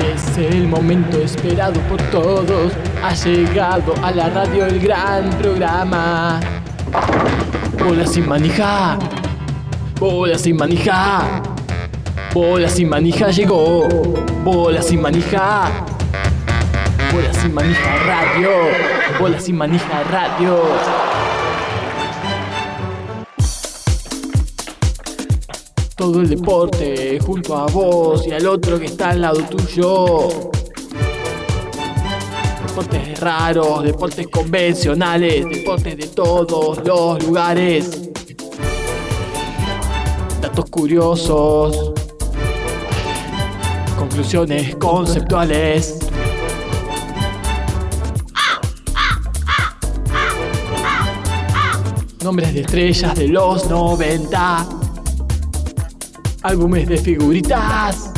Es el momento esperado por todos. Ha llegado a la radio el gran programa. Bola sin manija. Bola sin manija. Bola sin manija llegó. Bola sin manija. Bola sin manija radio. Bola sin manija radio. Todo el deporte junto a vos y al otro que está al lado tuyo. Deportes raros, deportes convencionales, deportes de todos los lugares. Datos curiosos. Conclusiones conceptuales. Nombres de estrellas de los 90. Álbumes de figuritas.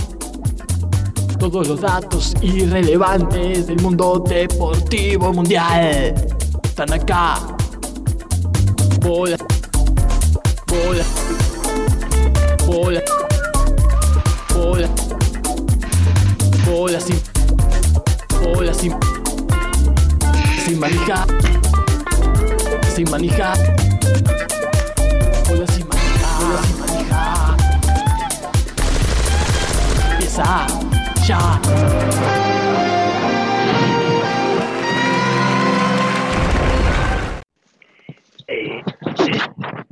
Todos los datos irrelevantes del mundo deportivo mundial están acá. Bola. Bola. Bola. Bola. Bola sin. Bola sin. Sin manija. Sin manija. Eh,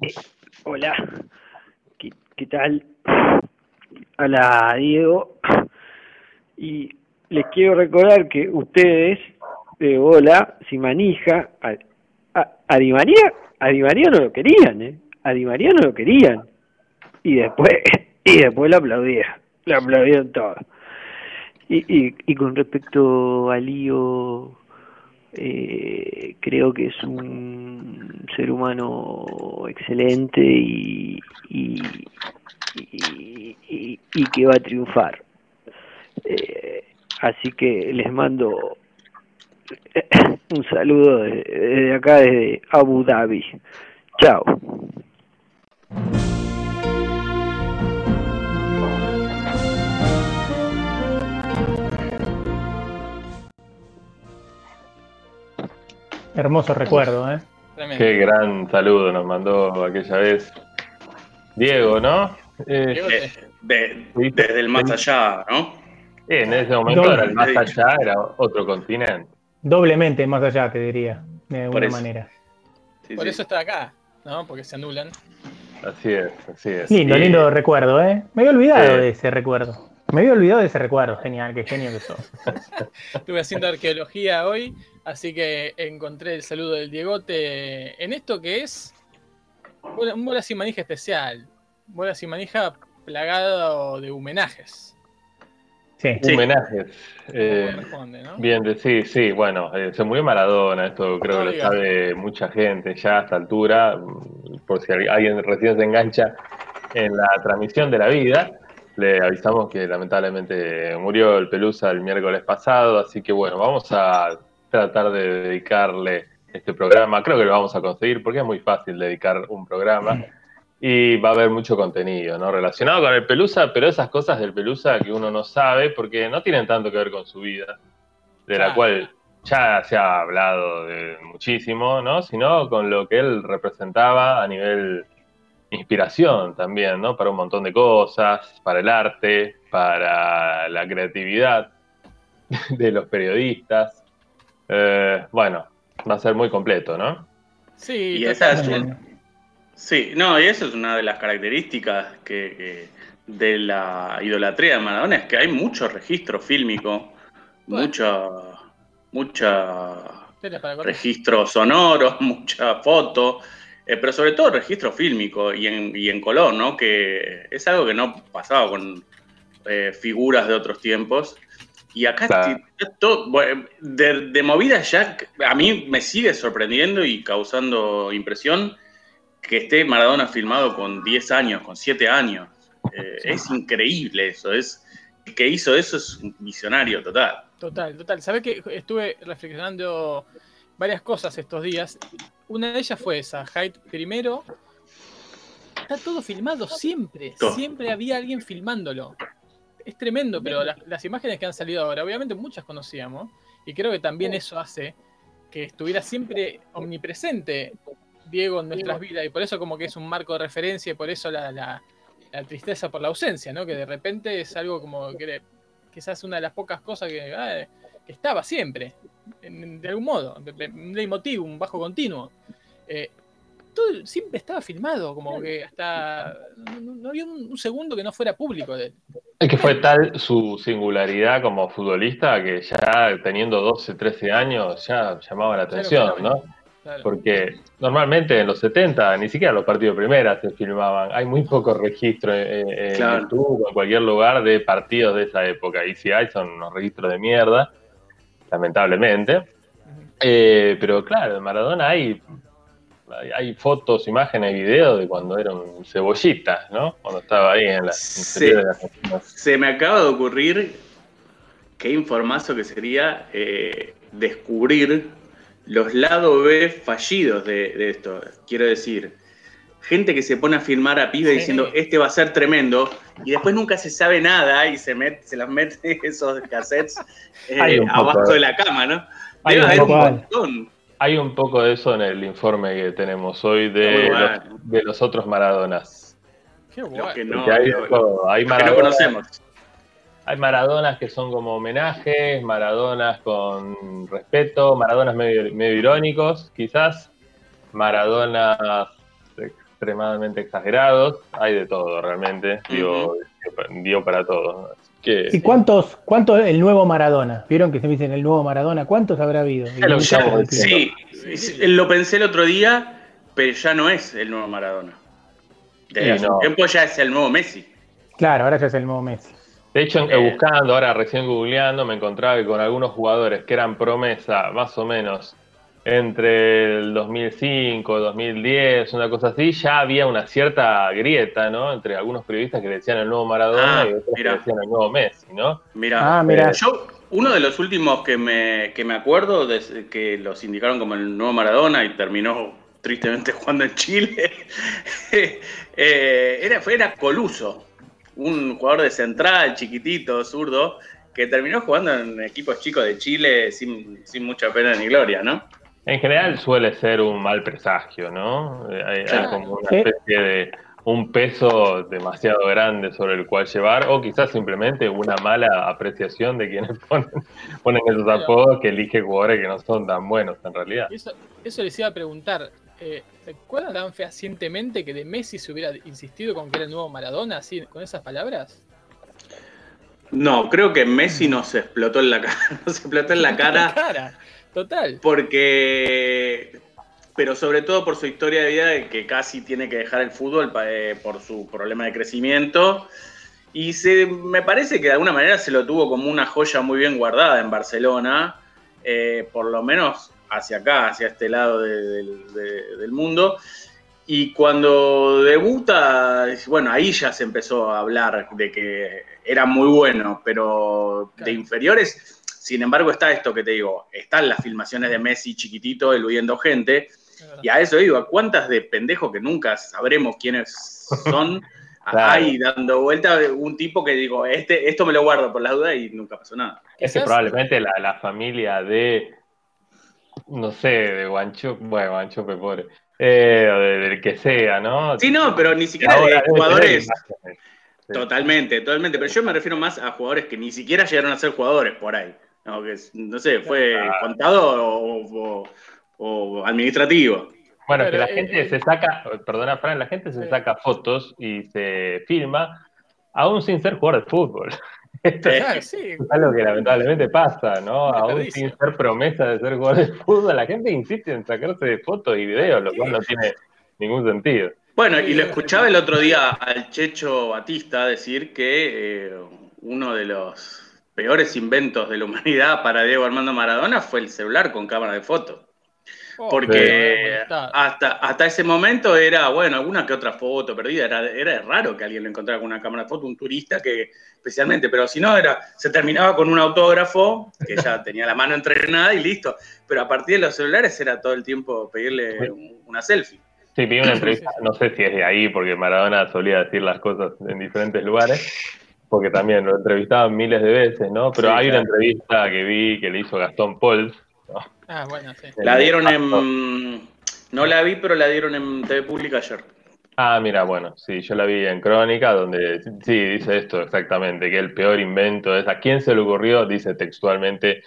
eh, hola, ¿Qué, tal? Hola, Diego. Y les quiero recordar que ustedes, de bola, si manija, a, a, a María, no lo querían, ¿eh? A Di María no lo querían. Y después, y después lo aplaudieron, lo aplaudieron todo. Y, y, y con respecto a Lío, eh, creo que es un ser humano excelente y, y, y, y- que va a triunfar. Eh, así que les mando un saludo de- desde acá, desde Abu Dhabi. Chao. Hermoso recuerdo, ¿eh? Tremendo. Qué gran saludo nos mandó aquella vez Diego, ¿no? Eh, Diego, Eh, de- desde el más allá, ¿no? en ese momento era el más sí. allá, era otro continente. Doblemente más allá, te diría, de Por alguna manera. Sí, Por sí. eso está acá, ¿no? Porque se anulan. Así es, así es. Lindo, Y- lindo recuerdo, ¿eh? Me había olvidado Sí. de ese recuerdo. Me había olvidado de ese recuerdo. Genial, qué genio que sos. Estuve haciendo arqueología hoy, así que encontré el saludo del Diegote en esto que es un bola sin manija especial. Bola sin manija plagado de homenajes. Sí. Sí. Homenajes. Eh, corresponde, ¿no? bien, de, sí, sí, bueno, eh, se murió Maradona, esto creo No que lo sabe mucha gente ya a esta altura, por si alguien recién se engancha en la transmisión de la vida. Le avisamos que lamentablemente murió el Pelusa el miércoles pasado, así que bueno, vamos a tratar de dedicarle este programa. Creo que lo vamos a conseguir porque es muy fácil dedicar un programa y va a haber mucho contenido ¿no? relacionado con el Pelusa, pero esas cosas del Pelusa que uno no sabe porque no tienen tanto que ver con su vida, de la Claro. cual ya se ha hablado de muchísimo, ¿no? sino con lo que él representaba a nivel inspiración también, ¿no? Para un montón de cosas, para el arte, para la creatividad de los periodistas. Eh, bueno, va a ser muy completo, ¿no? Sí, Y esa es un- Sí, no, y eso es una de las características que, que de la idolatría de Maradona, es que hay mucho registro fílmico, Bueno. mucha, mucha Tela para correr. registro sonoro, mucha foto, eh, pero sobre todo registro fílmico y en, y en color, ¿no? Que es algo que no pasaba con eh, figuras de otros tiempos. Y acá Claro. bueno, de, de movida ya a mí me sigue sorprendiendo y causando impresión que esté Maradona filmado con 10 años, con 7 años. Eh, Es increíble eso, es el que hizo eso es un visionario total. Total, total. Sabés que estuve reflexionando varias cosas estos días. Una de ellas fue esa, Hyde primero. Está todo filmado siempre. Todo. Siempre había alguien filmándolo. es tremendo, pero las, las imágenes que han salido ahora, obviamente muchas conocíamos, y creo que también eso hace que estuviera siempre omnipresente Diego en nuestras vidas, y por eso como que es un marco de referencia, y por eso la, la- la tristeza por la ausencia, ¿no? Que de repente es algo como que le- quizás una de las pocas cosas que, ah, que estaba siempre, en- de algún modo, un leitmotiv, un bajo continuo. Eh, todo siempre estaba filmado, como que hasta no, había un, un segundo que no fuera público de él. Es que fue tal su singularidad como futbolista que ya teniendo 12, 13 años ya llamaba la atención. ¿no? Claro. Porque normalmente en los 70 ni siquiera los partidos de primera se filmaban. Hay muy poco registro en, en Claro. YouTube o en cualquier lugar de partidos de esa época. Y si hay, son unos registros de mierda, lamentablemente. Eh, pero claro, de Maradona hay, hay, fotos, imágenes, videos de cuando era un cebollita, ¿no? Cuando estaba ahí en de Argentina. Se me acaba de ocurrir qué informazo que sería eh, descubrir los lados B fallidos de, de esto. Quiero decir, gente que se pone a filmar a pibe Sí. diciendo este va a ser tremendo y después nunca se sabe nada y se, met- se las mete esos cassettes eh, abajo de- la cama, ¿no? Hay Debe un haber montón. Hay un poco de eso en el informe que tenemos hoy de, bueno. los, de los otros Maradonas. Qué Los guay. que no, hay, lo- los que no Maradonas- conocemos. Hay Maradonas que son como homenajes, Maradonas con respeto, Maradonas medio, medio irónicos, quizás, Maradonas extremadamente exagerados, hay de todo realmente, dio, dio para todo. Que, ¿Y cuántos, cuántos el nuevo Maradona? ¿Vieron que se me dicen el nuevo Maradona? ¿Cuántos habrá habido? Lo Sí, lo pensé el otro día, pero ya no es el nuevo Maradona. Desde Sí, hace no. un tiempo ya es el nuevo Messi. Claro, ahora ya es el nuevo Messi. De hecho, Eh. buscando, ahora recién googleando, me encontraba que con algunos jugadores que eran promesa, más o menos, entre el 2005, 2010, una cosa así, ya había una cierta grieta, ¿no? Entre algunos periodistas que le decían el nuevo Maradona Ah, y otros mira. que decían el nuevo Messi, ¿no? Mira, Ah, mira. yo, uno de los últimos que me, que me acuerdo, de- que los indicaron como el nuevo Maradona y terminó tristemente jugando en Chile, eh, era, fue, era Coluso, un jugador de central, chiquitito, zurdo, que terminó jugando en equipos chicos de Chile sin, sin mucha pena ni gloria, ¿no? En general suele ser un mal presagio, ¿no? Eh, Hay, como una especie de un peso demasiado grande sobre el cual llevar, o quizás simplemente una mala apreciación de quienes ponen, ponen esos apodos que elige jugadores que no son tan buenos en realidad. Eso, eso les iba a preguntar. Eh, ¿Recuerdan tan fehacientemente que de Messi se hubiera insistido con que era el nuevo Maradona, así, con esas palabras? No, creo que Messi nos explotó en la cara, nos explotó en la cara cara, total. porque, pero sobre todo por su historia de vida de que casi tiene que dejar el fútbol eh, por su problema de crecimiento. Y se, me parece que de alguna manera se lo tuvo como una joya muy bien guardada en Barcelona, eh, por lo menos hacia acá, hacia este lado de- del- de- del mundo. Y cuando debuta, bueno, ahí ya se empezó a hablar de que era muy bueno, pero de inferiores, sin embargo, está esto que te digo, están las filmaciones de Messi chiquitito eludiendo gente, y a eso digo, ¿a cuántas de pendejos que nunca sabremos quiénes son? Claro. Hay dando vuelta un tipo que digo, este, esto me lo guardo por las dudas y nunca pasó nada. Ese probablemente la, la familia de, no sé, de Guanchope, bueno, Guanchope pobre, eh, o de- del que sea, ¿no? Sí, no, pero ni siquiera Ahora de jugadores. Sí. Totalmente, totalmente. Pero yo me refiero más a jugadores que ni siquiera llegaron a ser jugadores por ahí. No, que, es- no sé, fue contador o, o- o administrativo. Bueno, que la gente se saca, perdona Fran, la gente se saca fotos y se filma aún sin ser jugador de fútbol. Esto es Claro, sí. algo que lamentablemente pasa, ¿no? Un Aún sin ser promesa de ser jugador de fútbol, la gente insiste en sacarse de fotos y videos, lo cual no tiene ningún sentido. Bueno, y lo escuchaba el otro día al Checho Batista decir que eh, uno de los peores inventos de la humanidad para Diego Armando Maradona fue el celular con cámara de foto. Oh, Porque hasta, hasta ese momento era, bueno, alguna que otra foto perdida. Era, era raro que alguien lo encontrara con una cámara de foto, un turista que especialmente, pero si no, era, se terminaba con un autógrafo, que ya tenía la mano entrenada y listo. Pero a partir de los celulares era todo el tiempo pedirle un- una selfie. Sí, vi una entrevista, no sé si es de ahí, porque Maradona solía decir las cosas en diferentes lugares, porque también lo entrevistaban miles de veces, ¿no? Pero Sí, hay claro. una entrevista que vi que le hizo Gastón Paul. Ah, bueno, sí. La dieron en. No la vi, pero la dieron en TV Pública ayer. Ah, mira, bueno, sí, yo la vi en Crónica, donde sí, dice esto exactamente, que el peor invento es, ¿a quién se le ocurrió? Dice textualmente,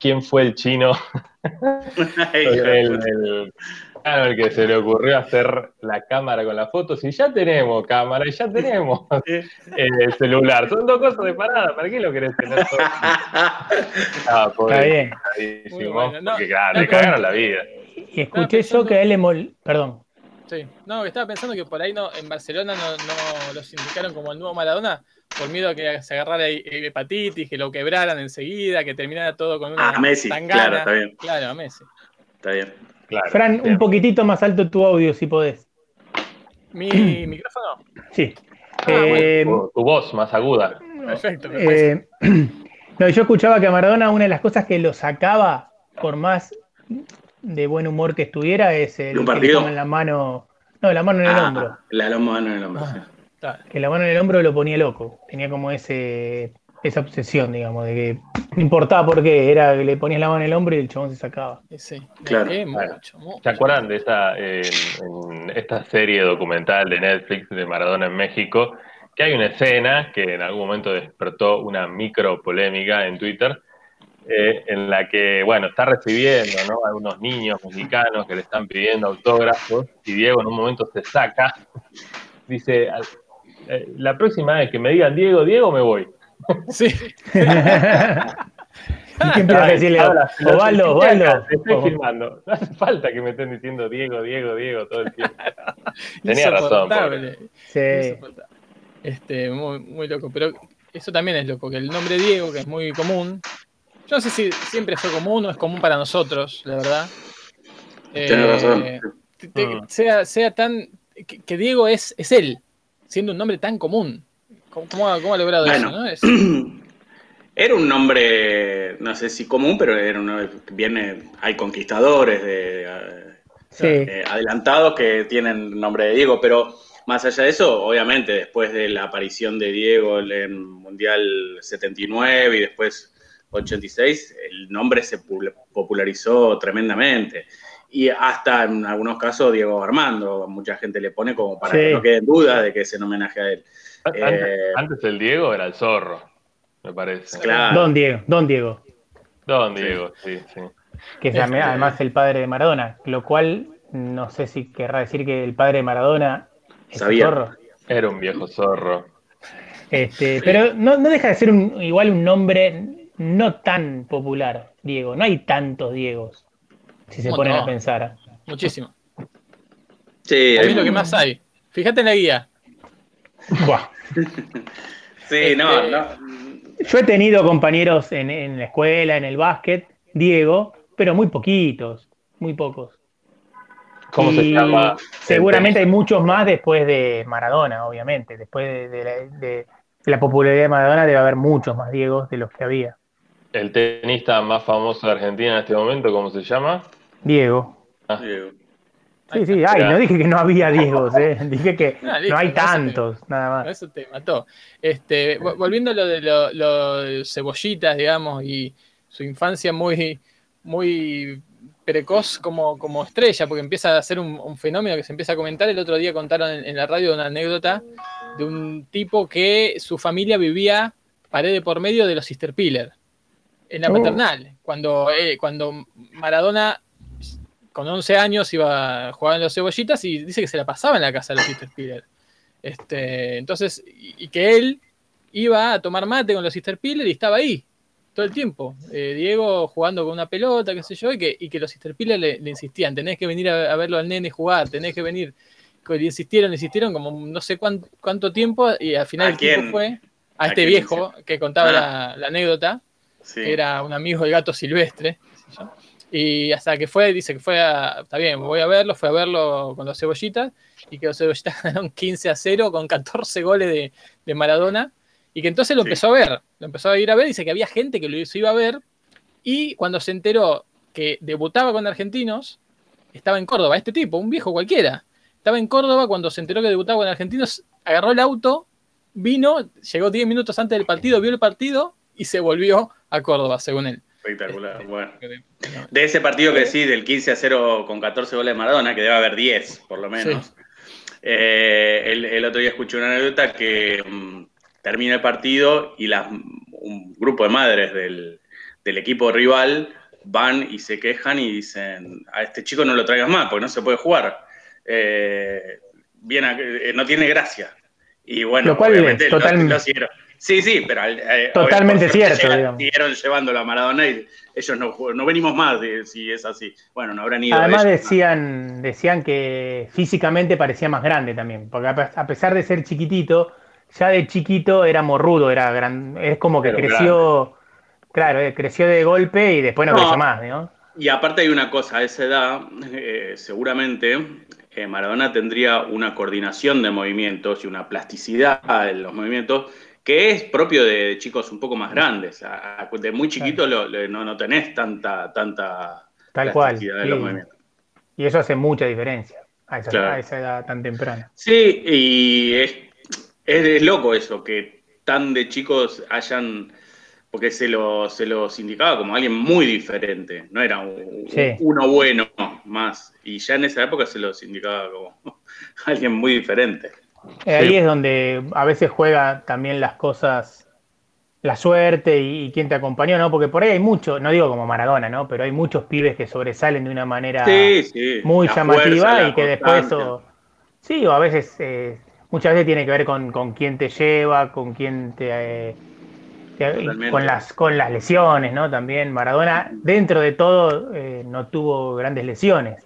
¿quién fue el chino? el, el- claro, el que se le ocurrió hacer la cámara con la foto, si ya tenemos cámara y ya tenemos eh, celular, son dos cosas separadas, ¿para qué lo querés tener todo? Ah, pobre, Está bien. bueno, no, porque claro, no, le cagaron la vida. Y escuché yo que a él le mol... Perdón. Sí. No, que estaba pensando que por ahí no, en Barcelona no, no los indicaron como el nuevo Maradona por miedo a que se agarrara he- hepatitis, que lo quebraran enseguida, que terminara todo con una Ah, Messi, tangana. claro, está bien. Claro, a Messi. Está bien. Claro, Fran, bien. un poquitito más alto tu audio, si podés. ¿Mi micrófono? Sí. Ah, Eh, tu, tu voz más aguda. Perfecto. eh, no, yo escuchaba que a Maradona una de las cosas que lo sacaba, por más de buen humor que estuviera, es el ¿Un que partido? pongan la mano. No, la mano en el Ah, hombro. La loma en el hombro. sí. Claro. Que la mano en el hombro lo ponía loco. Tenía como ese esa obsesión, digamos, de que no importaba por qué, era que le ponías la mano en el hombro y el chabón se sacaba. Sí, Claro. Eh, Claro. mucho, mucho. ¿Se acuerdan de esta, eh, en esta serie documental de Netflix de Maradona en México? Que hay una escena que en algún momento despertó una micro polémica en Twitter, eh, en la que, bueno, está recibiendo ¿no? a unos niños mexicanos que le están pidiendo autógrafos y Diego en un momento se saca, dice, "Al- eh, la próxima vez que me digan Diego, Diego, me voy. Sí. Y siempre vas a decirle, Osvaldo. Te estoy filmando. No hace falta que me estén diciendo Diego, Diego, Diego todo el tiempo. Tenía razón. Sí. Este, muy, muy loco. Pero eso también es loco, que el nombre Diego, que es muy común. Yo no sé si siempre fue común o es común para nosotros, la verdad. Tienes razón. te- te- Mm. sea, sea tan. Que, que Diego es, es él, siendo un nombre tan común. ¿Cómo, cómo ha, cómo ha logrado Bueno. eso? ¿no? Es- Era un nombre, no sé si común, pero era un viene, hay conquistadores de, Sí. eh, adelantados que tienen nombre de Diego, pero más allá de eso, obviamente, después de la aparición de Diego en Mundial 79 y después 86, el nombre se pul- popularizó tremendamente. Y hasta en algunos casos Diego Armando, mucha gente le pone como para Sí. que no quede en duda de que es en homenaje a él. Antes, Eh, antes el Diego era el zorro, me parece. Claro. Don Diego, Don Diego, Don Diego, sí, sí. que es Este- además el padre de Maradona, lo cual no sé si querrá decir que el padre de Maradona es un zorro. Era un viejo zorro. Este, pero no, no deja de ser un, igual un nombre no tan popular, Diego. No hay tantos Diegos, si se ponen a pensar. muchísimo. Sí, A mí hay es lo que más hay. Fíjate en la guía. Buah. Sí, no, Este- no. Yo he tenido compañeros en, en la escuela, en el básquet, Diego, pero muy poquitos, muy pocos. ¿Cómo se llama? Seguramente hay muchos más después de Maradona, obviamente. Después de, de la, de- de la popularidad de Maradona debe haber muchos más Diegos de los que había. El tenista más famoso de Argentina en este momento, ¿cómo se llama? Diego. Diego. Sí, sí, ay, no dije que no había Diegos, eh. dije que listo, no hay te- tantos, nada más. Eso te mató. Este, vo- volviendo a lo de lo- los cebollitas, digamos, y su infancia muy, muy precoz como, como estrella, porque empieza a ser un, un fenómeno que se empieza a comentar. El otro día contaron en, en la radio una anécdota de un tipo que su familia vivía pared de por medio de los Sister Piller, en la Oh. paternal. Cuando, eh, cuando Maradona con 11 años iba a jugar en los cebollitas y dice que se la pasaba en la casa de los Sister Piller. Este, entonces, y, y que él iba a tomar mate con los Sister Piller y estaba ahí todo el tiempo. Eh, Diego jugando con una pelota, qué sé yo, y que, y que los Sister Piller le, le insistían, tenés que venir a, a verlo al nene jugar, tenés que venir. Le insistieron, le insistieron como no sé cuánto, cuánto tiempo y al final ¿A el quién? fue a, ¿A este viejo que contaba Ah. la, la anécdota Sí. que era un amigo del gato silvestre. qué sé yo. Y hasta que fue, dice que fue a, está bien, voy a verlo, fue a verlo con los cebollitas, y que los cebollitas ganaron 15 a 0 con 14 goles de, de Maradona, y que entonces lo Sí. empezó a ver, lo empezó a ir a ver, dice que había gente que lo iba a ver, y cuando se enteró que debutaba con argentinos, estaba en Córdoba, este tipo, un viejo cualquiera, estaba en Córdoba cuando se enteró que debutaba con argentinos, agarró el auto, vino, llegó 10 minutos antes del partido, vio el partido y se volvió a Córdoba, según él. Espectacular, bueno. De ese partido que sí, del 15 a 0 con 14 goles de Maradona, que debe haber 10 por lo menos. Eh, el, otro día escuché una anécdota que mm, termina el partido y las, un grupo de madres del, equipo rival van y se quejan y dicen, a este chico no lo traigas más porque no se puede jugar. Eh, bien, eh, no tiene gracia. Y bueno, lo cual obviamente totalmente... Sí, sí, pero. Eh, Totalmente cierto. Siguieron llevando la Maradona y ellos no, no venimos más de, si es así. Bueno, no habrán ido. Además, decían, decían que físicamente parecía más grande también, porque a pesar de ser chiquitito, ya de chiquito era morrudo, era gran, es como que creció. Claro, eh, creció de golpe y después no, creció más, ¿no? Y aparte hay una cosa, a esa edad, eh, seguramente Maradona tendría una coordinación de movimientos y una plasticidad en los movimientos que es propio de chicos un poco más grandes. De muy chiquito no, no, tenés tanta, tanta Tal cual. Y eso hace mucha diferencia a esa, edad tan temprana. Sí, y es, es, loco eso, que tan de chicos hayan porque se, lo, se los indicaba como alguien muy diferente, no era uno bueno más, y ya en esa época se los indicaba como alguien muy diferente. Eh, ahí es donde a veces juega también las cosas, la suerte y, quién te acompañó, ¿no? Porque por ahí hay mucho, no digo como Maradona, ¿no? Pero hay muchos pibes que sobresalen de una manera muy llamativa y que después Sí, o a veces, eh, muchas veces tiene que ver con, con quién te lleva, con quién te... Eh, con las, con las lesiones, ¿no? También Maradona, dentro de todo, no tuvo grandes lesiones,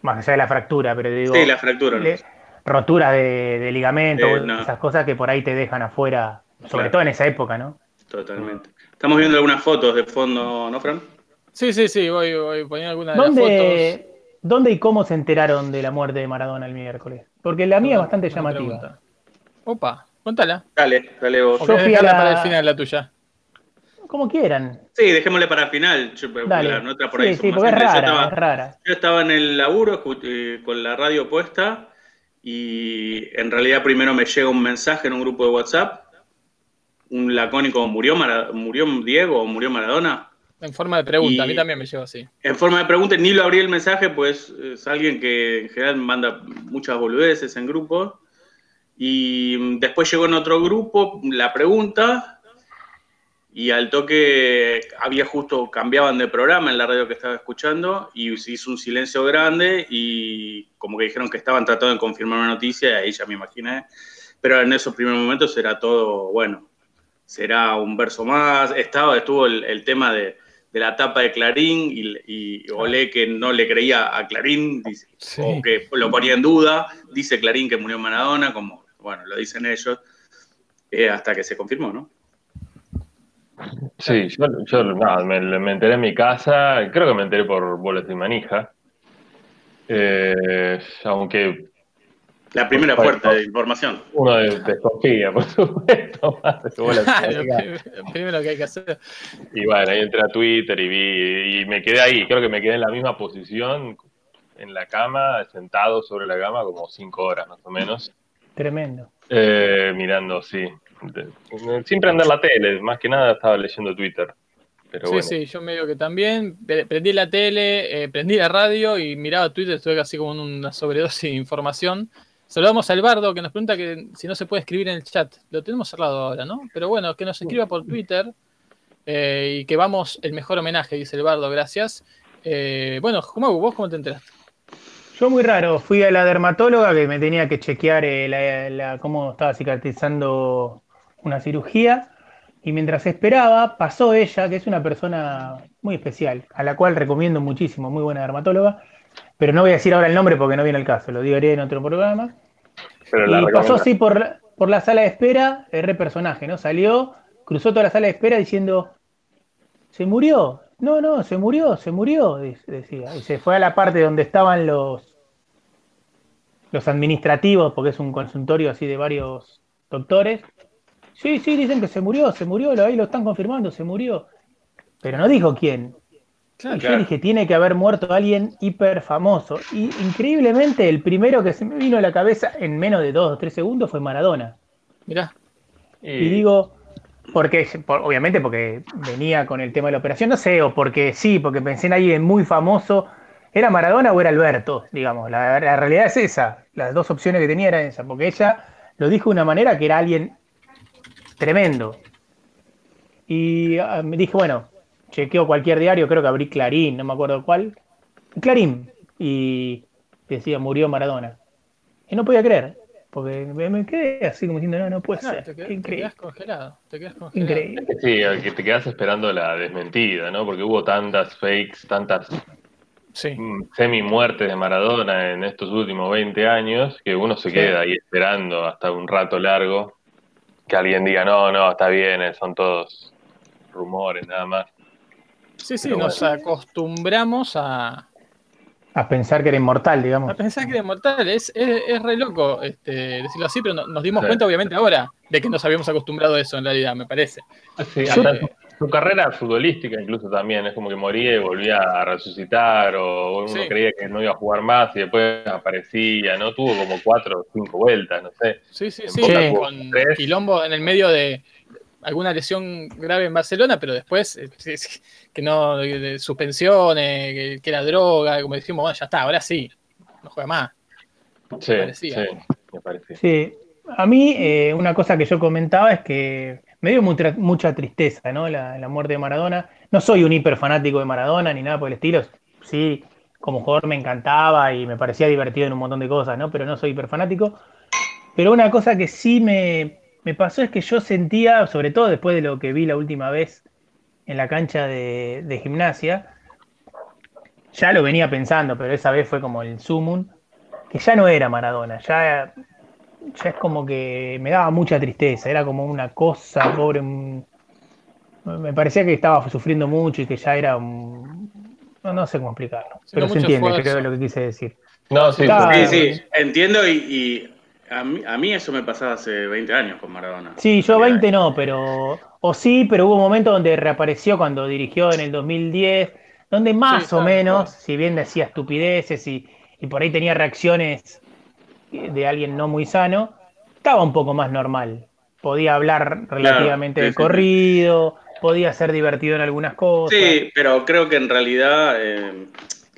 más allá de la fractura, pero digo... Sí, la fractura roturas de, ligamento, eh, esas cosas que por ahí te dejan afuera, sobre todo en esa época, ¿no? Totalmente. Estamos viendo algunas fotos de fondo, ¿no, Fran? Sí, sí, sí, voy, voy poniendo algunas de las fotos. ¿Dónde y cómo se enteraron de la muerte de Maradona el miércoles? Porque la mía es bastante llamativa. Opa, contala. Dale, dale vos. Yo fui a la... para el final la tuya. Como quieran. Sí, dejémosle para el final. Dale. La por ahí sí, sí, porque es rara, estaba, es rara. Yo estaba en el laburo eh, con la radio puesta y en realidad primero me llega un mensaje en un grupo de WhatsApp, un lacónico, ¿murió, murió Diego o murió Maradona? En forma de pregunta, a mí también me llegó así. En forma de pregunta, ni lo abrí el mensaje, pues es alguien que en general manda muchas boludeces en grupos. Y después llegó en otro grupo la pregunta, y al toque había justo, cambiaban de programa en la radio que estaba escuchando y se hizo un silencio grande y como que dijeron que estaban tratando de confirmar una noticia y ahí ya me imaginé, pero en esos primeros momentos era todo, bueno, será un verso más, estaba, estuvo el, tema de, la tapa de Clarín y, Olé que no le creía a Clarín o que lo ponía en duda, dice Clarín que murió Maradona, como, bueno, lo dicen ellos, eh, hasta que se confirmó, ¿no? Sí, yo, yo me, enteré en mi casa, creo que me enteré por boletín y manija. Eh, aunque. La primera puerta de información. Uno desconfía, por supuesto. lo primero que hay que hacer. Y bueno, ahí entré a Twitter y vi, y me quedé ahí. Creo que me quedé en la misma posición, en la cama, sentado sobre la cama, como cinco horas más o menos. Tremendo. Eh, mirando, sí, sin prender la tele, más que nada estaba leyendo Twitter. Pero sí, sí, yo medio que también prendí la tele, eh, prendí la radio y miraba Twitter, estuve casi como una sobredosis de información. Saludamos al Bardo que nos pregunta que si no se puede escribir en el chat. Lo tenemos cerrado ahora, ¿no? Pero bueno, que nos escriba por Twitter eh, y que vamos el mejor homenaje, dice el Bardo, gracias. Eh, bueno, ¿vos cómo te enteraste? Yo muy raro, fui a la dermatóloga que me tenía que chequear cómo estaba cicatrizando una cirugía y mientras esperaba pasó ella, que es una persona muy especial, a la cual recomiendo muchísimo, muy buena dermatóloga, pero no voy a decir ahora el nombre porque no viene el caso, lo diré en otro programa. y pasó así por, por la sala de espera, el personaje, ¿no? Salió, cruzó toda la sala de espera diciendo, se murió, no, no, se murió, se murió, decía. Y se fue a la parte donde estaban los, los administrativos, porque es un consultorio así de varios doctores, Sí, sí, dicen que se murió, se murió, ahí lo están confirmando, se murió. Pero no dijo quién. y yo dije, tiene que haber muerto alguien hiper famoso. Y increíblemente, el primero que se me vino a la cabeza en menos de dos o tres segundos fue Maradona. Mirá. Y digo, porque, obviamente porque venía con el tema de la operación, no sé, o porque sí, porque pensé en alguien muy famoso. ¿Era Maradona o era Alberto? Digamos, la, realidad es esa. Las dos opciones que tenía eran esas, porque ella lo dijo de una manera que era alguien tremendo. Y ah, me dije, bueno, chequeo cualquier diario, creo que abrí Clarín, no me acuerdo cuál. Clarín. Y decía, murió Maradona. Y no podía creer. Porque me, quedé así como diciendo, no, no puede ser. Te, quedas congelado. Te quedas congelado. Increíble. Sí, que te quedas esperando la desmentida, ¿no? Porque hubo tantas fakes, tantas mm, semi-muertes de Maradona en estos últimos 20 años que uno se queda ahí esperando hasta un rato largo que alguien diga, no, no, está bien, eh, son todos rumores nada más. Sí, sí, nos acostumbramos a, a pensar que era inmortal, digamos. A pensar que era inmortal, es, es, re loco este, decirlo así, pero nos dimos cuenta, obviamente, ahora de que nos habíamos acostumbrado a eso, en realidad, me parece. Sí, su, carrera futbolística incluso también, es como que moría y volvía a resucitar, o uno creía que no iba a jugar más y después aparecía, ¿no? Tuvo como cuatro o cinco vueltas, no sé. Sí, sí, sí, con quilombo en el medio de alguna lesión grave en Barcelona, pero después eh, que no, de suspensiones, que, era droga, como dijimos, bueno, ya está, ahora sí, no juega más. Sí, sí, me parecía. Sí, a mí eh, una cosa que yo comentaba es que me dio mucha, tristeza, ¿no? La, muerte de Maradona. No soy un hiper fanático de Maradona ni nada por el estilo. Sí, como jugador me encantaba y me parecía divertido en un montón de cosas, ¿no? Pero no soy hiper fanático. Pero una cosa que sí me, me pasó es que yo sentía, sobre todo después de lo que vi la última vez en la cancha de, gimnasia, ya lo venía pensando, pero esa vez fue como el sumum, que ya no era Maradona, ya, ya es como que me daba mucha tristeza, era como una cosa, pobre, me parecía que estaba sufriendo mucho y que ya era un, no, sé cómo explicarlo, pero se entiende, creo lo que quise decir. No, sí, sí, entiendo y a mí, eso me pasaba hace 20 años con Maradona. Sí, yo 20 no, pero. O sí, pero hubo un momento donde reapareció cuando dirigió en el 2010, donde más o menos, si bien decía estupideces y, por ahí tenía reacciones de alguien no muy sano, estaba un poco más normal. Podía hablar relativamente de corrido, podía ser divertido en algunas cosas. Sí, pero creo que en realidad. Eh,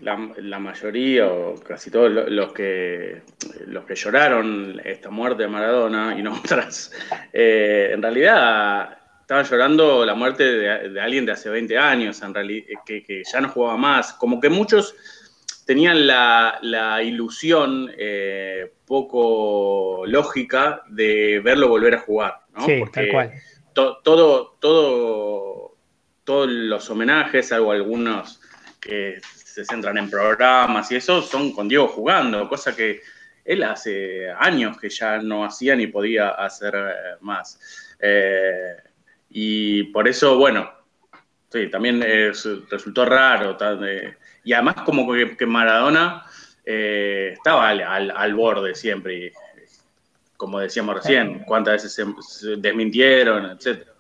la, mayoría o casi todos los que, los que lloraron esta muerte de Maradona y no otras, eh, en realidad estaban llorando la muerte de, alguien de hace 20 años, en realidad, que, ya no jugaba más. Como que muchos tenían la, ilusión eh, poco lógica de verlo volver a jugar. ¿no? Sí, tal cual. todo, todo, todos los homenajes, salvo algunos que se centran en programas y eso, son con Diego jugando, cosa que él hace años que ya no hacía ni podía hacer eh, más. Eh, y por eso, bueno, sí, también resultó raro. Y además como que, Maradona eh, estaba al, borde siempre, como decíamos recién, cuántas veces se desmintieron, etcétera.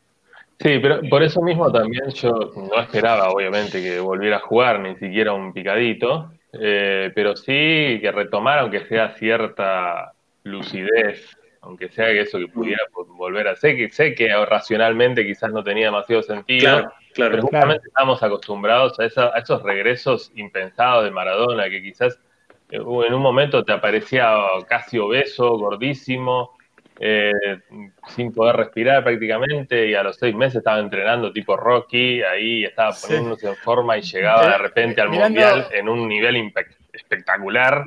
Sí, pero por eso mismo también yo no esperaba, obviamente, que volviera a jugar ni siquiera un picadito, eh, pero sí que retomara, aunque sea cierta lucidez, aunque sea que eso que pudiera volver a ser, que sé que racionalmente quizás no tenía demasiado sentido, claro, pero justamente estamos acostumbrados a, a, esos regresos impensados de Maradona, que quizás eh, en un momento te aparecía casi obeso, gordísimo, eh, sin poder respirar prácticamente y a los seis meses estaba entrenando tipo Rocky, ahí estaba poniéndose en forma y llegaba de repente al Mundial en un nivel espectacular.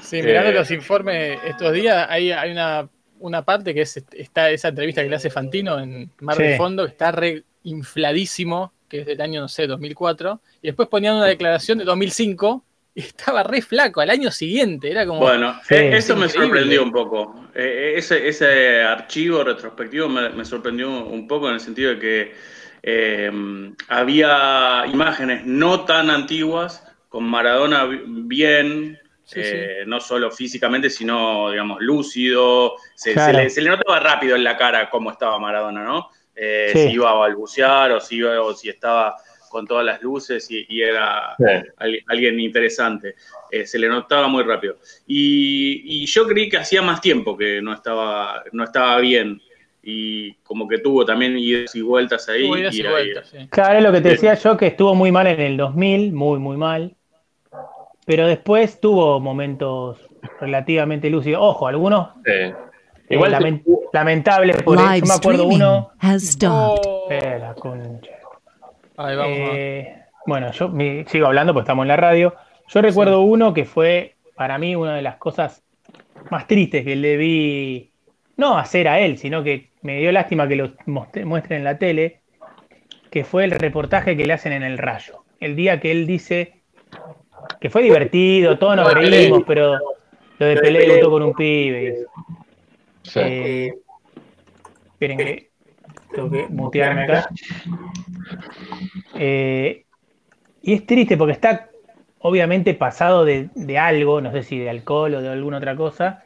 Sí, mirando eh, los informes estos días, hay, hay una, una parte que es está esa entrevista que le hace Fantino en Mar de Fondo, que está re infladísimo, que es del año, no sé, 2004, y después ponían una declaración de 2005 estaba re flaco al año siguiente, era como... Bueno, e-, eso me sorprendió un poco. E-, ese, ese archivo retrospectivo me, sorprendió un poco en el sentido de que em, había imágenes no tan antiguas con Maradona bien, eh, no solo físicamente, sino, digamos, lúcido. Se, le, notaba rápido en la cara cómo estaba Maradona, ¿no? Eh, si iba a balbucear o si, iba, o si estaba con todas las luces y, era alguien interesante. Eh, se le notaba muy rápido. Y, yo creí que hacía más tiempo que no estaba, no estaba bien. y como que tuvo también idas y vueltas ahí. Idas y y vueltas, sí. Claro, es lo que te decía yo, que estuvo muy mal en el 2000, muy, muy mal. Pero después tuvo momentos relativamente lúcidos. Ojo, algunos Sí. eh, Igual lamen- lamentables. Por, yo Live me acuerdo uno. has stopped. Oh, Eh, la concha. ahí vamos. Eh, bueno, yo mi- sigo hablando porque estamos en la radio. Yo recuerdo uno que fue para mí una de las cosas más tristes que le vi, no hacer a él, sino que me dio lástima que lo muestren en la tele, que fue el reportaje que le hacen en el Rayo. El día que él dice que fue divertido, todos nos reímos, pero lo de Pelé debutó con un pibe. Sí. Eh, esperen que tengo que mutearme acá. Eh, y es triste porque está obviamente pasado de, de algo, no sé si de alcohol o de alguna otra cosa,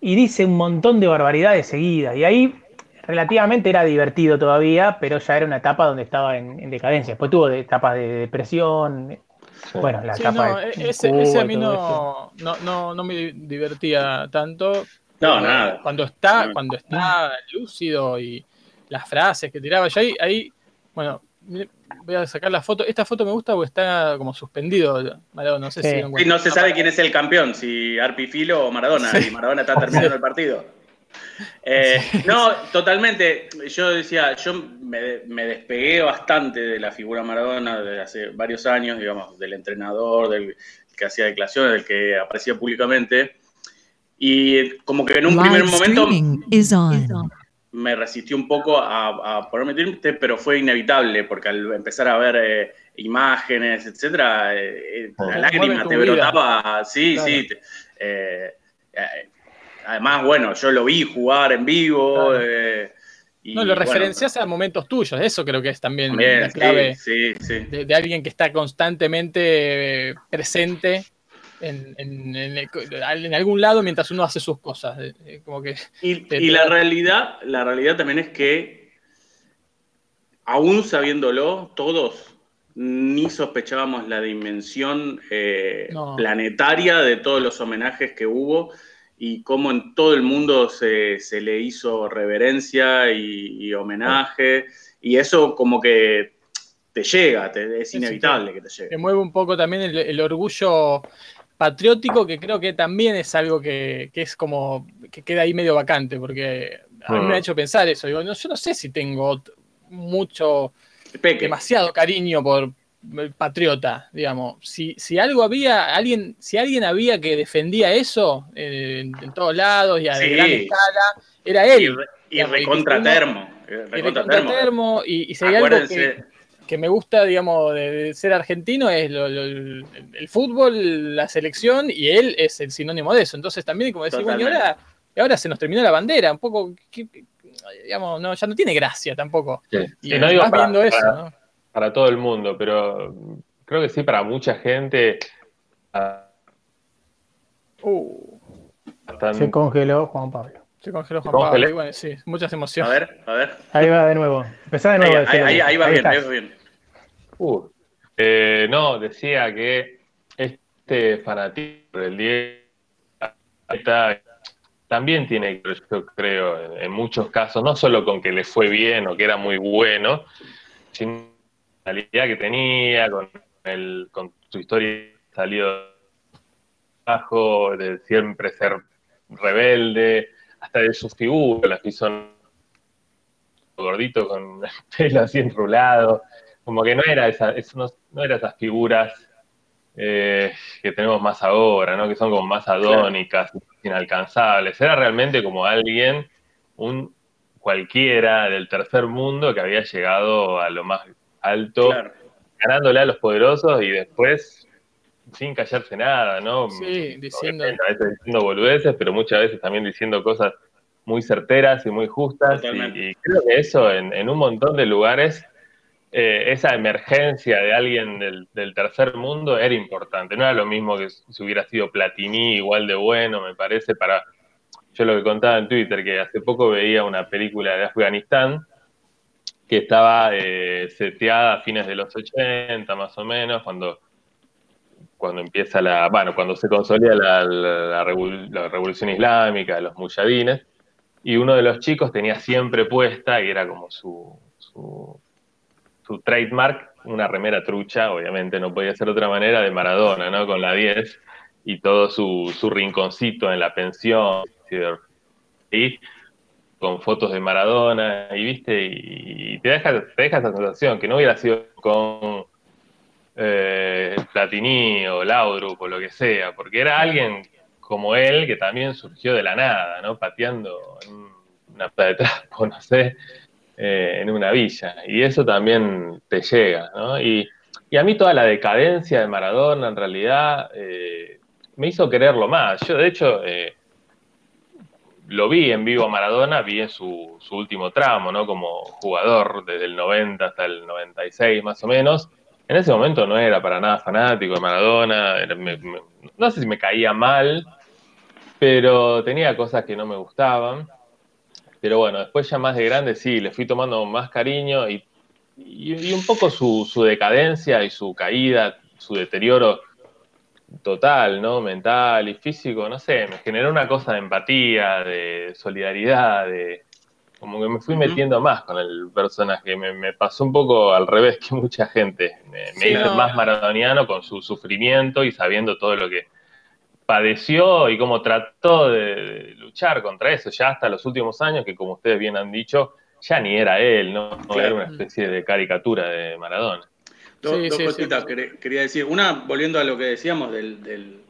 y dice un montón de barbaridades seguidas. Y ahí relativamente era divertido todavía, pero ya era una etapa donde estaba en, en decadencia. Después tuvo de- etapas de depresión, Sí. bueno, la Sí, etapa no, de e- ese, Cuba ese a mí no, no, no, no me divertía tanto. No, nada. Cuando está, No. cuando está lúcido y las frases que tiraba, yo ahí, ahí, bueno, mire, voy a sacar la foto. Esta foto me gusta porque está como suspendido, Maradona, no sé Sí. si... Sí, no se sabe quién es el campeón, si Arpi Filo o Maradona, y Maradona está terminando el partido. Eh, no, totalmente. Yo decía, yo me, me despegué bastante de la figura Maradona desde hace varios años, digamos, del entrenador, del que hacía declaraciones, del que aparecía públicamente. Y como que en un primer momento me resistió un poco a, a ponerme triste, pero fue inevitable, porque al empezar a ver eh, imágenes, etcétera, eh, eh, la lágrima te vida. brotaba, sí, Claro. sí. te- además, bueno, yo lo vi jugar en vivo. Claro. eh, y, No, lo bueno, referencias a momentos tuyos, eso creo que es también también, la clave sí, sí, sí. de, de alguien que está constantemente eh, presente en, en- en el- en algún lado mientras uno hace sus cosas. Como que Y, Te- y te la da- realidad, la realidad también es que, aún sabiéndolo, todos ni sospechábamos la dimensión eh, No. planetaria de todos los homenajes que hubo y cómo en todo el mundo se, se le hizo reverencia y, y homenaje. Y eso como que te llega, te- es inevitable que te llegue. que mueve un poco también el, el orgullo patriótico, que creo que también es algo que, que es como que queda ahí medio vacante, porque a mí me ha Mm. hecho pensar eso. Digo, no, yo no sé si tengo mucho, Peque. demasiado cariño por patriota, digamos. Si, si algo había, alguien, si alguien había que defendía eso eh, en, en todos lados y a Sí. gran escala, era él. y Digamos, y recontra que uno- termo. Y y, y si hay algo que, que me gusta, digamos, de, de ser argentino es lo- lo- el, el fútbol, la selección, y él es el sinónimo de eso. Entonces también, como decir, bueno, ahora, ahora se nos terminó la bandera, un poco, que- digamos, no, ya no tiene gracia tampoco. Sí. Y Sí, no digo vas para- viendo eso, para- ¿no? Para todo el mundo, pero creo que sí, para mucha gente. ah, Uh, Se congeló Juan Pablo. se congeló Juan. Pablo, y bueno, sí, muchas a emociones. ver, a ver. Ahí va de nuevo. Empezá de nuevo. a ahí- ahí- ahí va bien, estás. ahí va bien. Uh, eh, no, decía que este fanatismo por el Diego está- también tiene, que ver, yo creo, en, en muchos casos, no solo con que le fue bien o que era muy bueno, sino que tenía, con, el, con su historia salido bajo, de siempre ser rebelde, hasta de sus figuras, las que son gordito con el pelo así enrulado, como que no era esa, es- no, no era esas figuras eh, que tenemos más ahora, ¿no? Que son como más adónicas, inalcanzables. Era realmente como alguien, un cualquiera del tercer mundo que había llegado a lo más alto, Claro. ganándole a los poderosos y después sin callarse nada, ¿no? Sí, diciendo. A veces diciendo boludeces, pero muchas veces también diciendo cosas muy certeras y muy justas. Y creo que eso en, en un montón de lugares, eh, esa emergencia de alguien del, del tercer mundo era importante. No era lo mismo que si hubiera sido Platini igual de bueno, me parece, para... Yo lo que contaba en Twitter, que hace poco veía una película de Afganistán que estaba eh, seteada a fines de los 80, más o menos, cuando cuando empieza la, bueno, cuando se consolida la, la- la revol- la revolución islámica, los muyadines, y uno de los chicos tenía siempre puesta, y era como su, su, su trademark, una remera trucha, obviamente no podía ser de otra manera, de Maradona, ¿no? Con la 10 y todo su, su rinconcito en la pensión, y con fotos de Maradona, y viste, y te deja, te deja esa sensación, que no hubiera sido con eh, Platini o Laudrup o lo que sea, porque era alguien como él que también surgió de la nada, ¿no? Pateando en una playa de trapo, no sé, eh, en una villa. Y eso también te llega, ¿no? Y, y a mí toda la decadencia de Maradona en realidad eh, me hizo quererlo más. Yo de hecho eh, lo vi en vivo a Maradona, vi en su, su, último tramo, ¿no? Como jugador desde el 90 hasta el 96 más o menos. En ese momento no era para nada fanático de Maradona, no sé si me caía mal, pero tenía cosas que no me gustaban. Pero bueno, después ya más de grande sí, le fui tomando más cariño y, y, y un poco su, su, decadencia y su caída, su deterioro total, ¿no? Mental y físico, no sé, me generó una cosa de empatía, de solidaridad, de como que me fui metiendo más con el personaje, me, me pasó un poco al revés que mucha gente, me, me sí, hice no. más maradoniano con su sufrimiento y sabiendo todo lo que padeció y cómo trató de, de, luchar contra eso, ya hasta los últimos años, que como ustedes bien han dicho, ya ni era él, no, no claro. era una especie de caricatura de Maradona. Dos, sí, dos sí, cositas sí. quería decir. Una, volviendo a lo que decíamos del, del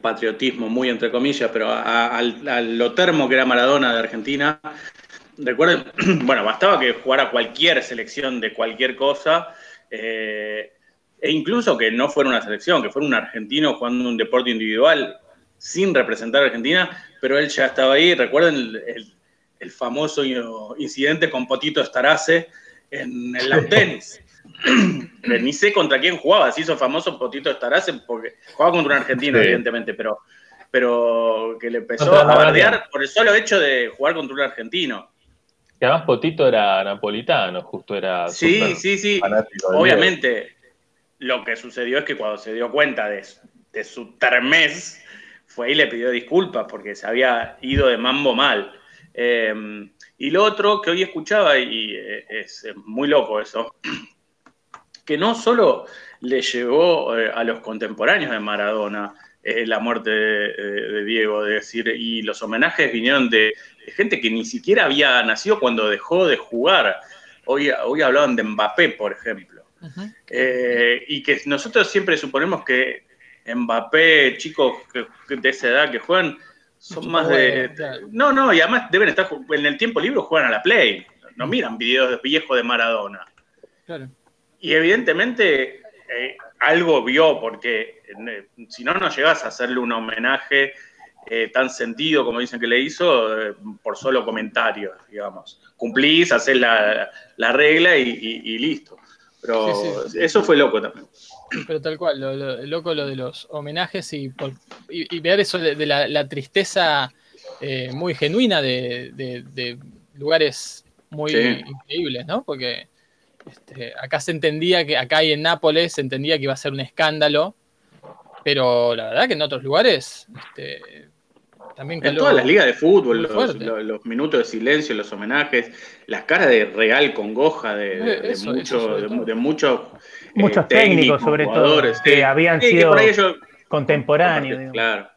patriotismo, muy entre comillas, pero a, a, a, lo termo que era Maradona de Argentina. Recuerden, bueno, bastaba que jugara cualquier selección de cualquier cosa, eh, e incluso que no fuera una selección, que fuera un argentino jugando un deporte individual sin representar a Argentina, pero él ya estaba ahí. Recuerden el, el, el famoso incidente con Potito Estarace en el tenis ni sé contra quién jugaba, se hizo famoso Potito Estarace porque jugaba contra un argentino, sí. evidentemente, pero, pero que le empezó a bardear por el solo hecho de jugar contra un argentino. Que además Potito era napolitano, justo era. Sí, sí, sí. Obviamente, lo que sucedió es que cuando se dio cuenta de, de su termés, fue y le pidió disculpas porque se había ido de mambo mal. Eh, y lo otro que hoy escuchaba, y es muy loco eso, que no solo le llevó eh, a los contemporáneos de Maradona eh, la muerte de, de, Diego, de decir, y los homenajes vinieron de, de, gente que ni siquiera había nacido cuando dejó de jugar. Hoy, hoy hablaban de Mbappé, por ejemplo. Uh -huh. eh, y que nosotros siempre suponemos que Mbappé, chicos de esa edad que juegan, son más de... No, no, y además deben estar en el tiempo libre juegan a la Play, no miran videos viejos de Maradona. Claro. Y evidentemente eh, algo vio, porque eh, si no, no llegas a hacerle un homenaje eh, tan sentido como dicen que le hizo eh, por solo comentarios, digamos. Cumplís, haces la, la regla y, y, y, listo. Pero sí, sí. eso fue loco también. Pero tal cual, lo, lo, loco lo de los homenajes y, por, y ver eso de, de la, la, tristeza eh, muy genuina de, de, de lugares muy increíbles, ¿no? Porque este, acá se entendía que, acá y en Nápoles se entendía que iba a ser un escándalo, pero la verdad que en otros lugares este, también En todas las ligas de fútbol, los, los, los, minutos de silencio, los homenajes, las caras de real congoja de, de, eso, de, mucho, eso de, muchos, muchos eh, técnicos, sobre todo, que habían sí, sido que ellos, contemporáneos. Claro.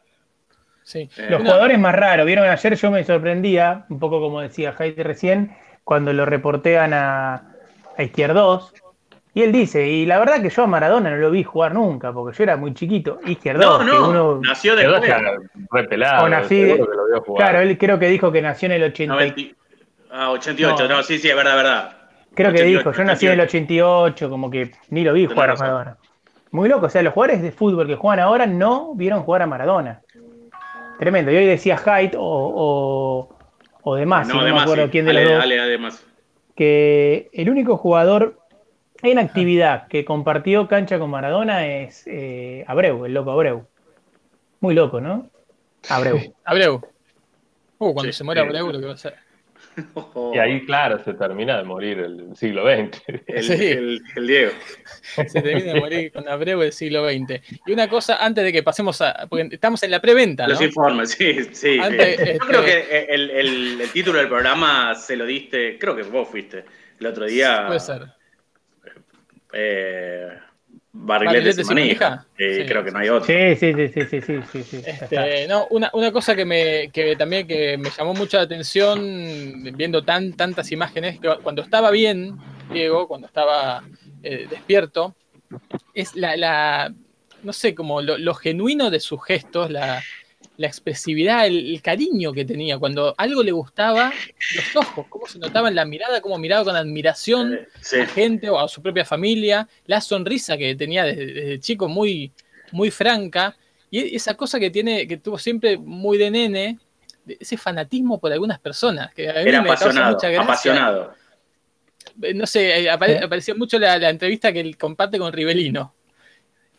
Sí. Eh, los jugadores más raros, vieron ayer yo me sorprendía, un poco como decía Jaite recién, cuando lo reportean a, a Izquierdos. Y él dice, y la verdad que yo a Maradona no lo vi jugar nunca, porque yo era muy chiquito. Izquierdos, no, no, uno... nació de repelado. nací, claro, él creo que dijo que nació en el 80. 90... Ah, 88, no. no, sí, sí, es verdad, verdad. Creo 88, que dijo, yo nací 88. en el 88, como que ni lo vi jugar a Maradona. Muy loco, o sea, los jugadores de fútbol que juegan ahora no vieron jugar a Maradona. Tremendo. Y hoy decía Haidt o, o, o demás, no, si no me acuerdo sí. quién de los dos. Dale, además que el único jugador en actividad que compartió cancha con Maradona es eh, Abreu, el loco Abreu. Muy loco, ¿no? Abreu. Abreu. Uh, cuando sí, se muera Abreu, lo que va a Y ahí, claro, se termina de morir el siglo XX. El, Sí. el- el Diego. Se termina de morir con Abreu del siglo XX. Y una cosa, antes de que pasemos a. Porque estamos en la preventa, ¿no? Los informes, sí, sí. Antes, sí. este- Yo creo que el, el- el título del programa se lo diste, creo que vos fuiste el otro día. Puede ser. Eh, ¿Barrilete Barrilete sin se maneja. manija? Eh, Sí, creo que no hay sí, otro. Sí, sí, sí, sí, sí. Este, no, una, una cosa que me que también que me llamó mucho la atención viendo tan, tantas imágenes, que cuando estaba bien, Diego, cuando estaba eh, despierto, es la, la- no sé, como lo, lo genuino de sus gestos, la, la expresividad, el, el cariño que tenía. Cuando algo le gustaba, los ojos, cómo se notaba en la mirada, cómo miraba con admiración Eh, sí. a gente o a su propia familia, la sonrisa que tenía desde, desde chico muy, muy franca, y esa cosa que tiene, que tuvo siempre muy de nene, ese fanatismo por algunas personas, que a mí Era me apasionado, mucha gracia. apasionado. Eh, No sé, eh, apare- Sí. apareció mucho la, la entrevista que él comparte con Rivelino.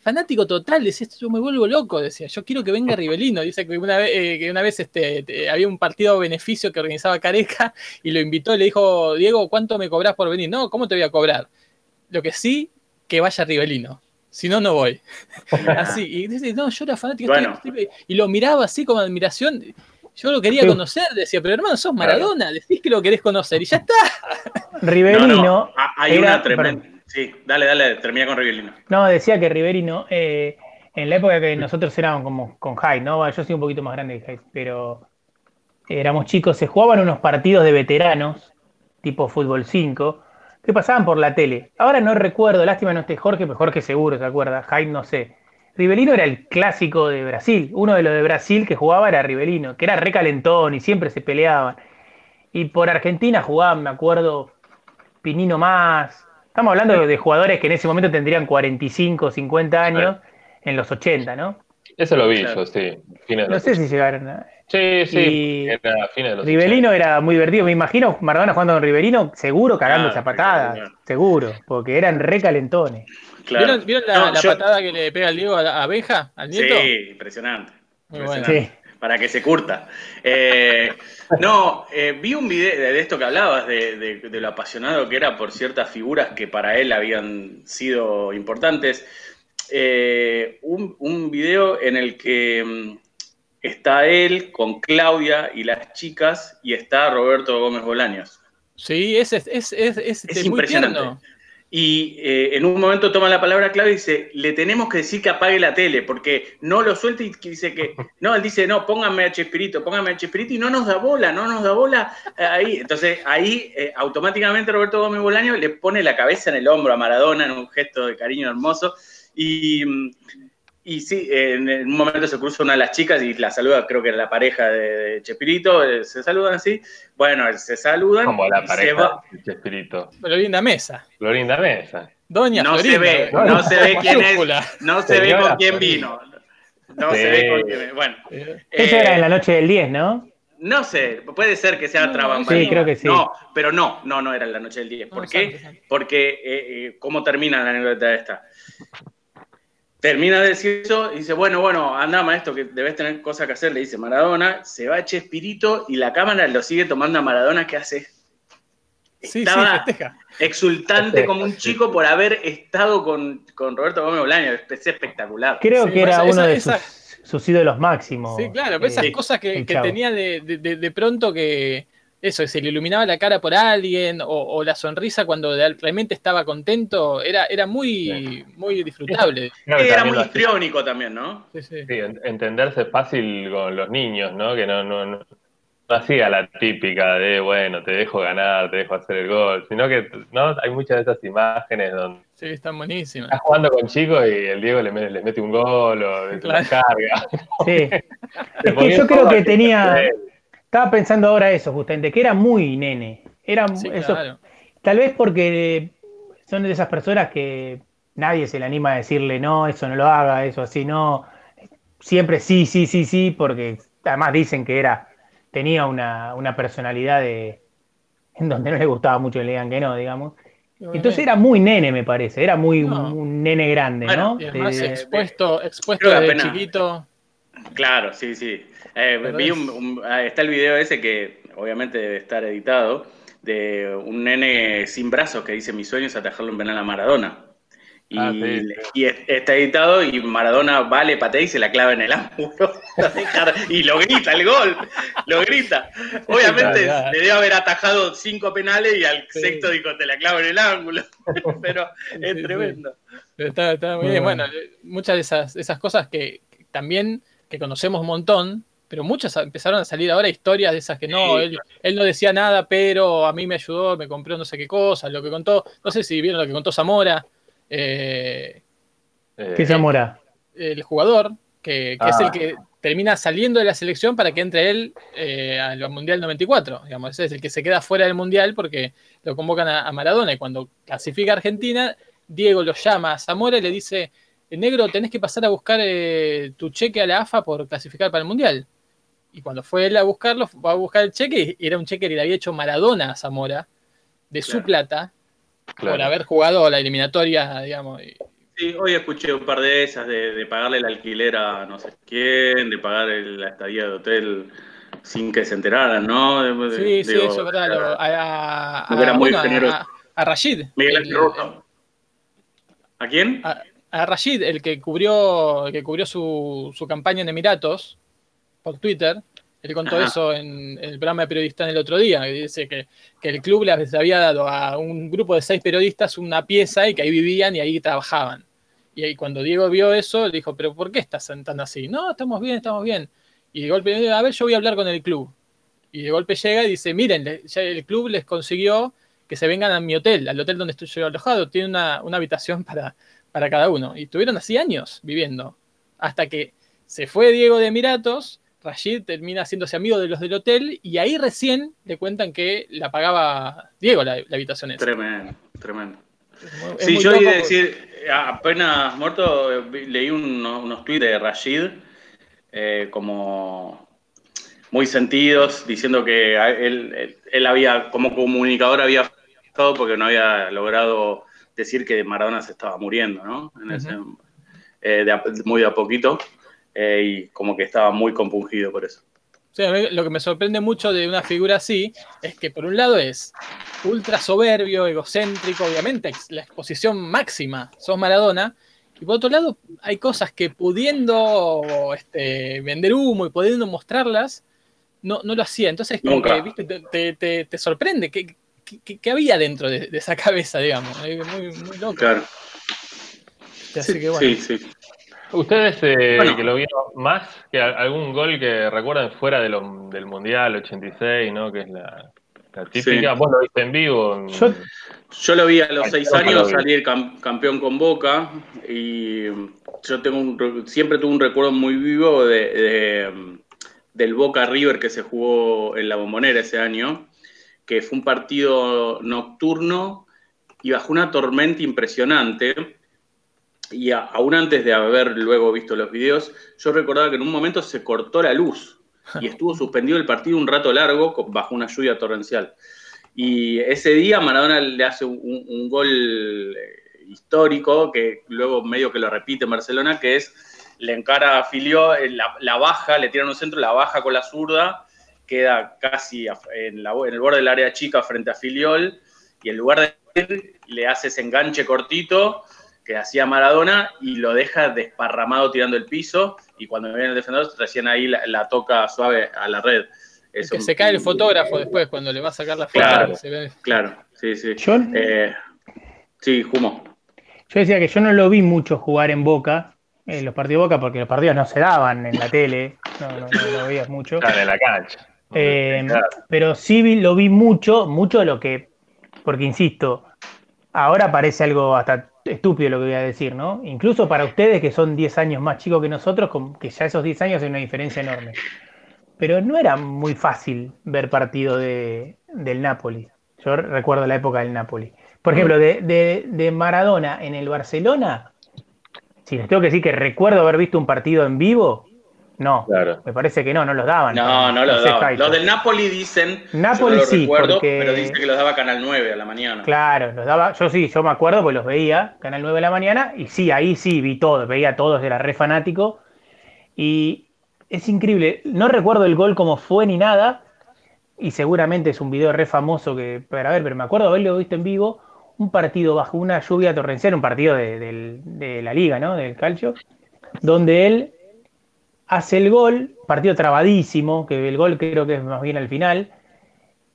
Fanático total, decía, esto yo me vuelvo loco, decía, yo quiero que venga Rivelino. Dice que una vez, eh, que una vez este, te- había un partido a beneficio que organizaba Careca y lo invitó y le dijo, Diego, ¿cuánto me cobras por venir? No, ¿cómo te voy a cobrar? Lo que sí, que vaya Rivelino. Si no, no voy. Así, y dice, no, yo era fanático. Bueno. estoy- estoy- y lo miraba así con admiración. Yo lo quería conocer, decía, pero hermano, sos Maradona, decís que lo querés conocer y ya está. Rivelino. No, no, ha- hay era- una tremenda. Sí, dale, dale, termina con Rivelino. No, decía que Riverino, eh, en la época que nosotros éramos como con Hyde, ¿no? Yo soy un poquito más grande que Hyde, pero éramos chicos, se jugaban unos partidos de veteranos, tipo fútbol 5, que pasaban por la tele. Ahora no recuerdo, lástima no esté Jorge, pero Jorge seguro se acuerda, Hyde no sé. Rivelino era el clásico de Brasil, uno de los de Brasil que jugaba era Rivelino, que era recalentón y siempre se peleaban. Y por Argentina jugaban, me acuerdo, Pinino más. Estamos hablando de jugadores que en ese momento tendrían 45, 50 años, en los 80, ¿no? Eso lo vi Claro. yo, sí. Fines de No los sé si llegaron a... Sí, sí. Y- Era fines de los Rivelino era muy divertido. Me imagino Maradona jugando con Rivelino, seguro cagándose Ah, a patadas, claro. seguro, porque eran recalentones. Claro. ¿Vieron, vieron la, No, la yo- patada que le pega el Diego a, a Benja, al nieto? Sí, impresionante. Muy impresionante. Sí. Para que se curta. Eh, no, eh, vi un video de esto que hablabas, de, de- de lo apasionado que era por ciertas figuras que para él habían sido importantes. Eh, un, un video en el que mm, está él con Claudia y las chicas y está Roberto Gómez Bolaños. Sí, es, es, es, es, es, muy impresionante. Y eh, en un momento toma la palabra clave y dice, le tenemos que decir que apague la tele, porque no lo suelta y dice que, no, él dice, no, póngame a Chespirito, póngame a Chespirito y no nos da bola, no nos da bola eh, ahí. Entonces ahí eh, automáticamente Roberto Gómez Bolaño le pone la cabeza en el hombro a Maradona en un gesto de cariño hermoso y, mm, y sí, en un momento se cruza una de las chicas y la saluda, creo que era la pareja de, Chespirito, eh, se saludan así, bueno, se saludan Como la pareja de Chespirito. Florinda Mesa. Florinda Mesa. Doña No se ve, ¿no? no se ve quién es, no se ve con quién Florinda. vino. No se ve con quién vino. Bueno, Eh, Eso eh, era en la noche del 10, ¿no? no sé, puede ser que sea No, Trabambalina. sí, creo que sí. No, pero no, no, no era en la noche del 10. No, ¿Por qué? Porque, eh, eh, ¿cómo termina la anécdota esta? Termina de decir eso y dice, bueno, bueno, anda maestro, que debes tener cosas que hacer, le dice Maradona, se va Chespirito y la cámara lo sigue tomando a Maradona, ¿qué hace? Sí, sí, Estaba festeja. exultante Sí, como un sí. chico por haber estado con, con Roberto Gómez Bolaño, es espectacular. Creo Sí, que era esa- uno de esa- sus, sus ídolos máximos. Sí, claro, pero esas eh, cosas que, que tenía de- de pronto que eso, se le iluminaba la cara por alguien o, o la sonrisa cuando realmente estaba contento, era, era muy, muy disfrutable. Era también muy histriónico también, ¿no? Sí, sí. Sí, en- entenderse fácil con los niños, ¿no? Que no, no, no, no hacía la típica de, bueno, te dejo ganar, te dejo hacer el gol, sino que, ¿no? Hay muchas de esas imágenes donde Sí, están buenísimas. estás jugando con chicos y el Diego le, me- les mete un gol o les Claro. carga. Sí. Es que yo creo que tenía. él. Estaba pensando ahora eso, justamente, que era muy nene. Era Sí, eso, claro. Tal vez porque son de esas personas que nadie se le anima a decirle no, eso no lo haga, eso así no. Siempre sí, sí, sí, sí, porque además dicen que era, tenía una, una personalidad de en donde no le gustaba mucho que le digan que no, digamos. Entonces era muy nene, me parece, era muy No. un nene grande, Bueno, ¿no? Y además De- expuesto, expuesto apenas- chiquito. Claro, sí, sí. Eh, vi un, un- ah, está el video ese que obviamente debe estar editado, de un nene sin brazos que dice mi sueño es atajarle un penal a Maradona. Y, Ah, sí, y está editado y Maradona vale, patea y se la clava en el ángulo. Y lo grita el gol, lo grita. Obviamente le debe haber atajado cinco penales y al Sí. sexto dijo te la clavo en el ángulo. Pero es tremendo. Está, está muy bien. bueno. Muchas de esas, esas cosas que, que también que conocemos un montón, pero muchas empezaron a salir ahora historias de esas que no, Sí. él, él no decía nada, pero a mí me ayudó, me compró no sé qué cosa, lo que contó, no sé si vieron lo que contó Zamora, eh, Eh, ¿Qué Zamora? el jugador, que, que es Ah. el que termina saliendo de la selección para que entre él eh, al Mundial 94. Digamos, ese es el que se queda fuera del Mundial porque lo convocan a, a Maradona y cuando clasifica a Argentina, Diego lo llama a Zamora y le dice, negro, tenés que pasar a buscar eh, tu cheque a la AFA por clasificar para el Mundial. Y cuando fue él a buscarlo, fue a buscar el cheque y era un cheque que le había hecho Maradona a Zamora de su plata claro. por haber jugado la eliminatoria, digamos. y- Sí, hoy escuché un par de esas, de, de pagarle el alquiler a no sé quién, de pagar el- la estadía de hotel sin que se enteraran, ¿no? De- de- Sí, sí, digo, eso es verdad. lo- a, a- era muy bueno, a- generoso. a- a Rashid. Miguel el- Rojo. ¿A quién? a, a Rashid, el que cubrió, el que cubrió su, su campaña en Emiratos por Twitter. Él contó Ajá. eso en, en el programa de periodistas el otro día. que dice que, que el club les había dado a un grupo de seis periodistas una pieza y que ahí vivían y ahí trabajaban. Y ahí cuando Diego vio eso, le dijo, pero ¿por qué estás tan así? No, estamos bien, estamos bien. Y de golpe, a ver, yo voy a hablar con el club. Y de golpe llega y dice, miren, ya el club les consiguió que se vengan a mi hotel, al hotel donde estoy yo alojado. Tiene una, una habitación para, para cada uno. Y estuvieron así años viviendo. Hasta que se fue Diego de Emiratos, Rashid termina haciéndose amigo de los del hotel y ahí recién le cuentan que la pagaba Diego la, la habitación esa. Tremendo, tremendo. Es Sí, yo iba a decir, apenas muerto, leí unos, unos tweets de Rashid, eh, como muy sentidos, diciendo que él, él- había, como comunicador, había estado porque no había logrado decir que Maradona se estaba muriendo, ¿no? En ese- eh, de muy de a poquito, eh, y como que estaba muy compungido por eso. Mí lo que me sorprende mucho de una figura así es que por un lado es ultra soberbio, egocéntrico, obviamente, la exposición máxima, sos Maradona, y por otro lado hay cosas que pudiendo este, vender humo y pudiendo mostrarlas, no, no lo hacía. Entonces como que ¿viste? Te, te- te- te sorprende, ¿qué, qué- había dentro de, de esa cabeza, digamos? Muy, muy loco. Claro. Así Sí, que bueno. sí, sí. Ustedes eh, Bueno. que lo vieron más que a- algún gol que recuerdan fuera de lo- del Mundial 86, ¿no? Que es la, la típica. Sí. Vos lo viste en vivo. en- Yo- Yo lo vi a los Ay, seis años salir cam- campeón con Boca y yo tengo un, re- siempre tuve un recuerdo muy vivo de, de, del Boca River que se jugó en la Bombonera ese año, que fue un partido nocturno y bajo una tormenta impresionante. Y a- aún antes de haber luego visto los videos, yo recordaba que en un momento se cortó la luz y estuvo suspendido el partido un rato largo bajo una lluvia torrencial. Y ese día Maradona le hace un, un gol eh, histórico, que luego medio que lo repite en Barcelona, que es, le encara a Filió, eh, la, la baja, le tiran un centro, la baja con la zurda, queda casi en, la- en el borde del área chica frente a Filiol, y en lugar de ir, le hace ese enganche cortito que hacía Maradona y lo deja desparramado tirando el piso, y cuando viene el defensor, recién ahí la, la toca suave a la red. Es que un- se cae el fotógrafo después cuando le va a sacar la foto. Claro. se ve- Claro, sí, sí. Yo, Eh, sí, Jumo. yo decía que yo no lo vi mucho jugar en Boca, en los partidos de Boca, porque los partidos no se daban en la tele, no, no, no lo veías mucho. Están en la cancha. Eh, Claro. pero sí vi- lo vi mucho, mucho de lo que, porque insisto, ahora parece algo hasta estúpido lo que voy a decir, ¿no? Incluso para ustedes que son 10 años más chicos que nosotros, que ya esos 10 años hay una diferencia enorme. Pero no era muy fácil ver partido de, del Napoli. Yo recuerdo la época del Napoli. Por ejemplo, de, de- de Maradona en el Barcelona, si les tengo que decir que recuerdo haber visto un partido en vivo, no. Claro. Me parece que no, no los daban. No, no lo sé, daba. Jaito. Los del Napoli dicen. Napoli yo no lo sí, recuerdo, porque- pero dice que los daba Canal 9 a la mañana. Claro, los daba, yo sí, yo me acuerdo, pues los veía, Canal 9 de la mañana, y sí, ahí sí vi todo, veía todos, era re fanático. Y es increíble, no recuerdo el gol como fue ni nada, y seguramente es un video re famoso que para ver, pero me acuerdo haberlo visto en vivo, un partido bajo una lluvia torrencial, un partido de, de la liga, ¿no? Del calcio, donde él hace el gol, partido trabadísimo, que el gol creo que es más bien al final,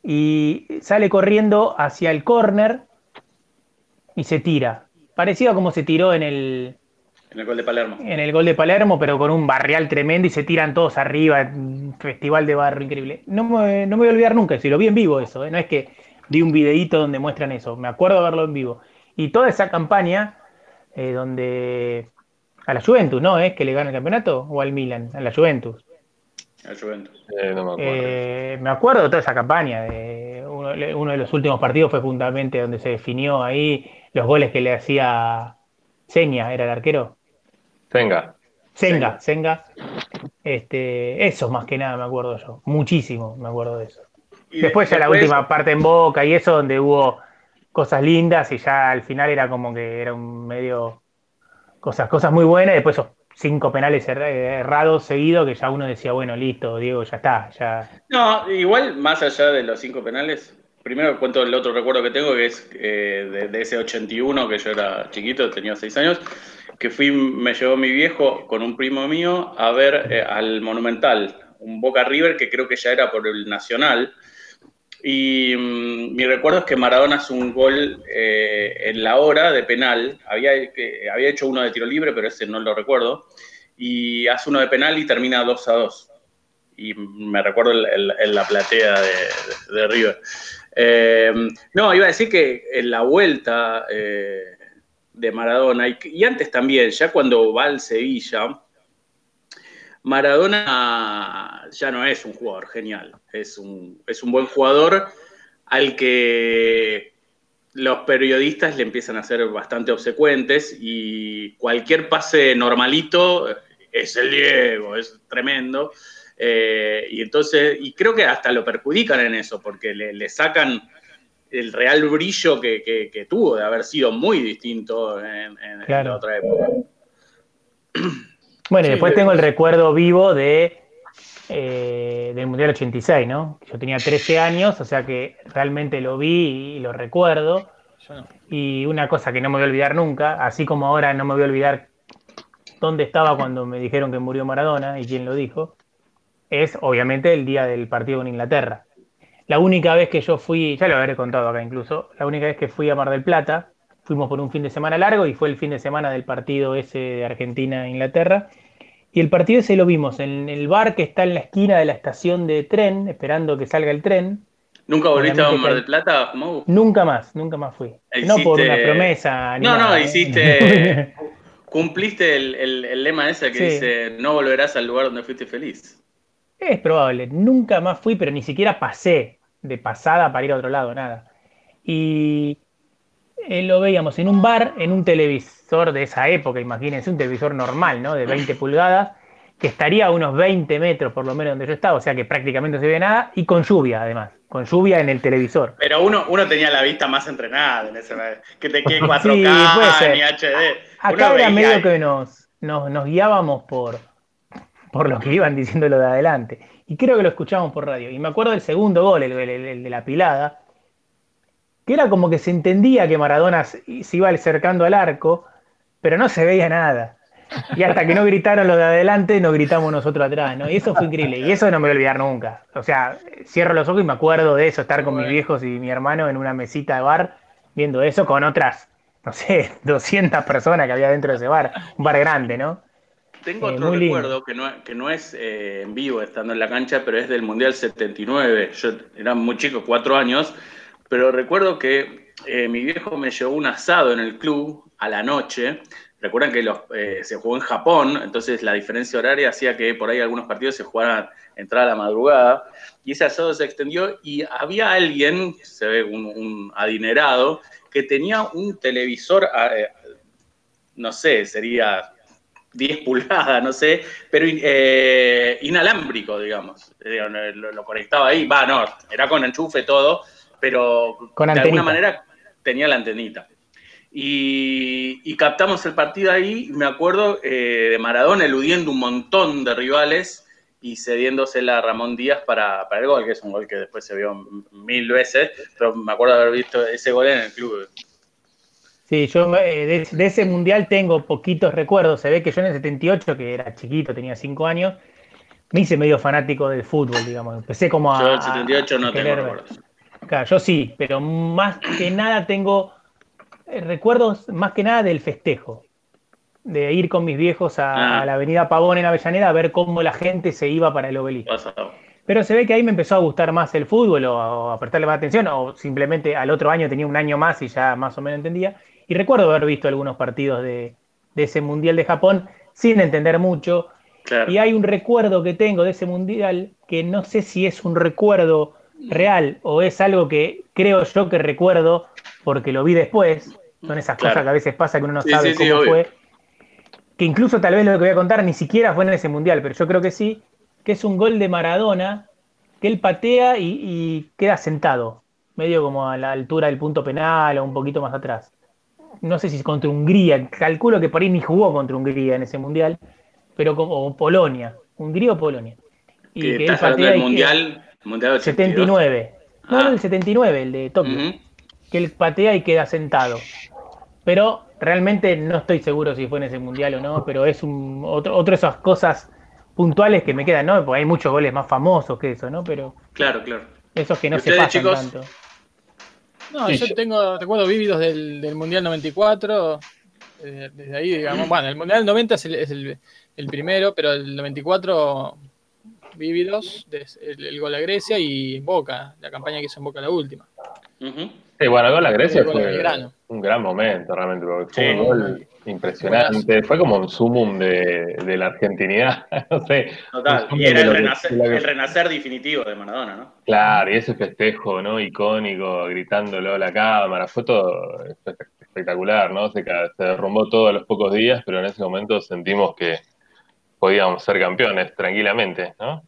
y sale corriendo hacia el córner y se tira. Parecido a como se tiró en el, En el gol de Palermo. en el gol de Palermo, pero con un barrial tremendo y se tiran todos arriba, festival de barro increíble. No me, no me voy a olvidar nunca, si lo vi en vivo eso, ¿eh? no es que vi un videíto donde muestran eso, me acuerdo de verlo en vivo. Y toda esa campaña eh, donde a la Juventus, ¿no? ¿Es que le gana el campeonato? ¿O al Milan? A la Juventus. El Juventus. Eh, no me acuerdo. Eh, me acuerdo de toda esa campaña. De uno, uno de los últimos partidos fue puntualmente donde se definió ahí los goles que le hacía Seña, era el arquero. Venga. Senga, Senga. Este, eso más que nada me acuerdo yo. Muchísimo me acuerdo de eso. Y Después ya la después- última parte en Boca y eso donde hubo cosas lindas y ya al final era como que era un medio cosas, cosas muy buenas y después esos cinco penales er- errados seguidos que ya uno decía, bueno, listo, Diego, ya está, ya. No, igual, más allá de los cinco penales, primero cuento el otro recuerdo que tengo, que es eh, de, de ese 81, que yo era chiquito, tenía seis años, que fui, me llevó mi viejo con un primo mío a ver eh, al Monumental, un Boca River que creo que ya era por el Nacional. Y mm, mi recuerdo es que Maradona hace un gol eh, en la hora de penal. Había, que- había hecho uno de tiro libre, pero ese no lo recuerdo. Y hace uno de penal y termina 2 a 2 y me recuerdo en, la platea de River. Eh, no, iba a decir que en la vuelta eh, de Maradona, y, y antes también, ya cuando va al Sevilla, Maradona ya no es un jugador genial, es un, es un buen jugador al que los periodistas le empiezan a ser bastante obsecuentes y cualquier pase normalito es el Diego, es tremendo. Eh, y entonces, y creo que hasta lo perjudican en eso, porque le, le sacan el real brillo que, que- que tuvo de haber sido muy distinto en, en- en Claro. la otra época. Bueno, y Sí, después de- tengo el recuerdo vivo de eh, del Mundial 86, ¿no? Yo tenía 13 años, o sea que realmente lo vi y lo recuerdo. Yo no. Y una cosa que no me voy a olvidar nunca, así como ahora no me voy a olvidar dónde estaba cuando me dijeron que murió Maradona y quién lo dijo, es obviamente el día del partido con Inglaterra. La única vez que yo fui, ya lo habré contado acá incluso, la única vez que fui a Mar del Plata, fuimos por un fin de semana largo y fue el fin de semana del partido ese de Argentina-Inglaterra. Y el partido ese lo vimos en el bar que está en la esquina de la estación de tren, esperando que salga el tren. ¿Nunca volviste a Mar del Plata, Mau? Nunca más, nunca más fui. No por una promesa. ni No, no, nada, ¿eh? hiciste. Cumpliste el, el- el lema ese que Sí. dice: No volverás al lugar donde fuiste feliz. Es probable, nunca más fui, pero ni siquiera pasé de pasada para ir a otro lado, nada. Y eh, lo veíamos en un bar, en un televisor de esa época, imagínense, un televisor normal, ¿no? De 20 pulgadas, que estaría a unos 20 metros por lo menos donde yo estaba, o sea que prácticamente no se ve nada, y con lluvia además, con lluvia en el televisor. Pero uno, uno tenía la vista más entrenada en ese que te quede Sí, 4K puede ser. ni HD. Acá era veía medio que nos, nos, nos guiábamos por, por lo que iban diciendo lo de adelante. Y creo que lo escuchábamos por radio. Y me acuerdo del segundo gol, el, el- el de la pilada, que era como que se entendía que Maradona se iba acercando al arco, pero no se veía nada. Y hasta que no gritaron los de adelante, no gritamos nosotros atrás, ¿no? Y eso fue increíble. Y eso no me voy a olvidar nunca. O sea, cierro los ojos y me acuerdo de eso, estar con mis viejos y mi hermano en una mesita de bar, viendo eso con otras, no sé, 200 personas que había dentro de ese bar. Un bar grande, ¿no? Tengo Eh, otro recuerdo que no, que no es eh, en vivo estando en la cancha, pero es del Mundial 79. Yo era muy chico, cuatro años, pero recuerdo que eh, mi viejo me llevó un asado en el club a la noche. Recuerdan que los, eh, se jugó en Japón, entonces la diferencia horaria hacía que por ahí algunos partidos se jugaran entrar a la madrugada. Y ese asado se extendió y había alguien, se ve un, adinerado, que tenía un televisor, eh, no sé, sería 10 pulgadas, no sé, pero eh, inalámbrico, digamos. Lo, lo conectaba ahí, va, no, era con enchufe todo, pero Con de antenita. alguna manera tenía la antenita. Y, y captamos el partido ahí, y me acuerdo eh, de Maradona eludiendo un montón de rivales y cediéndosela a Ramón Díaz para, para el gol, que es un gol que después se vio mil veces, pero me acuerdo de haber visto ese gol en el club. Sí, yo eh, de, de ese mundial tengo poquitos recuerdos. Se ve que yo en el 78, que era chiquito, tenía 5 años, me hice medio fanático del fútbol, digamos. Empecé como a. Yo el 78 no tengo recuerdos. Claro, yo sí, pero más que nada tengo eh, recuerdos, más que nada del festejo. De ir con mis viejos a, Ah. a la avenida Pavón en Avellaneda a ver cómo la gente se iba para el obelisco. Pasado. Pero se ve que ahí me empezó a gustar más el fútbol o, o a prestarle más atención, o simplemente al otro año tenía un año más y ya más o menos entendía. Y recuerdo haber visto algunos partidos de, de ese Mundial de Japón sin entender mucho. Claro. Y hay un recuerdo que tengo de ese Mundial que no sé si es un recuerdo real o es algo que creo yo que recuerdo porque lo vi después. Son esas Claro. cosas que a veces pasa que uno no Sí, sabe sí, sí, cómo obvio. fue. Que incluso tal vez lo que voy a contar ni siquiera fue en ese Mundial, pero yo creo que sí, que es un gol de Maradona que él patea y, y queda sentado, medio como a la altura del punto penal o un poquito más atrás. No sé si es contra Hungría, calculo que por ahí ni jugó contra Hungría en ese mundial, pero como o Polonia, Hungría o Polonia. Y que que él estás hablando patea del mundial, mundial 82. 79. No, Ah. no, el 79, el de Tokio. Que él patea y queda sentado. Pero realmente no estoy seguro si fue en ese mundial o no, pero es un, otro, otro de esas cosas puntuales que me quedan, ¿no? Porque hay muchos goles más famosos que eso, ¿no? Pero Claro, claro. esos que no ¿Y se pasan chicos? tanto. No, Sí, yo yo- tengo recuerdos vívidos del, del Mundial 94. eh, desde ahí, digamos. Bueno, el Mundial 90 es el, es el- el primero, pero el 94 vívidos, des- el, el gol a Grecia y Boca, la campaña que hizo en Boca la última. Sí, bueno, Grecia El gol de fue Belgrano. un gran momento realmente, porque fue Sí. un gol impresionante, fue como un sumum de, de la argentinidad, no sé. Total. Y era el renacer, de lo que- el renacer definitivo de Maradona, ¿no? Claro, y ese festejo, ¿no? Icónico, gritándolo a la cámara, fue todo espe- espectacular, ¿no? Se, se derrumbó todo a los pocos días, pero en ese momento sentimos que podíamos ser campeones tranquilamente, ¿no?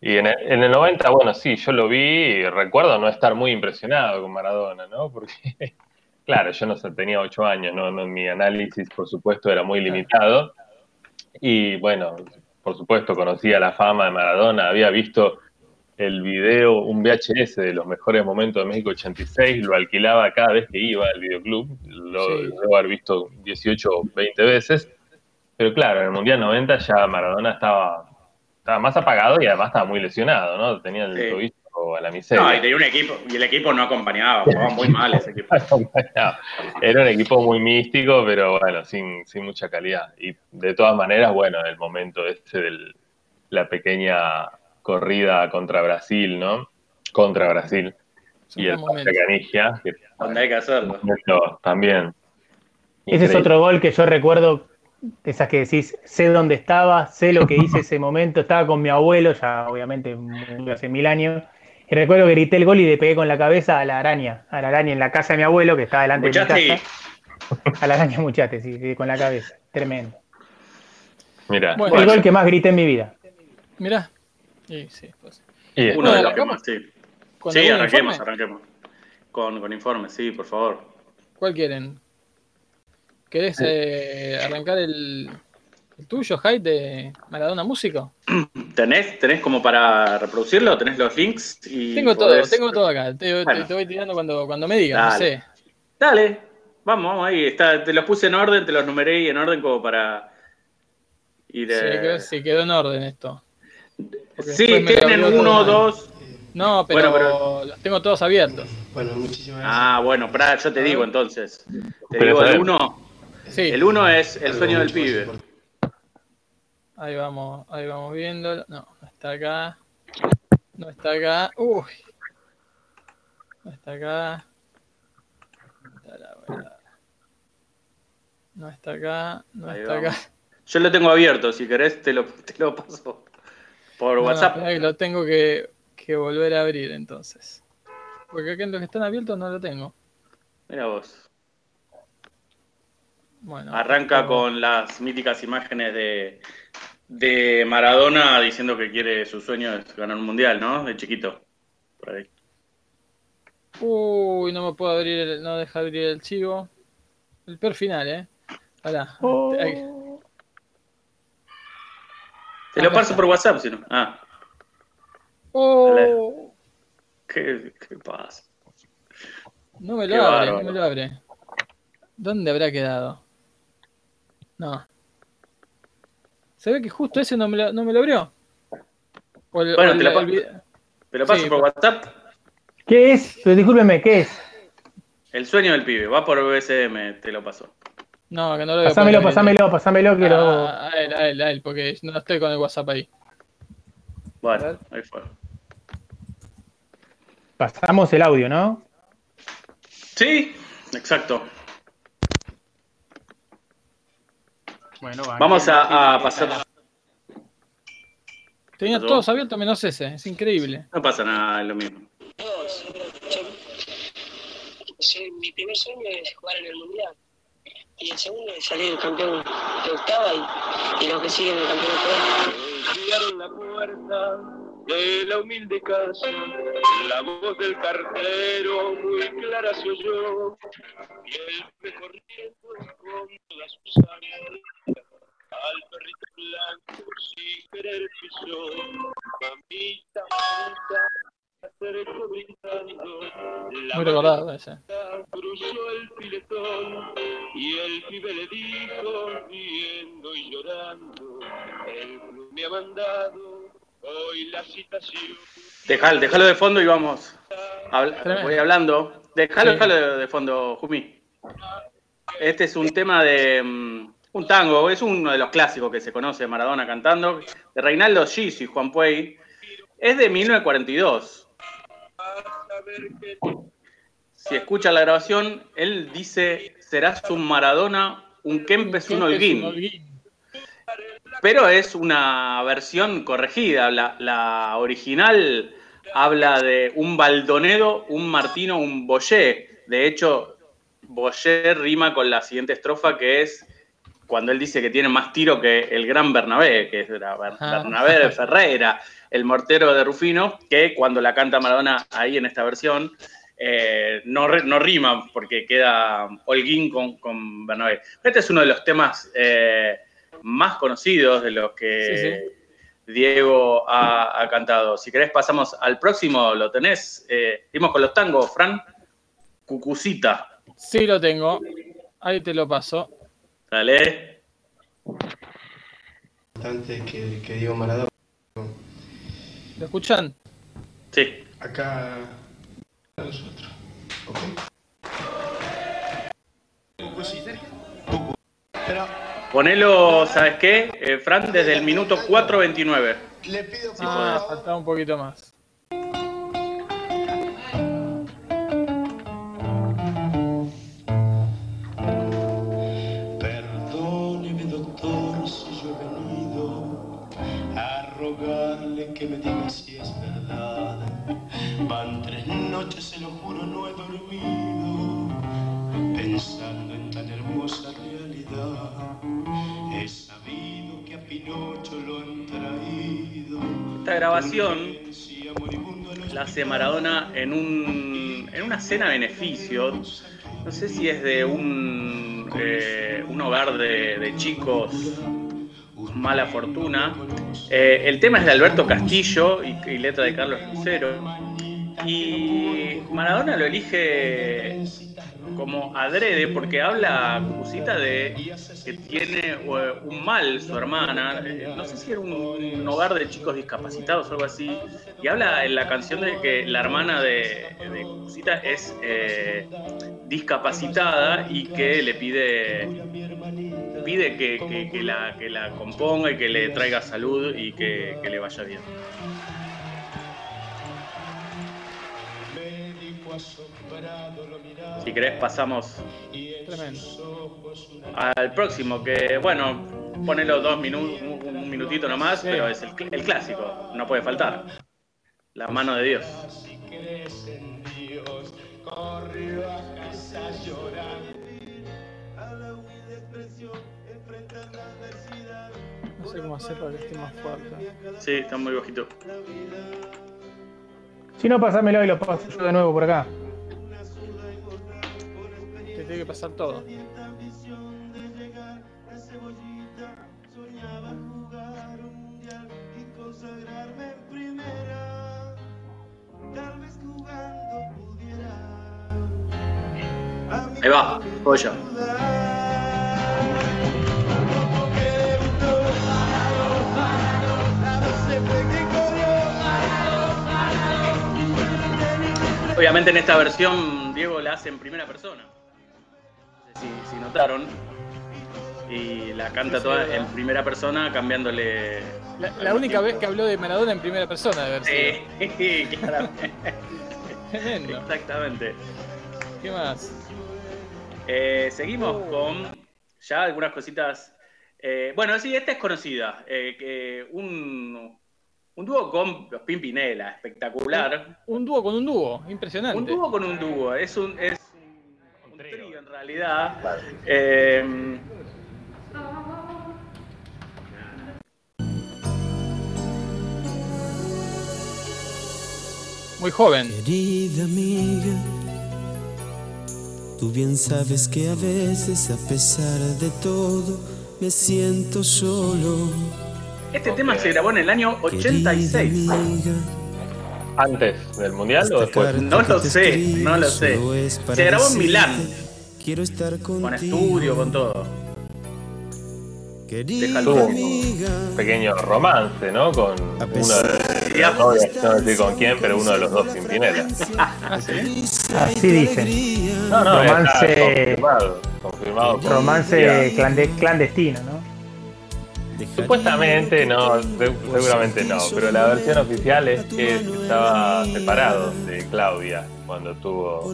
Y en el, en el 90, bueno, sí, yo lo vi y recuerdo no estar muy impresionado con Maradona, ¿no? Porque, claro, yo no tenía ocho años, ¿no? No, Mi análisis, por supuesto, era muy limitado. Y bueno, por supuesto, conocía la fama de Maradona, había visto el video, un VHS de los mejores momentos de México 86, lo alquilaba cada vez que iba al videoclub, lo Sí. debo haber visto 18 o 20 veces, pero claro, en el Mundial 90 ya Maradona estaba, estaba más apagado y además estaba muy lesionado, ¿no? Tenía el Sí. tobillo a la miseria. No, y tenía un equipo, y el equipo no acompañaba, jugaba muy mal ese equipo. Era un equipo muy místico, pero bueno, sin, sin mucha calidad. Y de todas maneras, bueno, el momento este de la pequeña corrida contra Brasil, ¿no? Contra Brasil. Y el pase Canigia, que Donde hay que hacerlo. también. Ese es otro gol que yo recuerdo, esas que decís, sé dónde estaba, sé lo que hice ese momento, estaba con mi abuelo, ya obviamente hace mil años, y recuerdo que grité el gol y le pegué con la cabeza a la araña, a la araña en la casa de mi abuelo, que estaba delante de mi casa. A la araña muchate, sí, sí, con la cabeza, tremendo. Mira, Bueno. el gol que más grité en mi vida. Mirá. Sí, sí, pues. y uno de los que más, sí. ¿Con Sí, arranquemos, informe? arranquemos. Con, con informes, sí, por favor. ¿Cuál quieren? ¿Querés eh, arrancar el, el tuyo, Hyde, de Maradona Músico? ¿Tenés, ¿Tenés como para reproducirlo? ¿Tenés los links? Y Tengo todo, tengo todo acá. Te, Bueno. te voy tirando cuando, cuando me digas, no Dale. sé. Dale, vamos, vamos ahí. Está, te los puse en orden, te los numeré en orden como para ir. Sí, eh, quedó en orden esto. Porque Sí, tienen uno, dos. No, pero, Bueno, pero- los tengo todos abiertos. Bueno, muchísimas gracias. Ah, bueno, pará, yo te digo entonces. Te Pero digo el sabés. uno. Sí, El uno es el sueño del pibe. importante. ahí vamos, ahí vamos viendo. No, no está acá. No está acá. Uy. No está acá. Está la verdad. No está acá. No Ahí está vamos. acá. Yo lo tengo abierto, si querés te lo, te lo paso por No, no, WhatsApp. que lo tengo que, que volver a abrir entonces. Porque acá en los que están abiertos no lo tengo. Mira vos. Bueno. Arranca con las míticas imágenes de, de Maradona diciendo que quiere su sueño es ganar un mundial, ¿no? De chiquito. Por ahí. Uy, no me puedo abrir, el- no deja abrir el chivo. El peor final, ¿eh? Pará. Oh. Te lo paso por WhatsApp, si no. Ah, Oh, ¿qué, qué pasa? no me Qué lo abre, bárbaro. no me lo abre. ¿Dónde habrá quedado? No. Se ve que justo ese no me lo, no me lo abrió. O el- Bueno, o te lo pa- el Te lo paso Sí, por por- WhatsApp. ¿Qué es? Pero discúlpeme, ¿qué es? El sueño del pibe. Va por BSM, te lo paso. No, que no lo veo. Pasámelo, pasámelo, pasámelo que lo. Ah, a él, a él, a él, porque no estoy con el WhatsApp ahí. Bueno, ahí fue. Pasamos el audio, ¿no? Sí, exacto. Bueno, Vamos a, a pasar. Tenía todos abiertos menos ese, es increíble. No pasa nada, es lo mismo. Mi primer sueño es jugar en el mundial. Y el segundo es salir campeón de octava y, y los que siguen el campeonato. Golpearon la puerta de la humilde casa, la voz del cartero muy clara se oyó, y el pez corriendo con toda su sangre, al perrito blanco sin querer pisó, mamita, mamita, acercó gritando, la ese. cruzó el filetón y el pibe le dijo riendo y llorando el club me ha mandado hoy la citación Dejalo, déjalo de fondo y vamos. Habla- voy hablando. Déjalo, Sí. déjalo de, de fondo, Jumi. Este es un tema de mm, un tango, es uno de los clásicos que se conoce de Maradona cantando, de Reinaldo Gis y Juan Puey. Es de 1942. Si escucha la grabación, él dice, serás un Maradona, un Kempes, un Holguín. Pero es una versión corregida. La, la original habla de un Baldonedo, un Martino, un Boyé. De hecho, Boyé rima con la siguiente estrofa que es cuando él dice que tiene más tiro que el gran Bernabé, que es Ah. Bernabé de Ferreira, el mortero de Rufino, que cuando la canta Maradona ahí en esta versión, eh, no, no rima porque queda Holguín con, con Bernabé. Este es uno de los temas eh, más conocidos de los que Diego ha, ha cantado. Si querés pasamos al próximo, lo tenés. Eh, Dimos con los tangos, Fran. Cucucita. Sí lo tengo. Ahí te lo paso. Dale. Bastante que, que Diego Maradona. ¿Lo escuchan? Sí. Acá nosotros. ¿Ok? Pero Ponelo, ¿sabes qué? Eh, Fran, desde el minuto 4.29. le pido por Ah, faltaba un poquito más. Perdóneme, doctor, si yo he venido a rogarle que me diga si es verdad. Van tres noches, se lo juro, no he dormido en tan hermosa realidad. He sabido que a Pinocho lo han traído. Esta grabación la hace Maradona en, un, en una cena beneficio. No sé si es de un, eh, un hogar de, de chicos mala fortuna. Eh, el tema es de Alberto Castillo y, y letra de Carlos Lucero. Y Maradona lo elige como adrede porque habla Cucucita de que tiene eh, un mal su hermana, eh, no sé si era un, hogar de chicos discapacitados o algo así, y habla en la canción de que la hermana de, de Cucucita es eh, discapacitada y que le pide pide que, que- la, que la componga y que le traiga salud y que le vaya bien. Si querés pasamos Tremendo. al próximo, que bueno, ponelo dos minutos, un, un minutito nomás, Sí. pero es el, cl- el clásico, no puede faltar. La mano de Dios. si crees en Dios, corrió a casa llorando. A la humilde expresión, enfrentando la adversidad. No sé cómo hacer para que esté más fuerte. Sí, está muy bajito. Si no, pasámelo y lo paso yo de nuevo por acá. Te tiene que pasar todo. Ahí va, voy yo. Obviamente en esta versión Diego la hace en primera persona. No sé si, si notaron. Y la canta toda en primera persona cambiándole. La, la única vez que habló de Maradona en primera persona, de sido. Sí, claramente. Tremendo. Exactamente. ¿Qué más? Eh, seguimos con ya algunas cositas. Eh, bueno, sí, esta es conocida. Eh, que un, un dúo con los Pimpinela, espectacular. Un dúo con un dúo, impresionante. Un dúo con un dúo, es un, es un, un trío en realidad. Eh, Muy joven. Querida amiga, tú bien sabes que a veces, a pesar de todo, me siento solo. Este tema se grabó en el año 86. ¿Antes del mundial o después? No lo sé, no lo sé. Se grabó en Milán, Quiero estar con estudio, con todo. Amiga, un pequeño romance, ¿no? Con uno de no voy a no decir con quién, pero uno de los dos Pimpinela. Así dicen. No, no, Romance- confirmado. confirmado Romance clandestino, ¿no? Supuestamente no, se- seguramente no, pero la versión oficial es que estaba separado de Claudia cuando tuvo.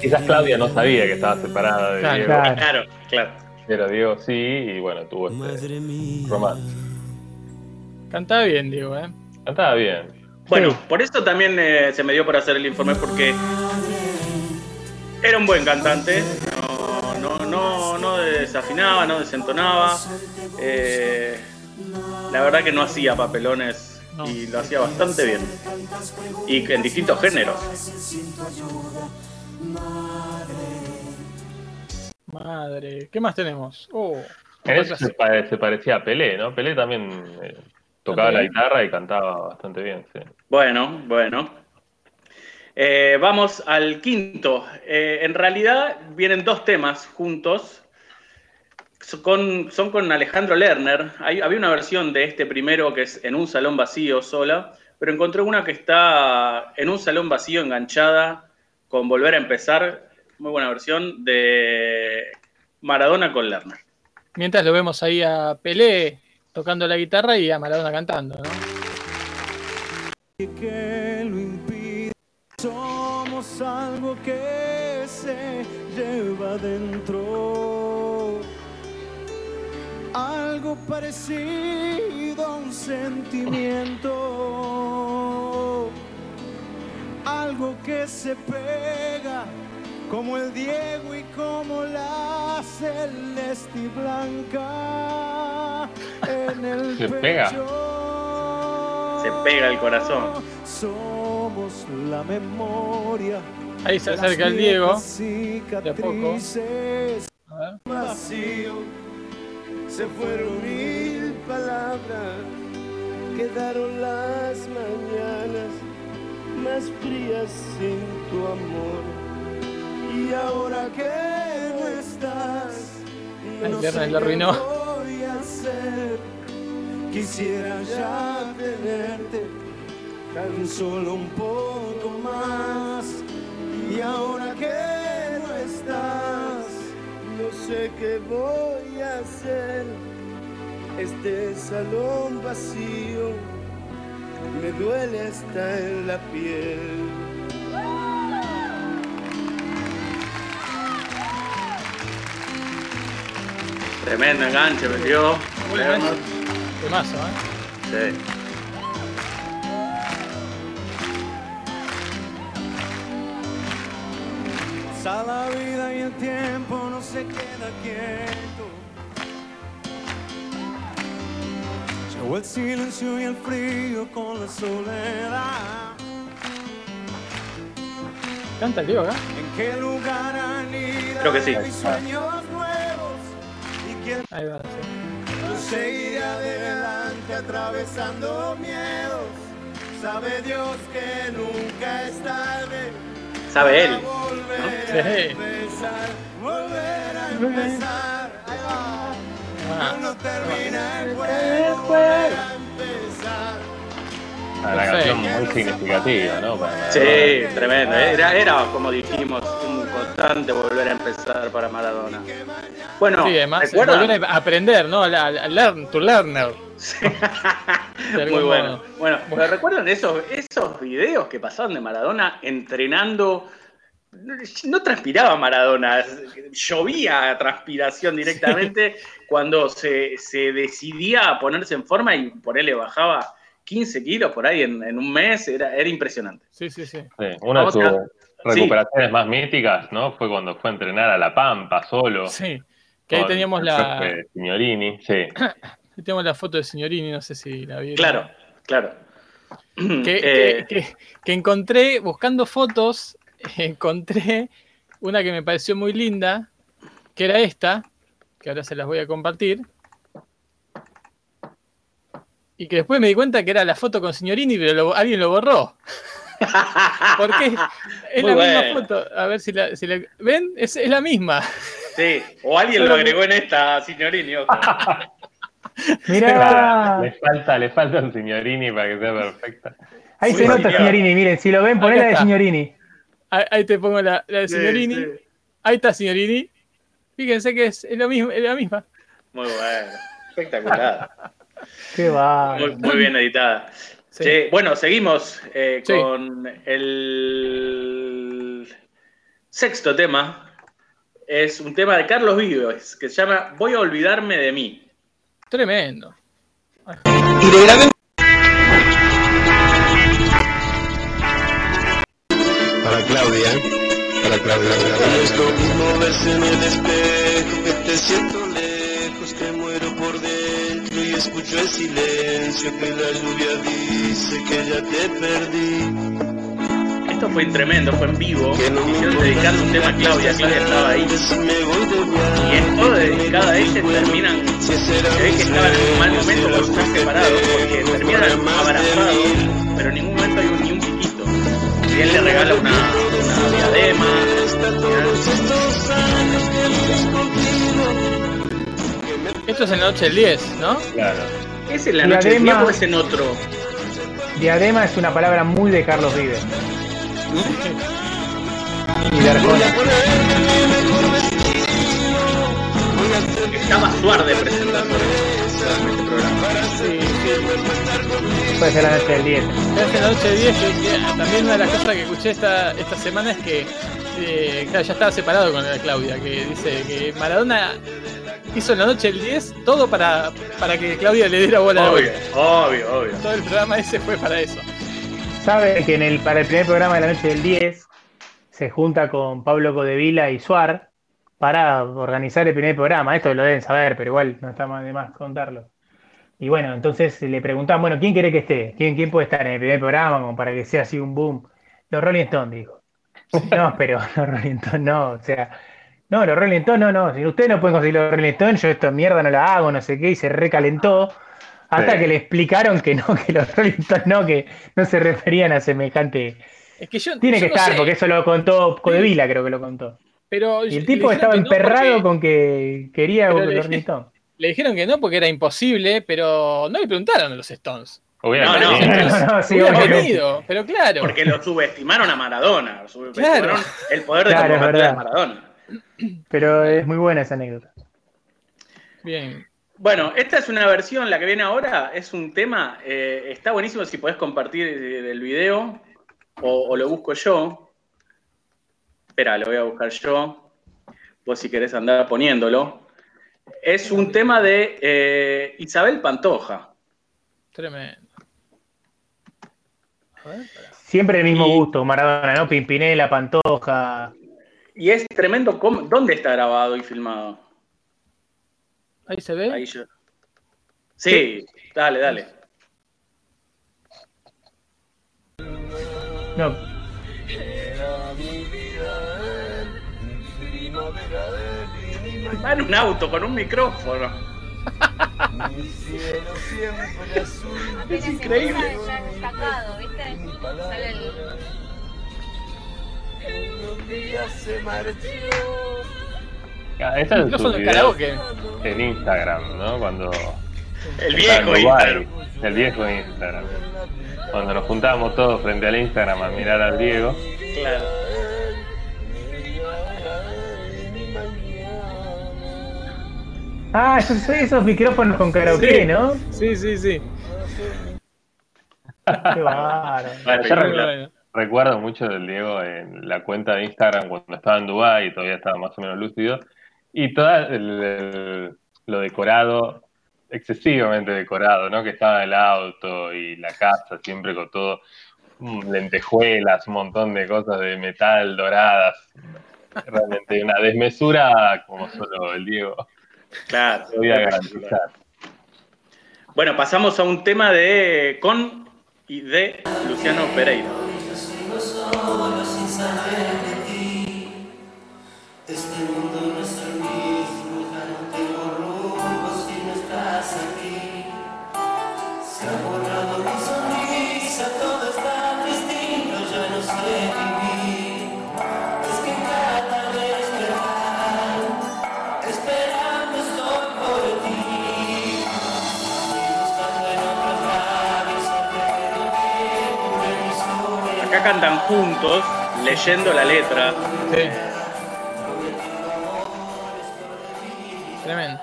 Quizás Claudia no sabía que estaba separada de Claro, Diego, claro. Claro, claro. pero Diego sí, y bueno, tuvo este romance. Cantaba bien, digo, ¿eh? Cantaba bien. Bueno, Sí. por eso también eh, se me dio por hacer el informe porque era un buen cantante, no, no, no, no desafinaba, no desentonaba. eh, la verdad que no hacía papelones y lo hacía bastante bien. Y en distintos géneros. Madre. ¿Qué más tenemos? Oh, se, pare- se parecía a Pelé, ¿no? Pelé también eh, tocaba la guitarra y cantaba bastante bien, sí. Bueno, bueno. Eh, vamos al quinto. Eh, en realidad vienen dos temas juntos. Con, son con Alejandro Lerner. Hay- había una versión de este primero que es en un salón vacío sola, pero encontré una que está en un salón vacío enganchada con Volver a empezar. Muy buena versión de Maradona con Lerner. Mientras lo vemos ahí a Pelé tocando la guitarra y a Maradona cantando, ¿no? Algo que se lleva dentro. Algo parecido a un sentimiento. Algo que se pega como el Diego y como la celeste y blanca en el Se pega. pecho. Se pega el corazón. Somos la memoria. Ahí se acerca el Diego. De a poco. A ver. Se fueron mil palabras. Quedaron las mañanas más frías sin tu amor. Y ahora que no estás, no Lerner sé lo arruinó. Quisiera ya tenerte tan solo un poco más. Y ahora que no estás, no sé qué voy a hacer. Este salón vacío me duele hasta en la piel. Tremendo enganche metió. Lerner. Temazo, ¿eh? Sí. Pasa la vida y el tiempo no se queda quieto. Llegó el silencio y el frío con la soledad. ¿Canta el Diego acá? ¿En qué lugar anidan Creo que sí. mis sueños nuevos? ¿Y quién Ahí va, sí. Yo seguiré adelante atravesando miedos. Sabe Dios que nunca es tarde sabe él. Sí. Ah, Ah, Una canción muy significativa, ¿no? Para Maradona. Sí, tremendo. Era, era, como dijimos, un constante volver a empezar para Maradona. Bueno, sí, además, ¿recuerdan? volver a aprender, ¿no? La, la- learn to learner. Muy bueno. Bueno, ¿pero recuerdan esos, esos videos que pasaban de Maradona entrenando? No transpiraba Maradona, llovía transpiración directamente cuando se, se decidía a ponerse en forma y por él le bajaba 15 kilos por ahí en, en un mes, era, era impresionante. Sí, sí, sí. Sí, una de sus recuperaciones más míticas, ¿no? Fue cuando fue a entrenar a La Pampa solo. Sí. Que ahí teníamos la, Signorini, sí. tenemos la foto de Signorini, no sé si la vieron. Claro, claro. Que, Eh, que- que- que encontré, buscando fotos, encontré una que me pareció muy linda, que era esta, que ahora se las voy a compartir. Y que después me di cuenta que era la foto con Signorini, pero lo- alguien lo borró. Porque es la misma foto. A ver si la, si la- ¿Ven? Es, es la misma. Sí, o alguien lo agregó en esta, Signorini. ojo. Mirá, Le falta, le falta un Signorini para que sea perfecta. ahí se nota. Signorini, miren, si lo ven, poné la de. Signorini. Ahí, ahí te pongo la, la de Sí, Signorini. sí. Ahí está Signorini. Fíjense que es, es lo mismo, es la misma. Muy bueno, espectacular. Qué va. Muy, muy bien editada. Sí. Che, bueno, seguimos eh, Sí. con el sexto tema. Es un tema de Carlos Vives que se llama Voy a olvidarme de mí. Tremendo. Para Claudia, para Claudia. No es lo mismo verse en el espejo que te siento lejos, que muero por dentro y escucho el silencio que la lluvia dice que ya te perdí. Esto fue tremendo, fue en vivo. Hicieron dedicando un tema a Claudia. Claudia estaba ahí. Y es todo dedicado a ella. Terminan. Se ve que estaban en un mal momento cuando están separados. Porque terminan abrazados. Pero en ningún momento hay un- ni un piquito. Y él le regala una, una diadema. Esto es en la noche del 10, ¿no? Claro. ¿Es en la noche del Diadema. día o es en otro? Diadema es una palabra muy de Carlos Vives. Y de Arjona. Estaba Suar de presentando este programa. Sí, sí. Puede ser la noche del 10. Es la noche del 10. que- que también una de las cosas que escuché esta, esta semana es que eh, claro, ya estaba separado con la Claudia, que dice que Maradona hizo en la noche del 10 todo para, para que Claudia le diera bola a la obvio, obvio. Todo el programa ese fue para eso. Sabe que en el, para el primer programa de la noche del 10 se junta con Pablo Codevila y Suar para organizar el primer programa. Esto lo deben saber, pero igual no está más de más contarlo. Y bueno, entonces le preguntaban, bueno, ¿quién quiere que esté? ¿Quién, quién puede estar en el primer programa como para que sea así un boom? Los Rolling Stones, dijo. No, pero los Rolling Stones no, o sea, no, los Rolling Stones no, no, si ustedes no pueden conseguir los Rolling Stones, yo esta mierda no la hago, no sé qué, y se recalentó. Hasta Sí. que le explicaron que no, que los Rolling Stones no, que no se referían a semejante. Es que yo, Tiene yo que no estar, sé, porque eso lo contó Codevila, creo que lo contó. Pero Y el tipo estaba no emperrado porque- con que quería Pero los le- Rolling Stones. Le dijeron que no porque era imposible, pero no le preguntaron a los Stones. Hubiera No, no. venido. No, sí, Hubiera obviamente. venido, pero claro. Porque lo subestimaron a Maradona. Subestimaron Claro. el poder de Claro, convocatoria de verdad. Maradona. Pero es muy buena esa anécdota. Bien. Bueno, esta es una versión, la que viene ahora, es un tema, eh, está buenísimo si podés compartir eh, el video o, o lo busco yo. Espera, lo voy a buscar yo. Vos si querés andar poniéndolo. Es un tema de eh, Isabel Pantoja. Tremendo. A ver. Siempre el mismo Y- gusto, Maradona, ¿no? Pimpinela, Pantoja. Y es tremendo. cómo- ¿Dónde está grabado y filmado? Ahí se ve. Ahí yo. Sí, dale, dale. No, Va en un auto con un micrófono. Es increíble. Ya destacado, ¿viste? Sale el... Ah, Esa es Micrófono su de video karaoke. en Instagram, ¿no? Cuando El en viejo. Instagram. El viejo Instagram. Cuando nos juntábamos todos frente al Instagram a mirar al Diego. Claro. Ah, esos, esos micrófonos con karaoke, Sí. ¿no? Sí, sí, sí. Qué bárbaro. Yo recuerdo, recuerdo mucho del Diego en la cuenta de Instagram cuando estaba en Dubái y todavía estaba más o menos lúcido. Y todo el- el- lo decorado, excesivamente decorado, ¿no? Que estaba el auto y la casa siempre con todo, mm, lentejuelas, un montón de cosas de metal doradas. Realmente una desmesura como solo el Diego Claro. podía garantizar. Bueno, pasamos a un tema de con y de Luciano Pereira. Este mundo no cantan juntos, leyendo la letra. Sí. Tremendo.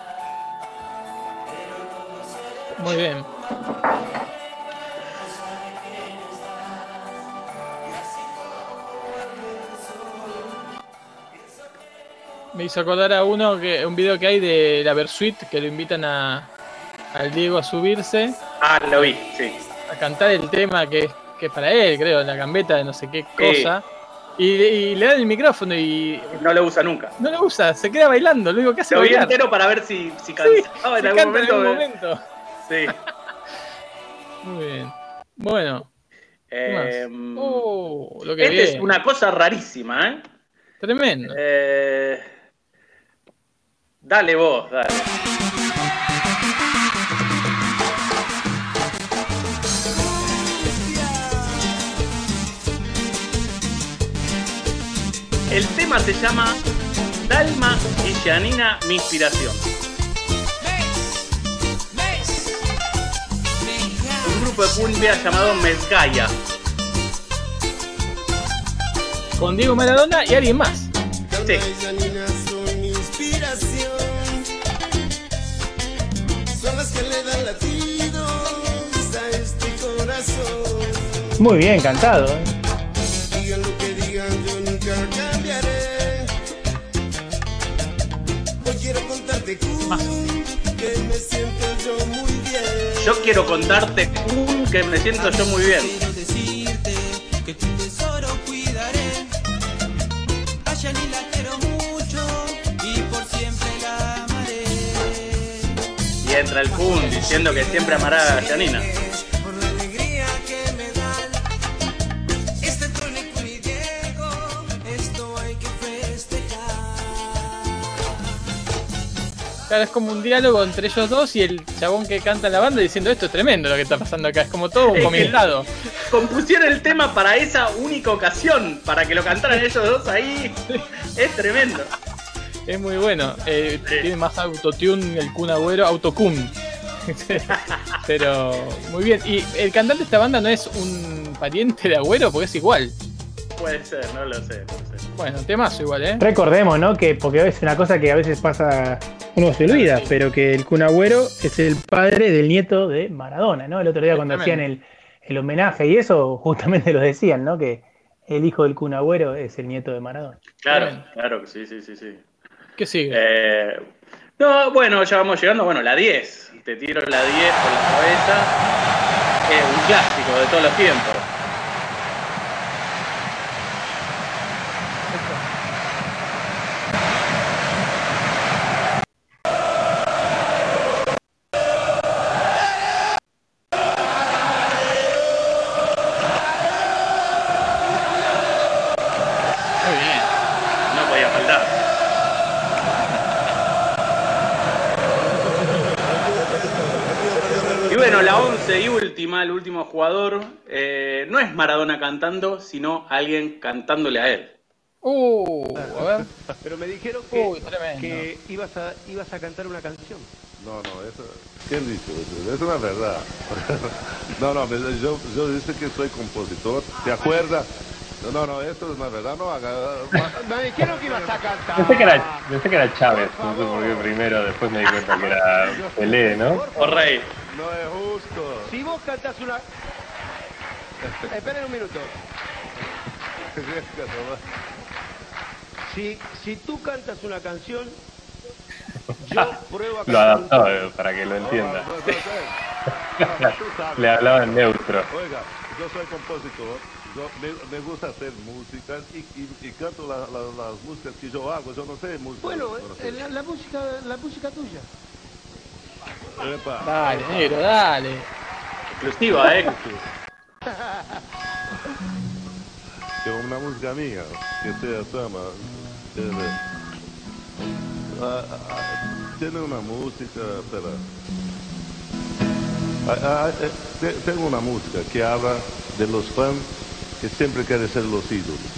Muy bien. Me hizo acordar a uno que un video que hay de la Versuit que lo invitan a al Diego a subirse Ah, lo vi, sí. a cantar el tema que, que es para él, creo, la gambeta de no sé qué cosa. Y, y le dan el micrófono y No lo usa nunca. no lo usa, se queda bailando, lo único que hace Lo vi entero para ver si, si Sí, cansaba en se algún canta momento. en algún de- momento. Sí. Muy bien. Bueno, ¿qué Eh? Oh, lo que Esta es una cosa rarísima, ¿eh? Tremendo. Eh, Dale vos, dale. El tema se llama Dalma y Janina, mi inspiración. Un grupo de cumbia llamado Mezcaya. Con Diego Maradona y alguien más. Sí. y Janina son mi inspiración. Son las que le dan latidos a este corazón. Muy bien cantado. ¿eh? Yo quiero contarte un que me siento yo muy bien. Y entra el Kun diciendo que siempre amará a Janina. Claro, es como un diálogo entre ellos dos y el chabón que canta en la banda diciendo esto es tremendo lo que está pasando acá. Es como todo un comentado. Compusieron el tema para esa única ocasión, para que lo cantaran ellos dos ahí. Es tremendo. Es muy bueno. Eh, Tiene más autotune el Kun Agüero, autocun. Pero muy bien. ¿Y el cantante de esta banda no es un pariente de Agüero? Porque es igual. Puede ser, no lo sé. No sé. Bueno, temazo igual, ¿eh? Recordemos, ¿no? Que porque es una cosa que a veces pasa, uno se olvida, pero que el Kun Agüero es el padre del nieto de Maradona, ¿no? El otro día cuando hacían el, el homenaje y eso, justamente lo decían, ¿no? Que el hijo del Kun Agüero es el nieto de Maradona. Claro, Tremendo. claro que sí, sí, sí, sí. ¿Qué sigue? Eh, no, bueno, ya vamos llegando. Bueno, la 10. Te tiro la 10 por la cabeza. Es un clásico de todos los tiempos. Muy bien. No podía faltar. Y bueno, la 11 y última, el último jugador, eh, no es Maradona cantando, sino alguien cantándole a él. Uh, a ver. Pero me dijeron que, Uy, que ibas, a, ibas a cantar una canción. No, no, eso, ¿quién dijo eso? Es una verdad. No, no, yo, yo dije que soy compositor, ¿te acuerdas? No, no, no, esto es una verdad, no haga... Me dijeron que ibas a cantar. Pensé que era, pensé que era Chávez, no sé por qué primero, después me di cuenta que era Pelé, ¿no? O Rey. No es justo. Si vos cantás una... Esperen un minuto. Si, si tú cantas una canción, yo pruebo a Lo cantar un adaptaba para que lo entienda. Le hablaba en neutro. Oiga, yo soy compositor, yo me, me gusta hacer música y, y, y canto la- la- las músicas que yo hago, yo no sé música. Bueno, eh, la, la música, la música tuya. Epa. Dale, negro, dale. Exclusiva, ¿eh? Que una música mía, que sea sama. eh, ah, ah, tiene una música, espera. Ah, ah, eh, te- tengo una música que habla de los fans que siempre quieren ser los ídolos.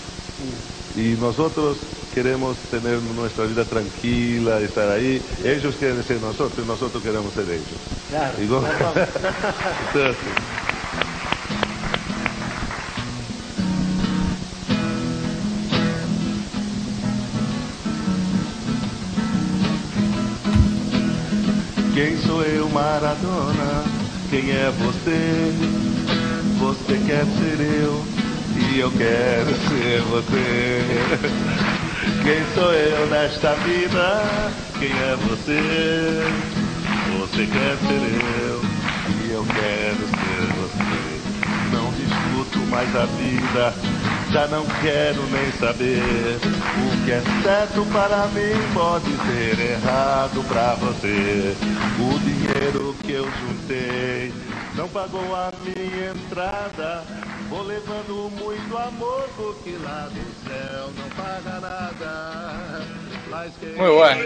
Y nosotros queremos tener nuestra vida tranquila, estar ahí. Ellos quieren ser nosotros y nosotros queremos ser ellos. Claro. Entonces, sou eu, Maradona? Quem é você? Você quer ser eu e eu quero ser você. Quem sou eu nesta vida? Quem é você? Você quer ser eu e eu quero ser você. Não discuto mais a vida, já não quero nem saber. O que é certo para mim pode ser errado para você. O dinheiro que eu juntei não pagou a minha entrada. Vou levando muito amor, porque lá do céu não paga nada. Mas quem Muy bueno.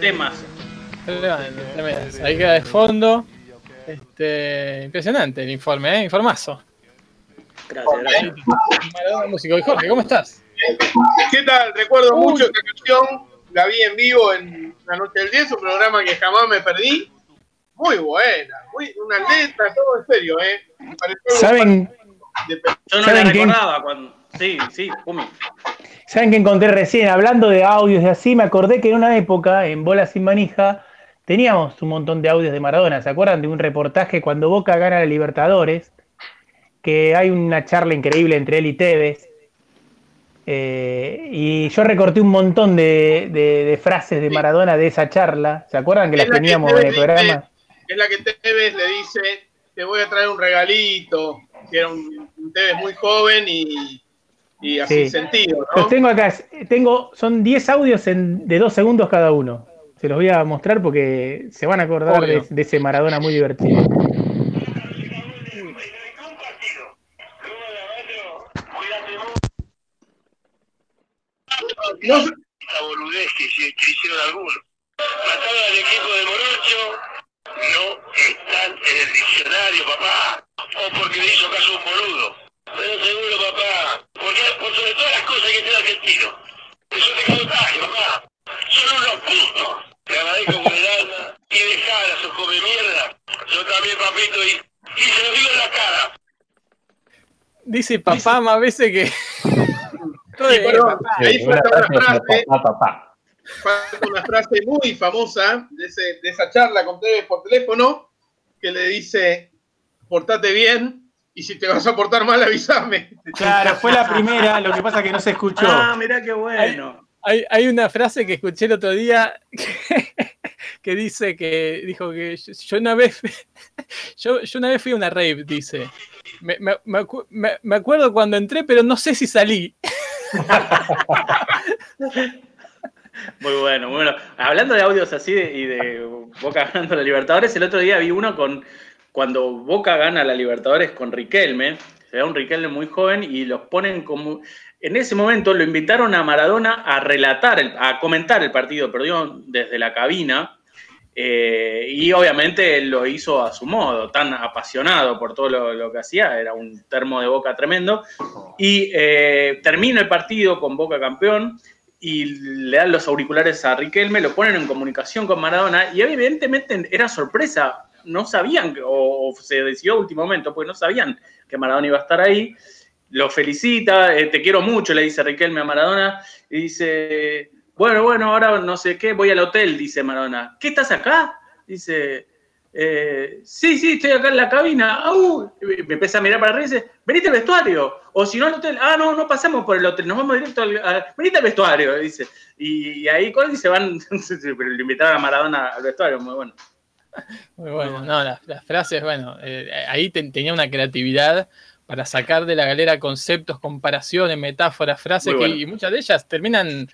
Temazo. é? Temazo. Ahí queda de fondo. Este, impresionante el informe, ¿eh? Informazo. Gracias, gracias. Maradona músico. Y Jorge, ¿cómo estás? ¿Qué tal? Recuerdo Uy. mucho esta canción. La vi en vivo en La Noche del 10, un programa que jamás me perdí. Muy buena, muy, una letra, todo en serio, ¿eh? Me pareció un ¿Saben, de Yo no la ¿Saben quién? recordaba cuando. Sí, sí, Pumi. ¿Saben que encontré recién? Hablando de audios y así, me acordé que en una época, en Bola Sin Manija, teníamos un montón de audios de Maradona. ¿Se acuerdan de un reportaje cuando Boca gana la Libertadores? Que hay una charla increíble entre él y Tevez. Eh, y yo recorté un montón de, de- de frases de Maradona de esa charla. ¿Se acuerdan que Es las la que teníamos en el dice- programa? Es la que Tevez le dice, te voy a traer un regalito, que era un, un Tevez muy joven y, y así Sí. sentido, ¿no? Los tengo acá, tengo, son 10 audios en- de dos segundos cada uno. Se los voy a mostrar porque se van a acordar de ese Maradona muy divertido. Esa boludez que, hici- que hicieron algunos. Mataron al equipo de Morocho, no están en el diccionario, papá. O porque le hizo caso a un boludo. Pero seguro, papá. Porque, por sobre todas las cosas que ser argentino. Eso te cabotaje, papá. Son unos putos. Te agradezco con el alma. Y dejad a esos come mierda. Yo también, papito, y, y se lo digo en la cara. Dice papá más veces que. Papá. ahí falta una frase frase, papá, papá. falta una frase muy famosa de, ese- de esa charla con Tevez por teléfono, que le dice, portate bien, y si te vas a portar mal, avísame. Claro, fue la primera, lo que pasa es que no se escuchó. Ah, mirá qué bueno. Hay, hay una frase que escuché el otro día que, que dice que dijo que yo, yo una vez yo, yo una vez fui a una rave, dice. Me, me- me- me acuerdo cuando entré, pero no sé si salí. Muy bueno, muy bueno. Hablando de audios así y de Boca ganando la Libertadores, el otro día vi uno con cuando Boca gana la Libertadores con Riquelme, se da un Riquelme muy joven y los ponen como en ese momento lo invitaron a Maradona a relatar, el- a comentar el partido, perdió desde la cabina. Eh, y obviamente él lo hizo a su modo, tan apasionado por todo lo, que hacía, era un termo de boca tremendo. Y eh, termina el partido con Boca campeón y le dan los auriculares a Riquelme, lo ponen en comunicación con Maradona y evidentemente era sorpresa, no sabían, o, se decidió a último momento, porque no sabían que Maradona iba a estar ahí. Lo felicita, eh, te quiero mucho, le dice Riquelme a Maradona, y dice, bueno, bueno, ahora no sé qué, voy al hotel, dice Maradona. ¿Qué estás acá? Dice, eh, sí, sí, estoy acá en la cabina. Au. Me empieza a mirar para arriba y dice, venite al vestuario. O si no al hotel, ah, no, no pasamos por el hotel, nos vamos directo al, venite al vestuario, dice. Y, y ahí con se van, pero le invitaron a Maradona al vestuario, muy bueno. Muy bueno, no, las, las frases, bueno, eh, ahí ten- tenía una creatividad para sacar de la galera conceptos, comparaciones, metáforas, frases, que, y muchas de ellas terminan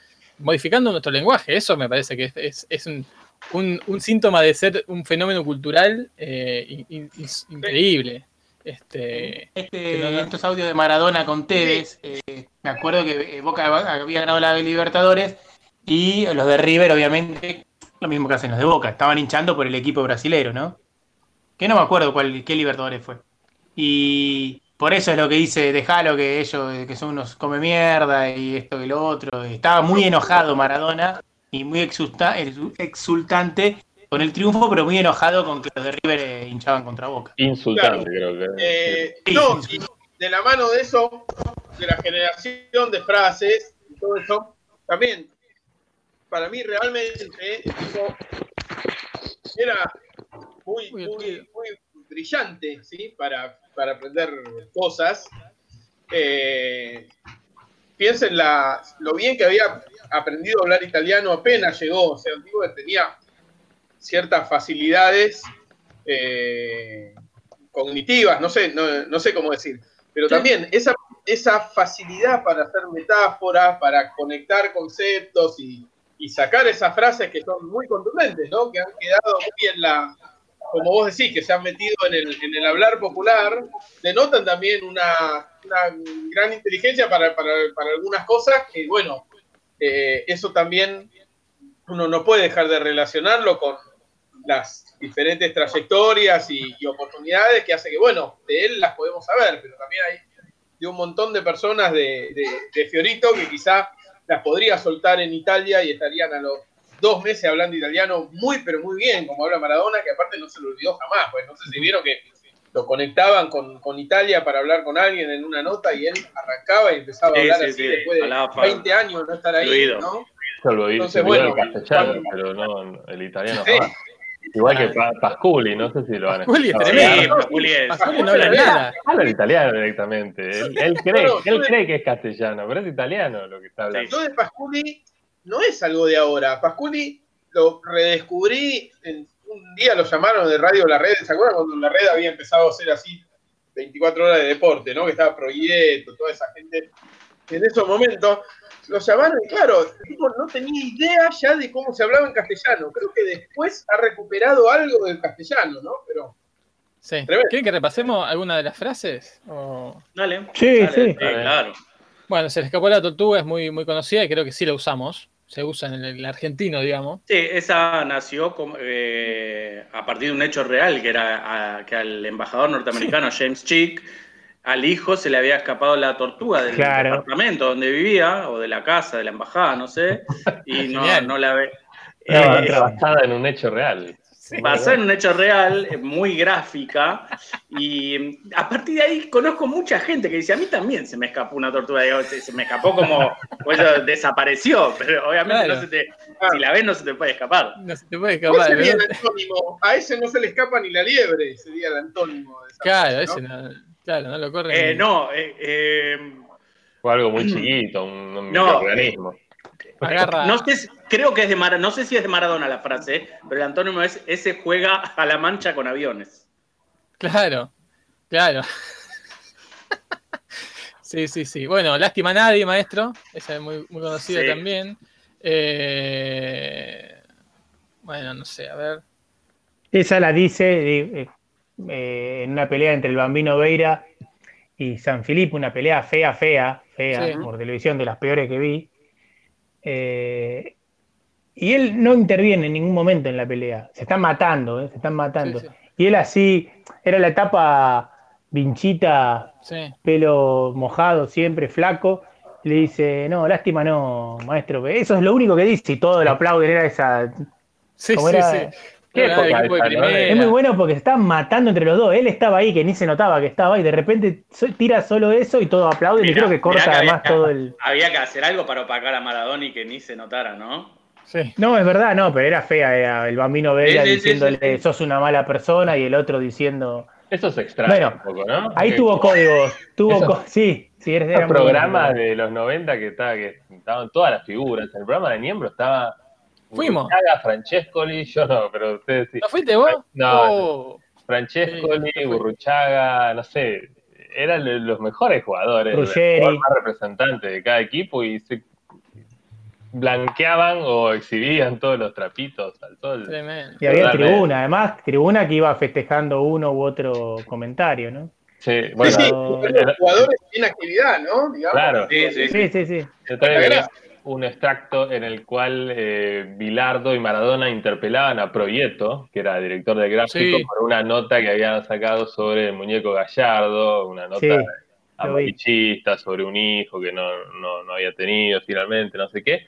modificando nuestro lenguaje. Eso me parece que es, es- es un, un- un síntoma de ser un fenómeno cultural eh, in- in- in- increíble. Este, Este, que no- no- estos audios de Maradona con Tevez, eh, me acuerdo que eh, Boca había ganado la Libertadores y los de River, obviamente, lo mismo que hacen los de Boca, estaban hinchando por el equipo brasilero, ¿no? Que no me acuerdo cuál, qué Libertadores fue. Y por eso es lo que dice, dejalo que ellos, eh, que son unos come mierda y esto que lo otro. Estaba muy enojado Maradona y muy exulta- exultante con el triunfo, pero muy enojado con que los de River eh, hinchaban contra Boca. Insultante, creo que. Eh, no, y de la mano de eso, de la generación de frases y todo eso, también, para mí realmente, eh, el tipo era muy, muy, muy brillante, ¿sí? Para, para aprender cosas. Eh, piensen la, lo bien que había aprendido a hablar italiano apenas llegó, o sea, tipo que tenía ciertas facilidades eh, cognitivas, no sé, no, no sé cómo decir, pero también esa, esa facilidad para hacer metáforas, para conectar conceptos y, y sacar esas frases que son muy contundentes, ¿no? Que han quedado muy en la, como vos decís, que se han metido en el, hablar popular, denotan también una, gran inteligencia para, algunas cosas que, bueno, eh, eso también uno no puede dejar de relacionarlo con las diferentes trayectorias y, oportunidades que hace que, bueno, de él las podemos saber, pero también hay de un montón de personas de Fiorito que quizá las podría soltar en Italia y estarían a los dos meses hablando italiano muy, pero muy bien, como habla Maradona, que aparte no se lo olvidó jamás, pues no sé si vieron que lo conectaban con, con Italia para hablar con alguien en una nota y él arrancaba y empezaba a Sí, hablar sí, así sí, después de para- 20 años no estar ahí, fluido. ¿no? Lo vi, Entonces, se bueno, el castellano, pero no el italiano. Sí. jamás. Igual que Pa- Pasculi, no sé si lo van a Pasculi es tremendo. Pasculi es- Pasculi no habla nada. Habla el italiano directamente. Él, él cree, él de- cree que es castellano, pero es italiano lo que está hablando. Yo de Pasculi no es algo de ahora. Pasculi lo redescubrí, en, un día lo llamaron de Radio La Red, ¿se acuerdan cuando La Red había empezado a ser así 24 horas de deporte, ¿no? Que estaba Proyecto, toda esa gente. En esos momentos lo llamaron y claro, el tipo no tenía idea ya de cómo se hablaba en castellano. Creo que después ha recuperado algo del castellano, ¿no? Pero Sí. ¿Quieren que repasemos alguna de las frases? O- Dale. Sí, Dale, sí. claro. Bueno, se le escapó la tortuga, es muy, muy conocida y creo que sí la usamos. Se usa en el, el argentino, digamos. Sí, esa nació como, eh, a partir de un hecho real, que era a- que al embajador norteamericano James Chick, al hijo se le había escapado la tortuga del Claro. departamento donde vivía, o de la casa, de la embajada, no sé, y no, no la ve. Estaba Eh, basada en un hecho real. Basada en un hecho real, eh, muy gráfica, y mm, a partir de ahí conozco mucha gente que dice, a mí también se me escapó una tortuga, digo, se, se me escapó como, pues, desapareció, pero obviamente Claro. no se te, si la ves no se te puede escapar. No se te puede ¿cuál escapar. sería ¿no? el antónimo? A ese no se le escapa ni la liebre, sería el antónimo de esa Claro, frase, ese ¿no? no, claro, no lo corre. Eh, no, eh, eh, Fue algo muy chiquito, un, un No. microorganismo. Agarra. no sé, si- creo que es de Maradona, no sé si es de Maradona la frase, pero el antónimo es ese juega a la mancha con aviones. Claro, claro. Sí, sí, sí. Bueno, lástima a nadie, maestro. Esa es muy, muy conocida Sí. también. Eh, bueno, no sé, a ver. Esa la dice eh, eh, en una pelea entre el Bambino Veira y San Filipe, una pelea fea, fea, fea, Sí. por televisión, de las peores que vi. Eh, y él no interviene en ningún momento en la pelea. Se están matando, ¿eh? se están matando. Sí, sí. Y él así, era la etapa vinchita, Sí. pelo mojado, siempre flaco. Le dice, no, lástima no, maestro. Eso es lo único que dice y todo lo aplauden. Era esa. Sí, ¿cómo sí, era? sí. Es muy bueno porque se están matando entre los dos. Él estaba ahí, que ni se notaba que estaba ahí. De repente tira solo eso y todo aplauden. y creo que corta que además había- todo el. Había que hacer algo para opacar a Maradona y que ni se notara, ¿no? Sí. No, es verdad, no, pero era fea. Era el bambino Vela Sí, sí, diciéndole, sí, sí. sos una mala persona. Y el otro diciendo. Eso se extraña Bueno, un poco, ¿no? Ahí tuvo códigos. Tuvo Esos- co- sí, sí, eres Esos era muy bueno, programas de los 90 que, estaba, que estaban todas las figuras. El programa de Niembro estaba. Fuimos. Burruchaga, Francescoli, yo no, pero ustedes sí. ¿No fuiste vos? No, Oh. Francescoli, Sí, sí. Burruchaga, no sé. Eran lo- los mejores jugadores, los Ruggeri. más representantes de cada equipo y se blanqueaban o exhibían todos los trapitos al sol. Tremendo. Y había tribuna, además, tribuna que iba festejando uno u otro comentario, ¿no? Sí, Sí, bueno, sí, Pero- los jugadores en actividad, ¿no? Digamos. claro. Sí, sí, Sí, sí, sí. Yo un extracto en el cual eh, Bilardo y Maradona interpelaban a Proieto, que era director de gráfico, Sí. por una nota que habían sacado sobre el muñeco Gallardo, una nota Sí, amarillista sobre un hijo que no, no, no había tenido finalmente, no sé qué.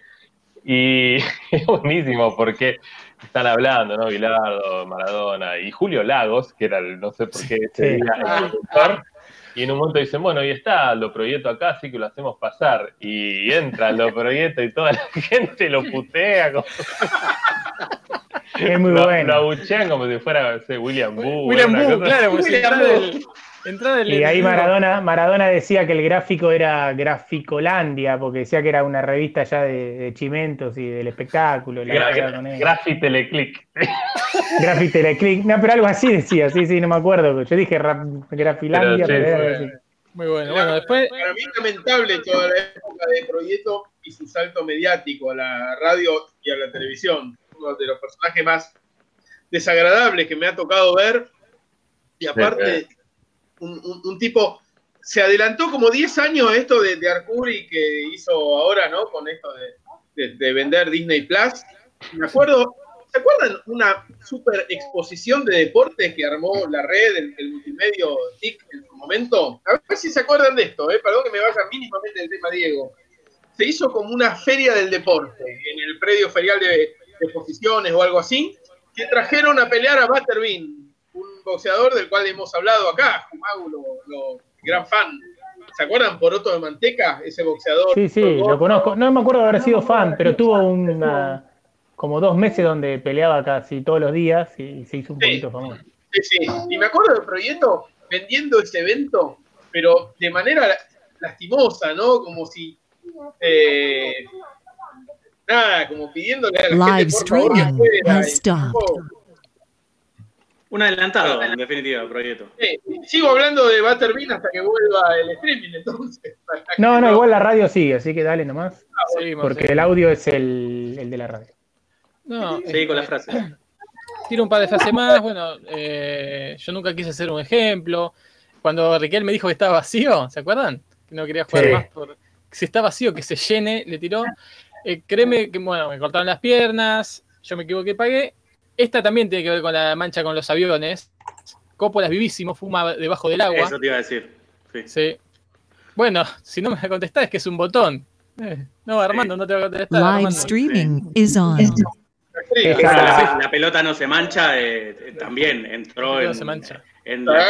Y es buenísimo porque están hablando, ¿no? Bilardo, Maradona y Julio Lagos, que era el, no sé por qué ese Sí. día, el y en un momento dicen, bueno, y está lo proyecto acá, así que lo hacemos pasar. Y entra lo proyecto y toda la gente lo putea, como, Es muy lo, lo bueno. abuchean como si fuera sé, William Boo. William Boo, claro, porque si William Boo. Y ahí. Maradona, Maradona decía que el gráfico era Graficolandia, porque decía que era una revista ya de, de chimentos y del espectáculo. la Gra- verdad, con él. Grafi Teleclick. Grafi Teleclick. No, pero algo así decía, sí, sí, no me acuerdo. Yo dije rap- Grafilandia, Pero sí, pero era sí. algo así. Muy bueno. Bueno, después. Para mí es lamentable toda la época de Proyecto y su salto mediático a la radio y a la televisión. Uno de los personajes más desagradables que me ha tocado ver. Y aparte, un, un- un tipo se adelantó como 10 años esto de, de Arcuri que hizo ahora, ¿no? Con esto de, de- de vender Disney Plus. Me acuerdo, ¿se acuerdan una super exposición de deportes que armó la red, el, el multimedio TIC en su momento? A ver si se acuerdan de esto, ¿eh? Perdón que me vaya mínimamente del tema, Diego. Se hizo como una feria del deporte en el predio ferial de, exposiciones o algo así, que trajeron a pelear a Butterbean, boxeador del cual hemos hablado acá, Jumagu, lo, lo- gran fan. ¿Se acuerdan por Otto de Manteca, ese boxeador? Sí, sí, lo conozco. No me acuerdo de haber sido fan, pero tuvo una, como dos meses donde peleaba casi todos los días y se hizo un Sí. poquito famoso. Sí, sí. Y me acuerdo del proyecto vendiendo ese evento, pero de manera lastimosa, ¿no? Como si. eh, nada, como pidiéndole a la Live gente por favor que streaming fuera, has y stopped. tipo, Un adelantado, en definitiva, proyecto. eh, sigo hablando de Butterbean hasta que vuelva el streaming, entonces. No, no, igual la radio sigue, así que dale nomás. Seguimos, Porque seguimos. el audio es el, el de la radio. No, Seguí con la eh, frase. Tiro un par de frases más. Bueno, eh, yo nunca quise ser un ejemplo. Cuando Riquel me dijo que estaba vacío, ¿se acuerdan? Que no quería jugar Sí. más por. Si está vacío, que se llene, le tiró. Eh, créeme que, bueno, me cortaron las piernas, yo me equivoqué, pagué. Esta también tiene que ver con la mancha con los aviones. Coppola es vivísimo, fuma debajo del agua. Eso te iba a decir. Sí. Sí. Bueno, si no me contestás es que es un botón. Eh, no, Armando, no te va a contestar. Live Armando. streaming is on. Esa, la, la pelota no se mancha, eh, eh, también entró No en, se mancha. en la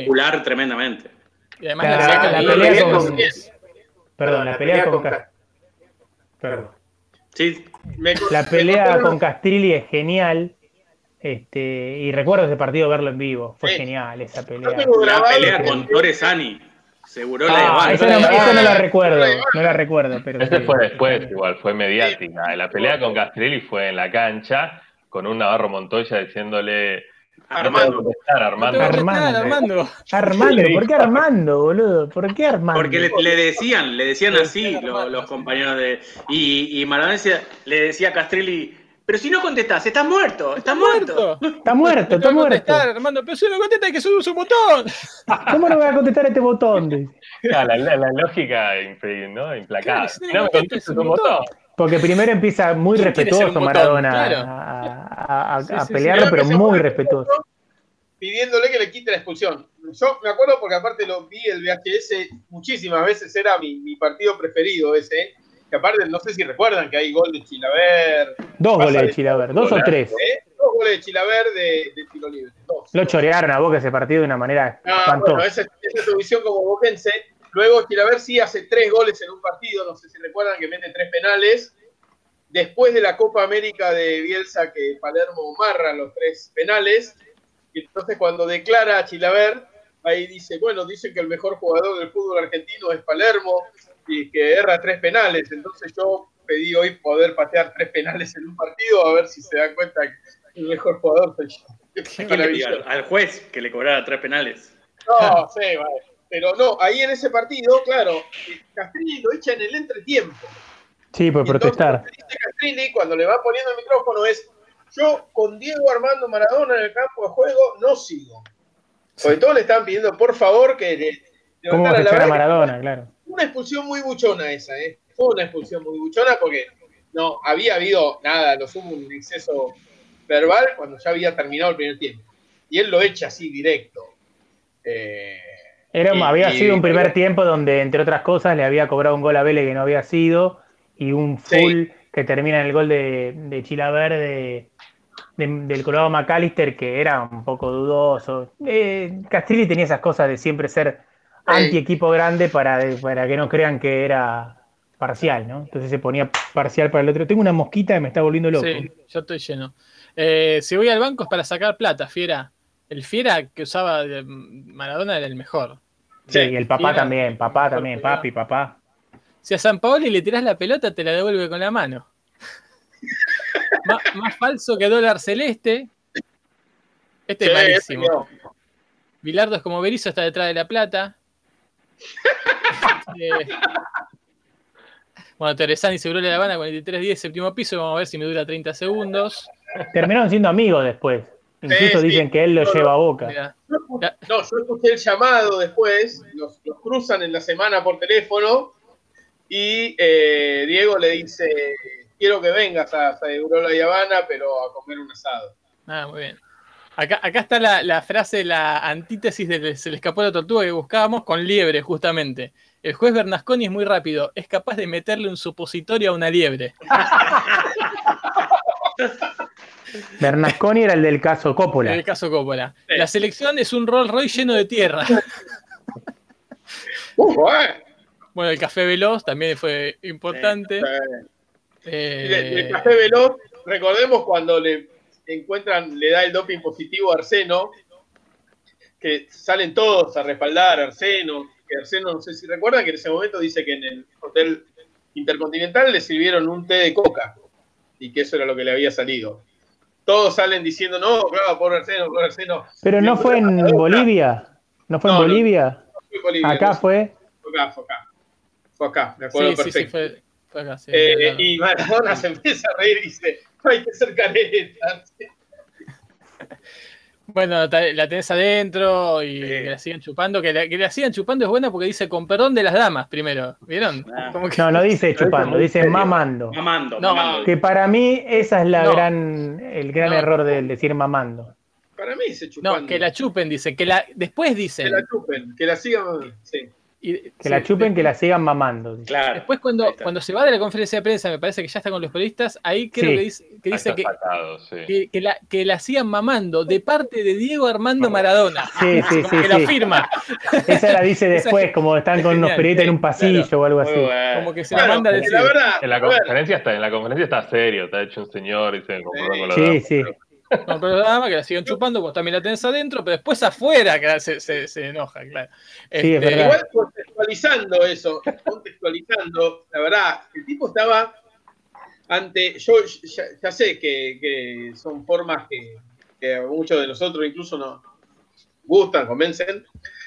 popular tremendamente. Y además La- la la pelea con- Perdón, la pelea con Ca- Perdón. Sí, Me- La pelea con Castrilli es genial. Este, y recuerdo ese partido verlo en vivo. Fue Sí. genial esa pelea. La pelea con Torresani. Seguro la de Ah, Val. esa no, esa no la recuerdo, no la recuerdo, pero Ese sí. fue después, igual, fue mediática. La pelea con Castrelli fue en la cancha, con un Navarro Montoya diciéndole. Armando. No Armando. Armando. Armando. Armando, ¿por qué Armando, boludo? ¿Por qué Armando? Porque le, le decían, le decían así lo- los, compañeros de. Y, y Maradona le decía a Castrelli, pero si no contestás, estás muerto, estás muerto. Está muerto, No está muerto. Armando, pero si no contesta que sube un botón. ¿Cómo no voy a contestar este botón? La, la- la lógica ¿no? implacable. Claro, Si no me contestas un botón. Porque primero empieza muy ¿Quién quiere ser respetuoso? Maradona Claro. a, a- a- Sí, a sí, sí. pelearlo, pero muy respetuoso. pidiéndole que le quite la expulsión. Yo me acuerdo porque aparte lo vi el VHS muchísimas veces, era mi, mi partido preferido ese. Que aparte, no sé si recuerdan que hay gol de Chilaver. Dos goles de Chilaver, dos o tres. ¿eh? Dos goles de Chilaver de, de tiro libre. Dos. Lo chorearon a Boca ese partido de una manera Ah, espantosa. bueno, esa, esa es tu visión como boquense. Luego Chilaver sí hace tres goles en un partido, no sé si recuerdan que mete tres penales. Después de la Copa América de Bielsa que Palermo marra los tres penales. Y entonces cuando declara a Chilaver, ahí dice, bueno, dicen que el mejor jugador del fútbol argentino es Palermo y que erra tres penales. Entonces yo pedí hoy poder patear tres penales en un partido a ver si se dan cuenta que el mejor jugador soy yo. Al juez que le cobrara tres penales. No, sí, vale. Pero no, ahí en ese partido, claro, Castrilli lo echa en el entretiempo. Sí, por protestar. lo que dice Castrilli cuando le va poniendo el micrófono es: Yo con Diego Armando Maradona en el campo de juego no sigo. Porque todos le estaban pidiendo, por favor, que le ¿Cómo la echar a. Maradona? Claro. Una expulsión muy buchona esa, ¿eh? Fue una expulsión muy buchona porque no había habido nada, lo sumo un exceso verbal cuando ya había terminado el primer tiempo. Y él lo echa así directo. Eh, Era, y- había y- sido un primer tiempo donde, entre otras cosas, le había cobrado un gol a Vélez que no había sido y un full que termina en el gol de, de Chilaver de, de- del Colorado McAllister que era un poco dudoso. Eh, Castrilli tenía esas cosas de siempre ser anti equipo grande para, para que no crean que era parcial, ¿no? Entonces se ponía parcial para el otro. Tengo una mosquita que me está volviendo loco. Sí, yo estoy lleno. Eh, si voy al banco es para sacar plata, fiera. El fiera que usaba Maradona era el mejor. Sí, y el papá Fiera. también, papá también, papi, papá. Si a San Paoli le tirás la pelota, te la devuelve con la mano. más, más falso que dólar celeste. Este Sí, es malísimo. no. Bilardo es como Berizzo, está detrás de la plata. Eh, bueno, Teresani seguro la Habana 43-10, séptimo piso. Vamos a ver si me dura 30 segundos. Terminaron siendo amigos después. Incluso Sí, sí. dicen que él lo No, lleva a boca. No, yo escuché el llamado después, los, los cruzan en la semana por teléfono y eh, Diego le dice, quiero que vengas a Segurola y Habana, pero a comer un asado. Ah, muy bien. Acá, acá está la, la frase, la antítesis de Se le escapó la tortuga que buscábamos con liebre, justamente. El juez Bernasconi es muy rápido, es capaz de meterle un supositorio a una liebre. Bernasconi era el del caso Coppola. el caso Coppola. La selección es un Rolls Royce lleno de tierra. Uh, eh. Bueno, el café veloz también fue importante. Eh, del café veloz, recordemos cuando le encuentran, le da el doping positivo a Arseno, que salen todos a respaldar a Arseno, que Arseno, no sé si recuerdan, que en ese momento dice que en el hotel intercontinental le sirvieron un té de coca y que eso era lo que le había salido. Todos salen diciendo, no, claro, por Arseno, por Arseno. Pero no fue en Bolivia. ¿No fue en No, no. Bolivia? Acá no, fue. Fue acá, fue acá. Fue acá, me acuerdo sí, sí, sí, perfecto. fue, sí, Eh, claro. y Maradona se empieza a reír y dice, no hay que ser careta. Bueno, la tenés adentro y que la sigan chupando. Que la, que la sigan chupando es buena porque dice con perdón de las damas primero. ¿Vieron? Como que- No, no dice chupando, dice mamando. Mamando, No, mamando. Que para mí esa es la No. gran, el gran No. error de decir mamando. Para mí se chupando. No, que la chupen, dice. Que la, después dicen. Que la chupen, que la sigan. Sí. Y- Que sí, la chupen, que la sigan mamando. Claro. Después cuando, cuando se va de la conferencia de prensa, me parece que ya está con los periodistas, ahí creo Sí. que dice, que, dice que, sí. que, que la, que la sigan mamando de parte de Diego Armando Maradona. Sí, sí, Como sí, que sí. la firma. Esa la dice Esa- después, como están con unos periodistas en un pasillo o algo así. bueno. Como que se la manda decir. la verdad, En la conferencia está, en la conferencia está serio, está hecho un señor, dice, con perdón con la Sí, sí. No, pero nada más que la sigan chupando, vos también la tenés adentro, pero después afuera que se, se, se enoja, claro. Sí, es Este, verdad. igual contextualizando eso, contextualizando, la verdad, el tipo estaba ante. Yo ya, ya sé que, que son formas que, que muchos de nosotros incluso nos gustan, convencen,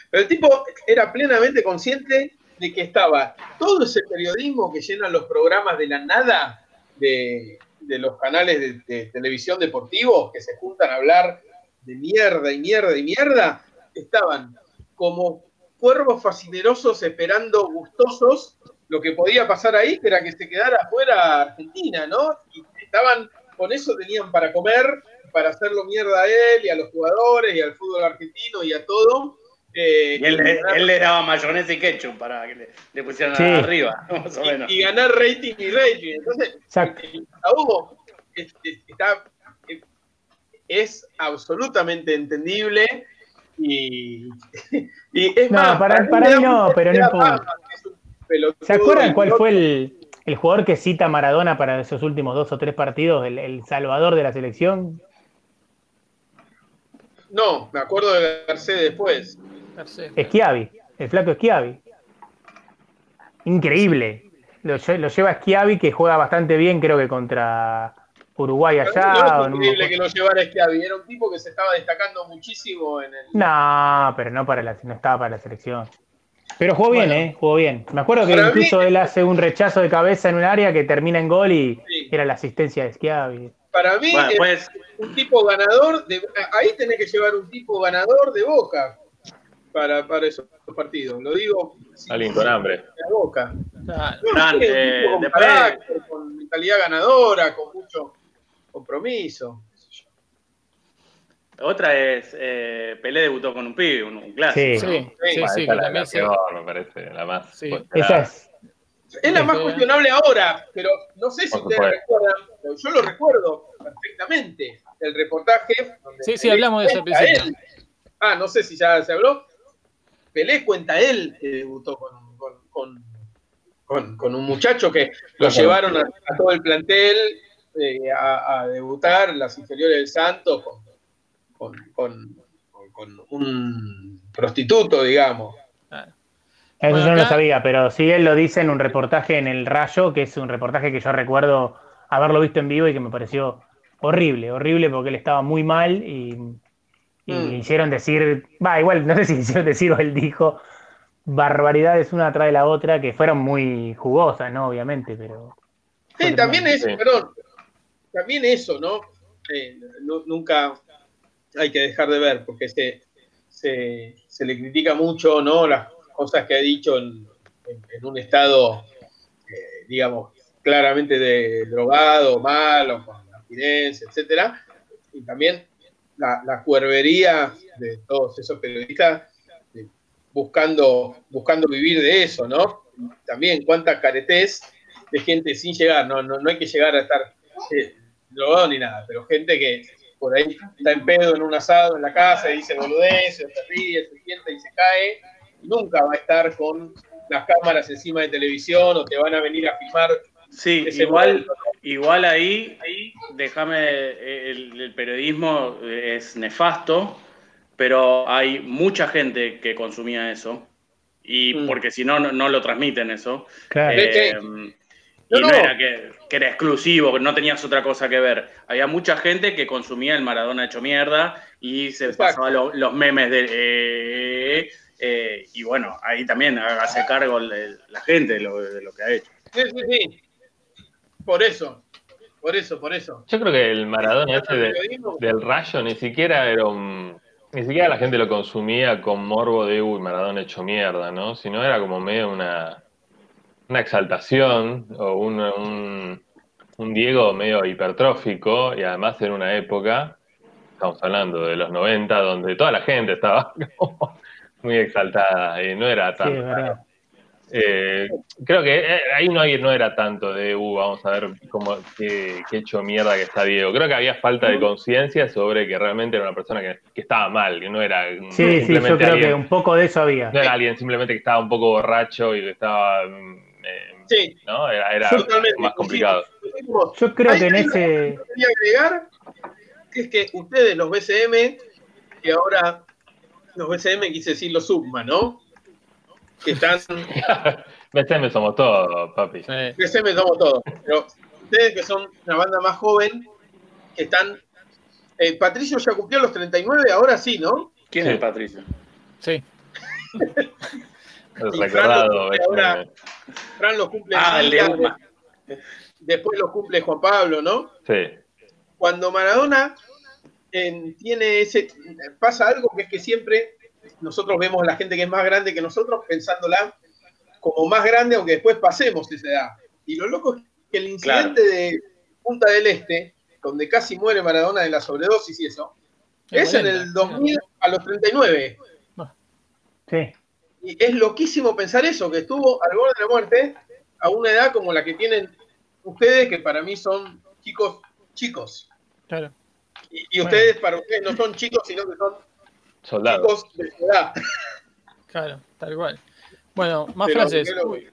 pero el tipo era plenamente consciente de que estaba todo ese periodismo que llenan los programas de la nada de, de los canales de, televisión deportivos que se juntan a hablar de mierda y mierda y mierda, estaban como cuervos fascinerosos esperando gustosos lo que podía pasar ahí, que era que se quedara afuera Argentina, ¿no? Y estaban, con eso tenían para comer, para hacerlo mierda a él y a los jugadores y al fútbol argentino y a todo. Eh, Y él, y le- ganar- él le daba mayonesa y ketchup para que le, le pusieran Sí. arriba, más o menos. y ganar rating y rating. Entonces, Exacto. el Hugo es, es- está, es absolutamente entendible y, y es No, más, para- mí para mí no, pero no importa. ¿Se acuerdan cuál fue el, el jugador que cita a Maradona para esos últimos dos o tres partidos, el, el salvador de la selección? No, me acuerdo de Garcés después. Schiavi, el flaco Schiavi. Increíble. Lo, lle- lo lleva Schiavi, que juega bastante bien, creo que contra Uruguay allá. no es que lo llevara Schiavi, era un tipo que se estaba destacando muchísimo en el... No, pero no, para la, no estaba para la selección. Pero jugó bien, Bueno. ¿eh? Jugó bien. Me acuerdo que incluso mí- él hace un rechazo de cabeza en un área que termina en gol y era la asistencia de Schiavi. Para mí Bueno, es pues- un tipo ganador, de, ahí tenés que llevar un tipo ganador de Boca para, para esos partidos. Lo digo Alguien con hambre. de Boca. Eh, tipo con carácter, con mentalidad ganadora, con mucho compromiso. Otra es, eh, Pelé debutó con un pibe, un, un clásico. Sí. ¿no? Sí, sí, la, también la se- peor, me parece, la más. Sí. cuestionada. Esa es. Es la más Sí. cuestionable ahora, pero no sé si ustedes recuerdan, pero yo lo recuerdo perfectamente, el reportaje. donde Sí, sí, hablamos de eso al principio. Ah, no sé si ya se habló. Pelé cuenta él que debutó con, con, con, con- con un muchacho que lo Ajá. llevaron a, a todo el plantel eh, a, a debutar en las inferiores del Santos con, con, con- con- con un prostituto, digamos. Eso Bueno, yo no lo sabía, pero sí él lo dice en un reportaje en El Rayo, que es un reportaje que yo recuerdo haberlo visto en vivo y que me pareció horrible, horrible porque él estaba muy mal y, y Mm. le hicieron decir, va, igual, no sé si le hicieron decir o él dijo barbaridades una atrás de la otra que fueron muy jugosas, ¿no? Obviamente, pero... Sí, también tremendo. es, Sí. perdón, también eso, ¿no? Eh, nu- nunca hay que dejar de ver, porque se, se, se le critica mucho, ¿no? Las cosas que ha dicho en, en- en un estado, eh, digamos, claramente de drogado, malo, con abstinencia, etcétera. Y también la, la cuervería de todos esos periodistas eh, buscando, buscando vivir de eso, ¿no? También cuánta caretés de gente sin llegar, no, no, no hay que llegar a estar eh, drogado ni nada, pero gente que por ahí está en pedo en un asado en la casa y dice boludez, se ríe, se sienta y se cae, y nunca va a estar con las cámaras encima de televisión o te van a venir a filmar. Sí, igual, momento. Igual ahí, déjame, eh, el, el periodismo es nefasto, pero hay mucha gente que consumía eso, y Mm. porque si no, no, lo transmiten eso. Claro. Eh, No, y no, no. era que, que era exclusivo, que no tenías otra cosa que ver. Había mucha gente que consumía el Maradona hecho mierda y se Exacto. pasaba lo- los memes de... eh, eh, y bueno, ahí también hágase cargo el- la gente de lo, de lo que ha hecho. Sí, sí, sí. Por eso, por eso, por eso. Yo creo que el Maradona ese de- Periodismo. del rayo ni siquiera era un. Ni siquiera la gente lo consumía con morbo de uy, Maradona hecho mierda, ¿no? Sino era como medio una, una exaltación o un, un, un Diego medio hipertrófico y además en una época, estamos hablando de los 90, donde toda la gente estaba como muy exaltada y no era Sí, tan es verdad. Eh, creo que eh, ahí no, era tanto de, uh, vamos a ver cómo, qué, qué hecho mierda que está Diego. Creo que había falta de conciencia sobre que realmente era una persona que, que estaba mal, que no era Sí, sí, yo creo alguien, que un poco de eso había. no era alguien simplemente que estaba un poco borracho y que estaba, mm, eh, Sí, ¿no? Era, era más complicado. Yo creo que en ese... que quería agregar es que ustedes, los BCM, que ahora los BCM quise decir los Subma, ¿no? Que están, BCM somos todos, papi. Sí. BCM somos todos, pero ustedes que son una banda más joven, que están, eh, Patricio ya cumplió los 39, ahora sí, ¿no? ¿Quién Sí. es Patricio? Sí. Recordado ahora-. Fran los cumple Ah, después los cumple Juan Pablo, ¿no? Sí. cuando Maradona eh, tiene ese. pasa algo que es que siempre nosotros vemos a la gente que es más grande que nosotros pensándola como más grande, aunque después pasemos esa edad. Y lo loco es que el incidente de Punta del Este, donde casi muere Maradona de la sobredosis y eso, Qué es en el 2000 a los 39. Sí. Y es loquísimo pensar eso, que estuvo al borde de la muerte a una edad como la que tienen ustedes, que para mí son chicos chicos. Claro. Y, y ustedes, para ustedes, no son chicos, sino que son Soldados. Claro, tal cual. Bueno, más Pero, frases. Uy,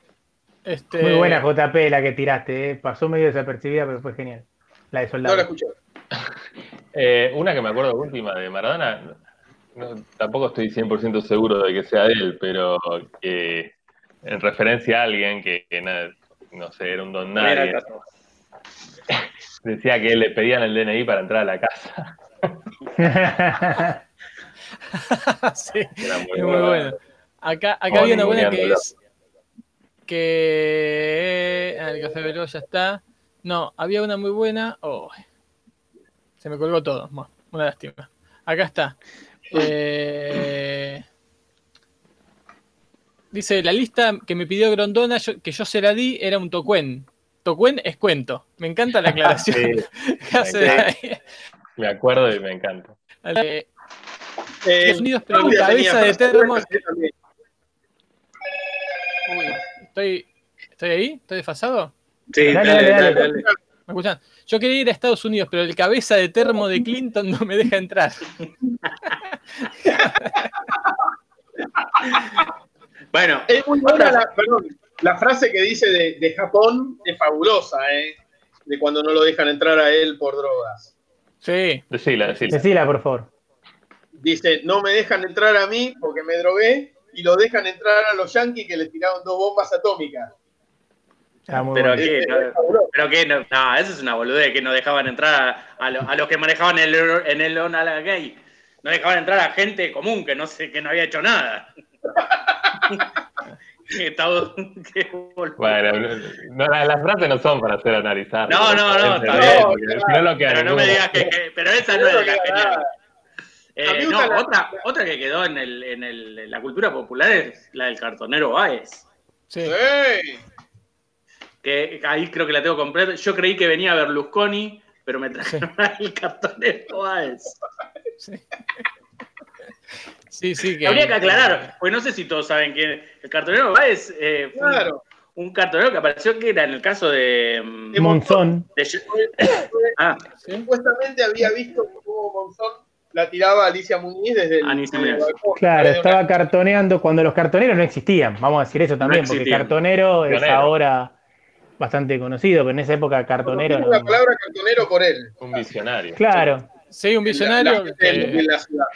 Este, Muy buena JP la que tiraste, ¿eh? pasó medio desapercibida, pero fue genial. La de soldado. No la escuché. Eh, una que me acuerdo última de Maradona, no- tampoco estoy 100% seguro de que sea de él, pero que en referencia a alguien que, que na- no sé, era un don nadie, decía que le pedían el DNI para entrar a la casa. sí, Era muy es muy buena. bueno. Acá, acá había una buena que es que ah, el café veloz ya está. No, había una muy buena. Oh, se me colgó todo. Bueno, una lástima. Acá está. Eh, dice la lista que me pidió Grondona, yo- que yo se la di, era un tocuen. Tocuen es cuento. Me encanta la aclaración. Sí, me acuerdo y me encanta. Eh, Eh, Estados Unidos, pero cabeza de termo. Uy, ¿estoy, ¿Estoy ahí? ¿Estoy desfasado? Sí, Dale, dale, dale, dale, dale. dale. ¿Me escuchan? Yo quería ir a Estados Unidos, pero el cabeza de termo de Clinton no me deja entrar. Bueno, Es muy buena la, perdón, la frase que dice de, de Japón, es fabulosa, ¿eh? De cuando no lo dejan entrar a él por drogas. Sí. Decila, decila. Decila, por favor. Dice, no me dejan entrar a mí porque me drogué y lo dejan entrar a los yankees que le tiraron dos bombas atómicas. Está muy pero bueno. qué, Es- no, pero qué, no, no, eso es una boludez que no dejaban entrar a, a lo- a los que manejaban el, en el Onala Gay. No dejaban entrar a gente común que no sé, que no había hecho nada. Qué boludo. Bueno, no, la- las frases no son para ser analizadas. No, no, no, está bien. porque Pero no me digas que, que- pero esa no es la genial. Eh, no, la- otra, otra que quedó en, el, en, el, en la cultura popular es la del cartonero Báez. Sí. Sí. Que ahí creo que la tengo completa. Yo creí que venía Berlusconi, pero me trajeron el cartonero Báez. Sí, sí, sí que. Habría que aclarar, porque no sé si todos saben que el cartonero Báez eh, fue un- Claro. un, cartonero que apareció que era en el caso de. mm, De Monzón. de- ah, Supuestamente había visto cómo Monzón la tiraba Alicia Muñiz desde el, Alicia desde el Muñiz. balcón. Claro, una- estaba cartoneando cuando los cartoneros no existían. Vamos a decir eso también, porque cartonero es ahora bastante conocido, pero en esa época cartonero no. la palabra cartonero por él. Un visionario. Claro, Sí, un visionario La que la ciudad.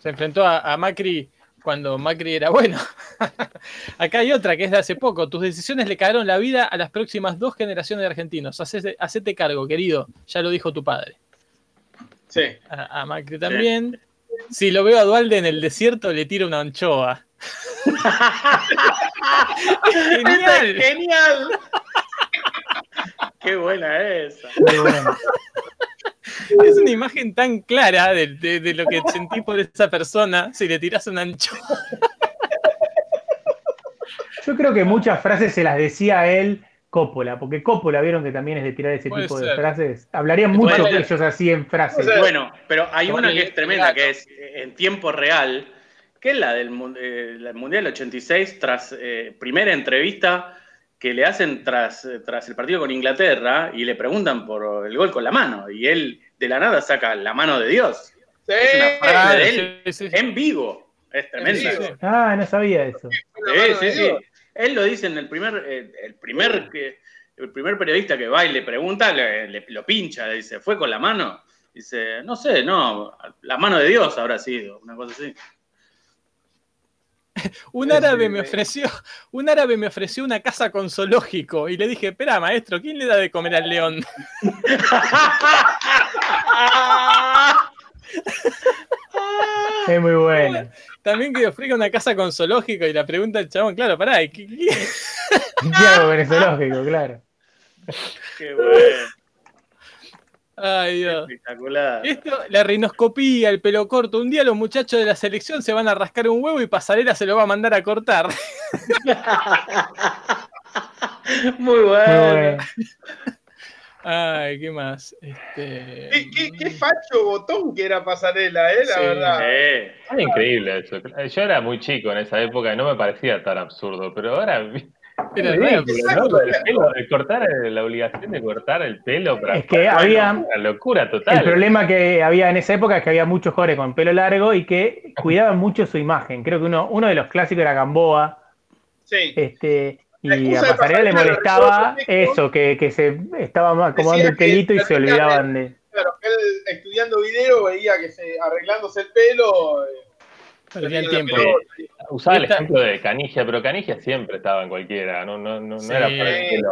se enfrentó a, a Macri cuando Macri era bueno. Acá hay otra que es de hace poco. Tus decisiones le cagaron la vida a las próximas dos generaciones de argentinos. Hacete, hacete cargo, querido. Ya lo dijo tu padre. Sí. A, a Macri también. Si lo veo a Dualde en el desierto, le tiro una anchoa. ¡Genial! ¡Genial! ¡Qué buena esa! muy. Es una imagen tan clara de, de- de lo que sentí por esa persona si le tiras una anchoa. Yo creo que muchas frases se las decía a él Coppola, porque Coppola vieron que también es de tirar ese Puede tipo de ser. frases. Hablarían mucho que ellos así en frases. Bueno, pero hay una que es tremenda, que es eh, en tiempo real, que es la del eh, la Mundial 86, tras eh, primera entrevista que le hacen tras, eh, tras el partido con Inglaterra y le preguntan por el gol con la mano. Y él de la nada saca la mano de Dios. Sí. Es una frase Ah, de él sí, sí, sí. en vivo. Es tremenda. Sí, sí. Sí, Ah, no sabía eso. Sí, de sí. Él lo dice en el primer, eh, el primer que el primer periodista que va y le pregunta, le, le- lo pincha, le dice, ¿fue con la mano? Dice, no sé, no, la mano de Dios habrá sido, una cosa así. Un árabe me ofreció, un árabe me ofreció una casa con zoológico y le dije, espera, maestro, ¿quién le da de comer al león? Es muy bueno. También que ofrezca una casa con zoológico y la pregunta al chabón, claro, pará, ¿y ¿qué, qué- ¿Qué hago con el zoológico? Claro. Qué bueno. Ay, Dios. Espectacular. Esto, la rinoscopía, el pelo corto. Un día los muchachos de la selección se van a rascar un huevo y Pasarela se lo va a mandar a cortar. Muy bueno. Ay, ¿qué más? Este... ¿Qué, qué, qué facho botón que era pasarela, eh, la Sí. verdad. Eh, Era increíble eso. Yo era muy chico en esa época y no me parecía tan absurdo, pero ahora Era ¿no? Cortar la obligación de cortar el pelo para Es que había- una locura total. El problema que había en esa época es que había muchos jóvenes con pelo largo y que cuidaban mucho su imagen. Creo que uno, uno de los clásicos era Gamboa. Sí. Este, y a Pasarela le molestaba eso, que, que se estaba acomodando el pelito y se olvidaban de. Claro, él estudiando video veía que se arreglándose el pelo. eh, Perdía el tiempo. Usaba el ejemplo de Canigia, pero Canigia siempre estaba en cualquiera, no, no, no, no Sí. era para el pelo.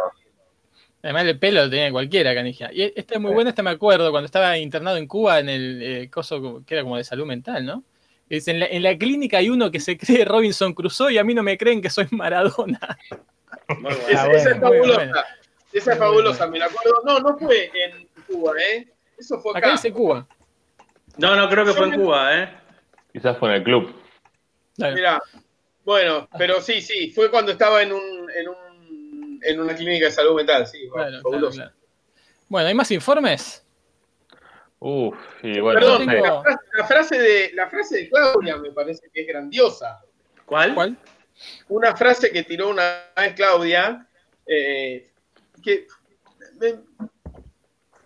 Además el pelo lo tenía cualquiera, canija. Y esta es muy buena, esta me acuerdo, cuando estaba internado en Cuba en el eh, coso que era como de salud mental, ¿no? Es en la, en la clínica hay uno que se cree Robinson Crusoe y a mí no me creen que soy Maradona. Muy. Esa, esa es fabulosa. buena. Esa es Muy fabulosa, me la acuerdo. No, no fue en Cuba, ¿eh? Eso fue acá. Acá dice Cuba. No, no, creo que fue en Cuba, ¿eh? Quizás fue en el club. Mirá. Bueno, pero sí, sí, fue cuando estaba en un, en un en una clínica de salud mental, sí, bueno, claro, claro. Bueno, ¿hay más informes? Uf, y bueno, Perdón, no sé. tengo- la, frase, la frase de, la frase de Claudia me parece que es grandiosa. ¿Cuál? ¿Cuál? Una frase que tiró una vez Claudia, eh, que me-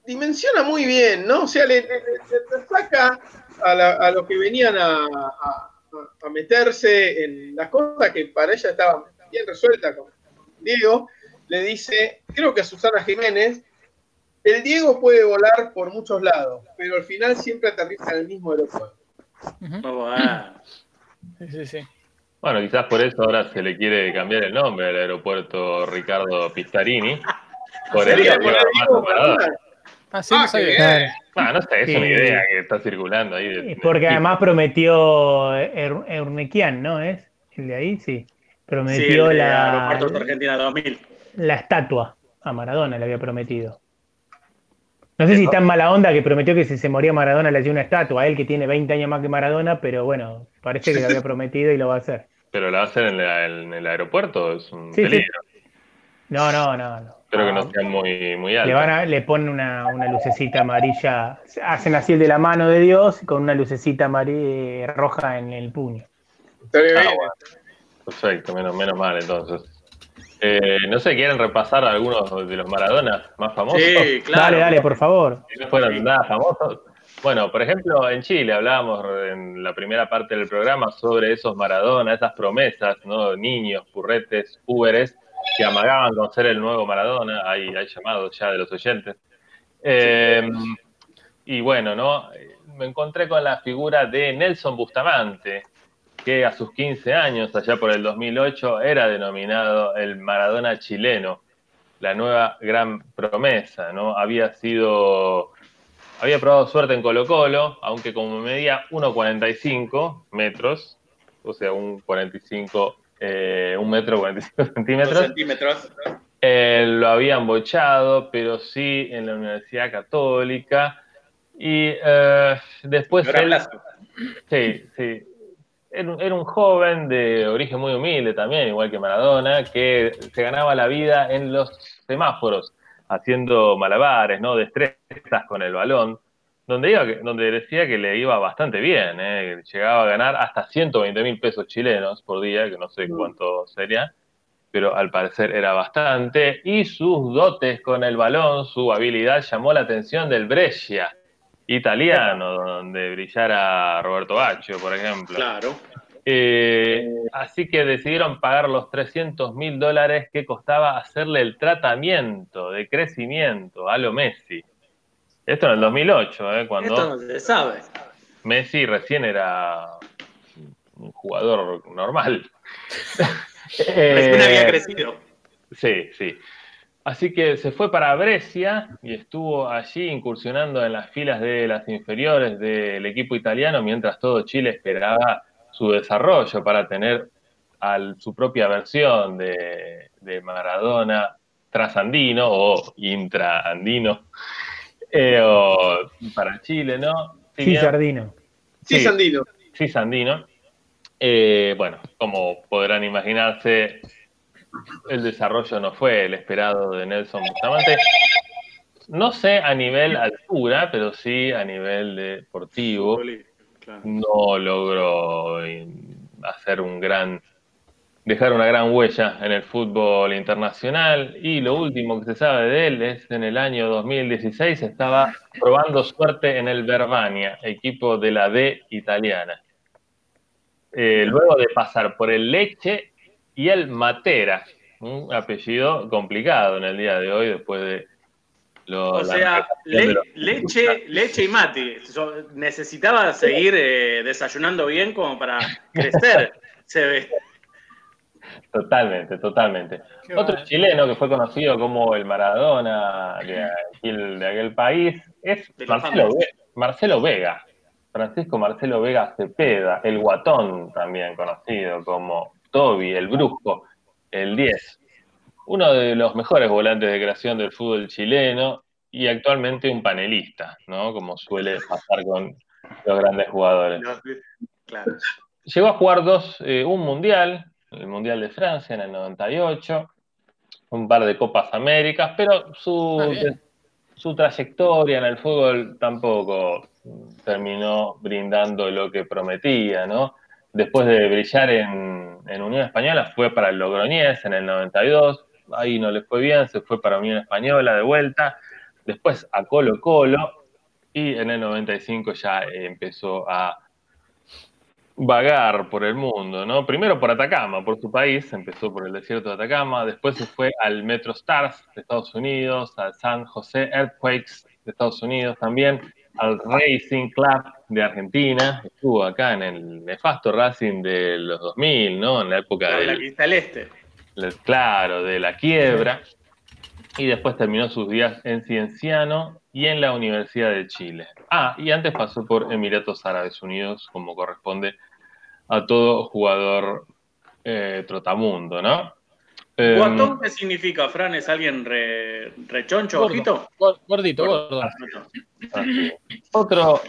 dimensiona muy bien, ¿no? O sea, le, le- le- le saca a, la- a los que venían a, a- a meterse en las cosas que para ella estaban bien resueltas con Diego, le dice, creo que a Susana Jiménez, el Diego puede volar por muchos lados, pero al final siempre aterriza en el mismo aeropuerto. Muy bueno. Sí, sí, sí. Bueno, quizás por eso ahora se le quiere cambiar el nombre al aeropuerto Ricardo Pistarini. Por el Armando Maradona. Ah, sí, Ah, no qué sabía. Ah, no sé, es Sí. una idea que está circulando ahí. de- Porque de- además prometió Er- Eurnequian, ¿no? ¿Es? El de ahí, sí. Prometió la, Aeropuerto de Argentina 2000. la estatua a Maradona, le había prometido. No sé si tan mala onda que prometió que si se moría Maradona le hacía una estatua a él que tiene 20 años más que Maradona, pero bueno, parece que lo había prometido y lo va a hacer. Pero la va a hacer en, la- en el aeropuerto, es un Sí, sí. peligro. No, no, no. no. Espero que no sea muy, muy alto. Le, van a- le ponen una, una lucecita amarilla, hacen así el de la mano de Dios con una lucecita amari- roja en el puño. Ah, bien. bueno. Perfecto, menos, menos mal entonces. Eh, no sé, ¿quieren repasar algunos de los Maradonas más famosos? Sí, claro. Dale, dale, por favor. no fueron nada famosos. Bueno, por ejemplo, en Chile hablábamos en la primera parte del programa sobre esos Maradona, esas promesas, ¿no? Niños, purretes, púberes, que amagaban con ser el nuevo Maradona. Hay, hay llamados ya de los oyentes. Eh, y bueno, ¿no? Me encontré con la figura de Nelson Bustamante, que a sus 15 años, allá por el 2008, era denominado el Maradona chileno, la nueva gran promesa, ¿no? Había sido había probado suerte en Colo Colo, aunque como medía 1,45 metros, o sea, un 45, eh, un metro 45 Dos centímetros, centímetros. eh, lo habían bochado, pero sí en la Universidad Católica. Y eh, después él-. Sí, sí. Era, era un joven de origen muy humilde también, igual que Maradona, que se ganaba la vida en los semáforos, haciendo malabares, ¿no? Destrezas con el balón, donde, iba, donde decía que le iba bastante bien, ¿eh? Llegaba a ganar hasta 120 mil pesos chilenos por día, que no sé cuánto sería, pero al parecer era bastante. Y sus dotes con el balón, su habilidad llamó la atención del Brescia italiano, donde brillara Roberto Baccio, por ejemplo. Claro. Eh, así que decidieron pagar los 300 mil dólares que costaba hacerle el tratamiento de crecimiento a lo Messi. Esto en el 2008, ¿eh? cuando Esto no se sabe. Messi recién era un jugador normal. Recién Eh, había crecido. Sí, sí. Así que se fue para Brescia y estuvo allí incursionando en las filas de las inferiores del equipo italiano mientras todo Chile esperaba su desarrollo para tener al- su propia versión de, de Maradona trasandino o intraandino. Eh, o para Chile, ¿no? Si Sí, bien- Sardino. Sí, Sandino. Sí, Sandino. Eh, bueno, como podrán imaginarse, el desarrollo no fue el esperado de Nelson Bustamante. No sé a nivel altura, pero sí a nivel deportivo. No logró eh, hacer un gran, dejar una gran huella en el fútbol internacional. Y lo último que se sabe de él es en el año 2016 estaba probando suerte en el Verbania, equipo de la D italiana. Eh, luego de pasar por el Leche y el Matera, un apellido complicado en el día de hoy después de lo, O sea, le- leche, leche y mate. So- necesitaba seguir eh, desayunando bien como para crecer. Se ve. Totalmente, totalmente. Qué Otro chileno que fue conocido como el Maradona de aquel, de aquel país es Marcelo. Ve- Marcelo Vega. Francisco Marcelo Vega Cepeda, el Guatón, también conocido como Toby, el Brusco, el 10. Uno de los mejores volantes de creación del fútbol chileno y actualmente un panelista, ¿no? Como suele pasar con los grandes jugadores. Claro. Llegó a jugar dos, eh, un mundial, el Mundial de Francia en el 98, un par de Copas Américas, pero su, Ah, su trayectoria en el fútbol tampoco terminó brindando lo que prometía, ¿no? Después de brillar en, en Unión Española, fue para el Logroñés en el 92, ahí no le fue bien, se fue para Unión Española de vuelta, después a Colo Colo, y en el 95 ya empezó a vagar por el mundo, ¿no? Primero por Atacama, por su país, empezó por el desierto de Atacama, después se fue al Metro Stars de Estados Unidos, al San José Earthquakes de Estados Unidos también, al Racing Club de Argentina, estuvo acá en el nefasto Racing de los 2000, ¿no? En la época La del, Quinta del Este. Claro, de la quiebra, y después terminó sus días en Cienciano y en la Universidad de Chile. Ah, y antes pasó por Emiratos Árabes Unidos, como corresponde a todo jugador eh, trotamundo, ¿no? Em, ¿Guatón qué significa, Fran? ¿Es alguien re, rechoncho, Gordo. ojito? Gor- Gordito, gordo. así. Otro,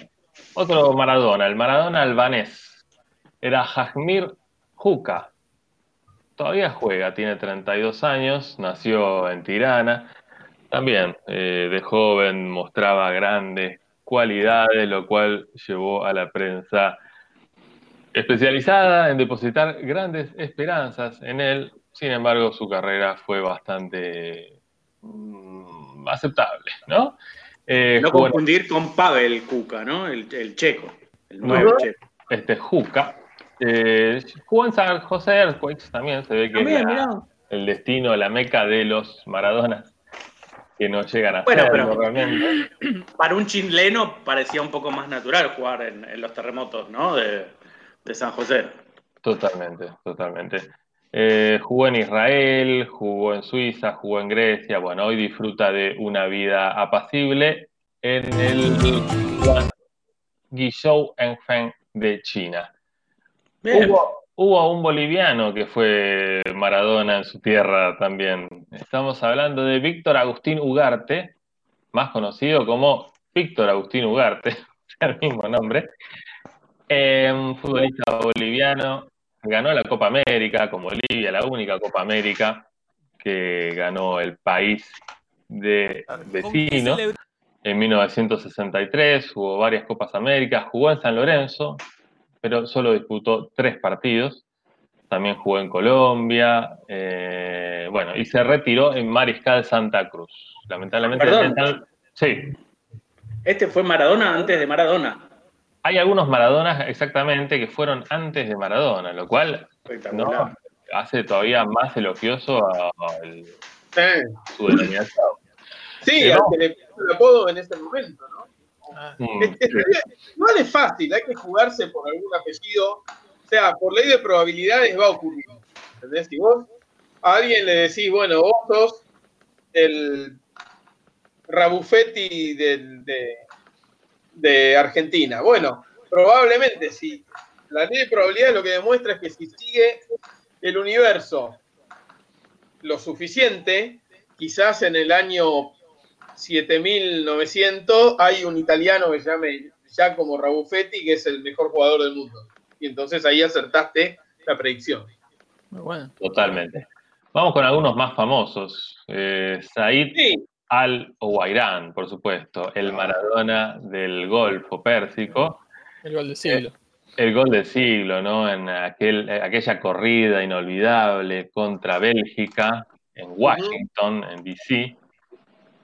otro Maradona, el Maradona albanés, era Jajmir Juca. Todavía juega, tiene 32 años, nació en Tirana. También eh, de joven mostraba grandes cualidades, lo cual llevó a la prensa especializada en depositar grandes esperanzas en él. Sin embargo, su carrera fue bastante mm, aceptable, ¿no? Eh, No confundir con Pavel Kuka, ¿no? El, el checo. El nuevo checo. este Juca. Eh, jugó en San José Earthquakes también, se ve que También, es la- el destino, la meca de los Maradonas que no llegan a Bueno, pero-. Para un chileno parecía un poco más natural jugar en, en los terremotos, ¿no? De, de San José. Totalmente, totalmente. Eh, jugó en Israel, jugó en Suiza, jugó en Grecia. Bueno, hoy disfruta de una vida apacible en el Guizhou Enfeng de China. Hubo, hubo un boliviano que fue Maradona en su tierra también. Estamos hablando de Víctor Agustín Ugarte, más conocido como Víctor Agustín Ugarte, el mismo nombre. Eh, un futbolista boliviano, ganó la Copa América con Bolivia, la única Copa América que ganó el país de vecino. En 1963 hubo varias Copas Américas, jugó en San Lorenzo, pero solo disputó tres partidos. También jugó en Colombia, eh, bueno, y se retiró en Mariscal Santa Cruz. Lamentablemente, Perdón. Mental- sí, Este fue Maradona antes de Maradona. hay algunos Maradonas exactamente que fueron antes de Maradona, lo cual ¿no? hace todavía más elogioso a- al Eh, su denominación. Sí, Eh, al no. que le puso el apodo en ese momento, ¿no? Mm, Es- es- fácil, hay que jugarse por algún apellido. O sea, por ley de probabilidades va a ocurrir. ¿Entendés? Si vos a alguien le decís, bueno, vos sos el Rabufetti del- de, de Argentina. Bueno, probablemente si la ley de probabilidades lo que demuestra es que si sigue el universo lo suficiente, quizás en el año 7900 hay un italiano que se llama Giacomo Rabuffetti, que es el mejor jugador del mundo. Y entonces ahí acertaste la predicción. Muy bueno. Totalmente. Vamos con algunos más famosos. Eh, Said al-Owairan, por supuesto, el Maradona del Golfo Pérsico. El gol del siglo. El gol del siglo, ¿no? En aquel, eh, aquella corrida inolvidable contra Bélgica en Washington, en DC.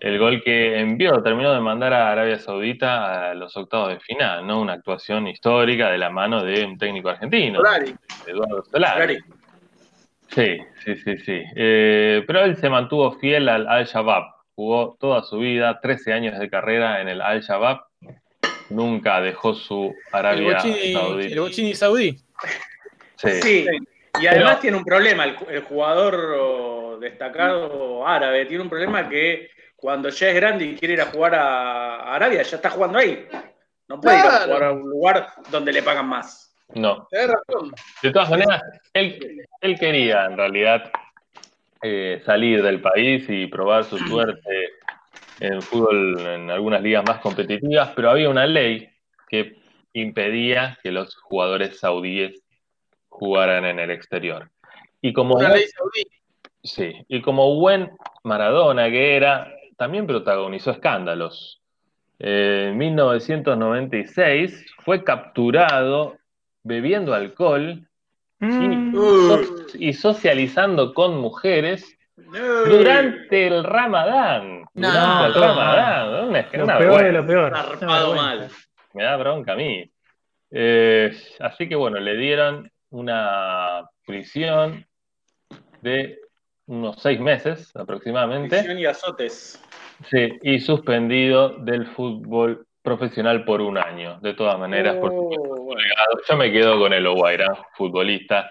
El gol que envió, terminó de mandar a Arabia Saudita a los octavos de final, ¿no? Una actuación histórica de la mano de un técnico argentino, Solari. Eduardo Solari. Sí, sí, sí, sí. Eh, pero él se mantuvo fiel al Al-Shabaab. Jugó toda su vida, 13 años de carrera en el Al-Shabaab. Nunca dejó su Arabia Saudita. el Bochini saudí. Sí. Sí. Y además Pero- tiene un problema, el, el jugador oh, destacado árabe tiene un problema que cuando ya es grande y quiere ir a jugar a Arabia, ya está jugando ahí. No puede ir a jugar a un lugar donde le pagan más. No. Razón. De todas maneras, él, él quería en realidad eh, salir del país y probar su suerte en fútbol en algunas ligas más competitivas, pero había una ley que impedía que los jugadores saudíes jugaran en el exterior. Y como Una buen- ley saudí. Sí, y como buen Maradona que era, también protagonizó escándalos. Eh, En 1996 fue capturado bebiendo alcohol Mm, y, so- y socializando con mujeres durante el Ramadán. No. Durante el Ramadán. Una, lo una peor de vergüenza. lo peor. Mal. Me da bronca a mí. Eh, así que bueno, le dieron una prisión de unos seis meses aproximadamente. Y azotes. Sí, y suspendido del fútbol profesional por un año. De todas maneras, por supuesto, Oh, yo me quedo con el Oguairán futbolista,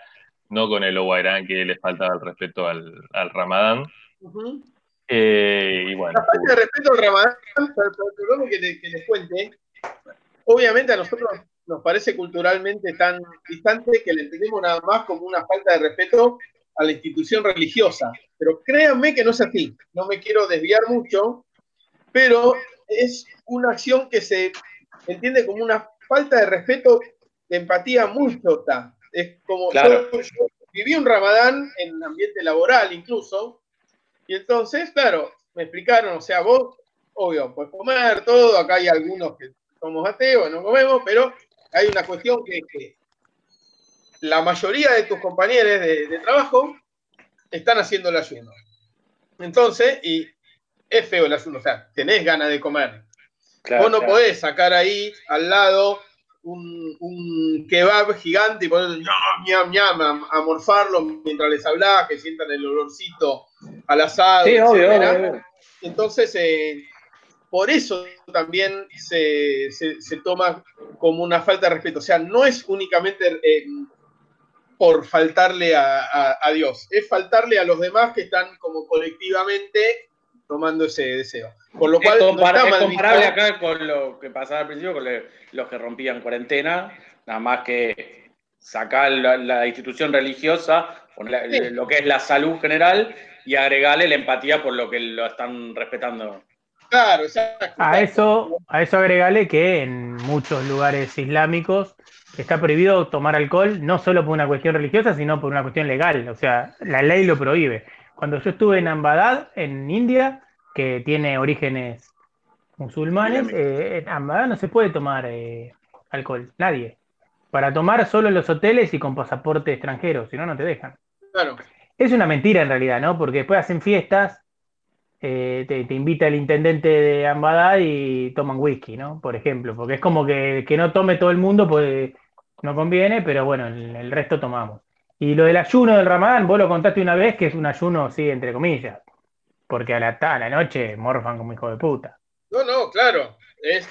no con el Oguairán que le faltaba el respeto al, al Ramadán. Ujú. Eh, y bueno, La falta de respeto al Ramadán, per- per- perdón que, le- que les cuente, obviamente a nosotros nos parece culturalmente tan distante que le entendemos nada más como una falta de respeto a la institución religiosa. Pero créanme que no es así, no me quiero desviar mucho, pero es una acción que se entiende como una falta de respeto, de empatía muy chota. Es como, Claro. yo, yo viví un ramadán en ambiente laboral incluso, y entonces, claro, me explicaron, o sea, vos, obvio, puedes comer todo, acá hay algunos que somos ateos, no comemos, pero hay una cuestión que es que la mayoría de tus compañeros de, de trabajo están haciendo el ayuno. Entonces, y es feo el ayuno, o sea, tenés ganas de comer. Claro, Vos no claro. podés sacar ahí al lado un, un kebab gigante y poner ñam, ñam, a, a morfarlo mientras les hablás, que sientan el olorcito al asado. Sí, obvio, obvio, obvio. Entonces, eh, por eso también se, se- se toma como una falta de respeto. O sea, no es únicamente eh, por faltarle a, a- a Dios, es faltarle a los demás que están como colectivamente tomando ese deseo. Por lo Es, cual, no compara- está es comparable acá con lo que pasaba al principio con le- los que rompían cuarentena, nada más que sacar la, la institución religiosa, poner la- Sí. lo que es la salud general y agregarle la empatía por lo que lo están respetando. Claro, exacto. A eso, a eso agregale que en muchos lugares islámicos está prohibido tomar alcohol, no solo por una cuestión religiosa, sino por una cuestión legal. O sea, la ley lo prohíbe. Cuando yo estuve en Ambadad, en India, que tiene orígenes musulmanes, eh, en Ambadad no se puede tomar eh, alcohol, nadie. Para tomar solo en los hoteles y con pasaporte extranjero, si no, no te dejan. Claro. Es una mentira en realidad, ¿no? Porque después hacen fiestas, eh, te, te invita el intendente de Ambadá y toman whisky, ¿no? Por ejemplo, porque es como que, que no tome todo el mundo, pues no conviene, pero bueno, el, resto tomamos. Y lo del ayuno del Ramadán, vos lo contaste una vez que es un ayuno, sí, entre comillas, porque a la, a noche morfan como hijo de puta. No, no, claro. Es,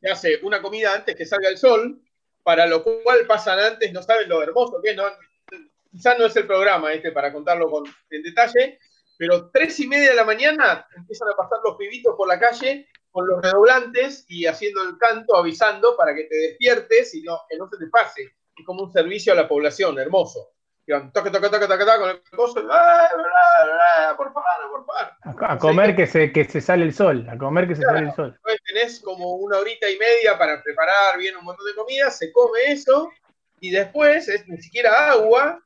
se hace una comida antes que salga el sol, para lo cual pasan antes, no saben lo hermoso que es, no, quizás no es el programa este para contarlo con, en detalle, pero tres y media de la mañana empiezan a pasar los pibitos por la calle con los redoblantes y haciendo el canto, avisando para que te despiertes y no, que no se te pase. Es como un servicio a la población, hermoso. Iban toque, toque, toque, toque, toque, con el coso. ¡Ah, ah, ah, por favor, por favor! A, a comer que se, que se sale el sol, a comer que se sale el sol. Después tenés como una horita y media para preparar bien un montón de comida, se come eso, y después es ni siquiera agua,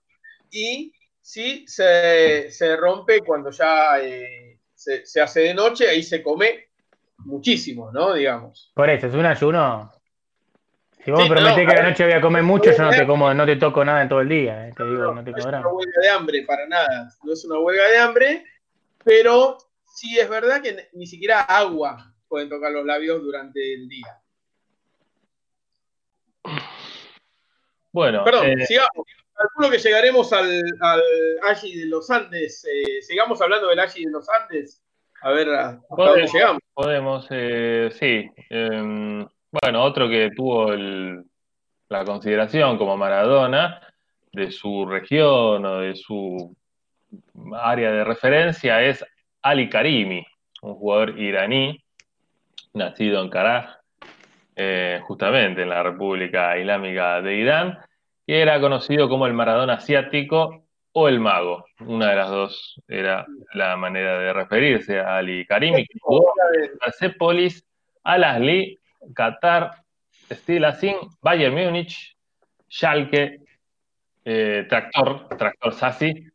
y sí se, se rompe cuando ya eh, se, se hace de noche, ahí se come muchísimo, ¿no? Digamos. Por eso, es un ayuno. Si vos Sí, me prometés no, que a la noche voy a comer mucho, yo no te como, no te toco nada en todo el día, eh, te digo, no te No es una huelga de hambre para nada, no es una huelga de hambre, pero sí es verdad que ni siquiera agua pueden tocar los labios durante el día. Bueno, Perdón, eh, sigamos. Calculo que llegaremos al, al Agi de los Andes. eh, sigamos hablando del Agi de los Andes. A ver hasta dónde podemos, llegamos. podemos, eh, sí. Em, bueno, otro que tuvo el- la consideración como Maradona de su región o de su área de referencia es Ali Karimi, un jugador iraní, nacido en Karaj, eh, justamente en la República Islámica de Irán, que era conocido como el Maradona asiático o el mago. Una de las dos era la manera de referirse a Ali Karimi, que jugó en Persepolis, Al Ahly, Qatar, Steel Asin, Bayern Múnich, Schalke, eh, Tractor, Tractor Sassi,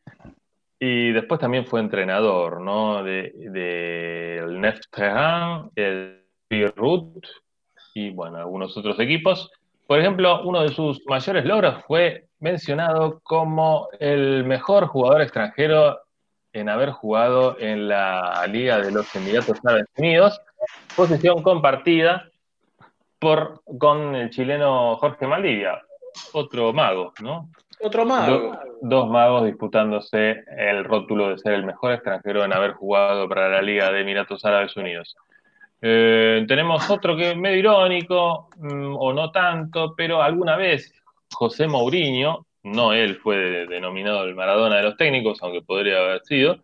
y después también fue entrenador, ¿no? De, Teheran, el Beirut y bueno, algunos otros equipos. Por ejemplo, uno de sus mayores logros fue mencionado como el mejor jugador extranjero en haber jugado en la Liga de los Emiratos Árabes Unidos, posición compartida por, con el chileno Jorge Maldivia, otro mago, ¿no? Otro mago. Do- dos magos disputándose el rótulo de ser el mejor extranjero en haber jugado para la Liga de Emiratos Árabes Unidos. Eh, tenemos otro que es medio irónico, mm, o no tanto, pero alguna vez José Mourinho, no él fue de- denominado el Maradona de los técnicos, aunque podría haber sido,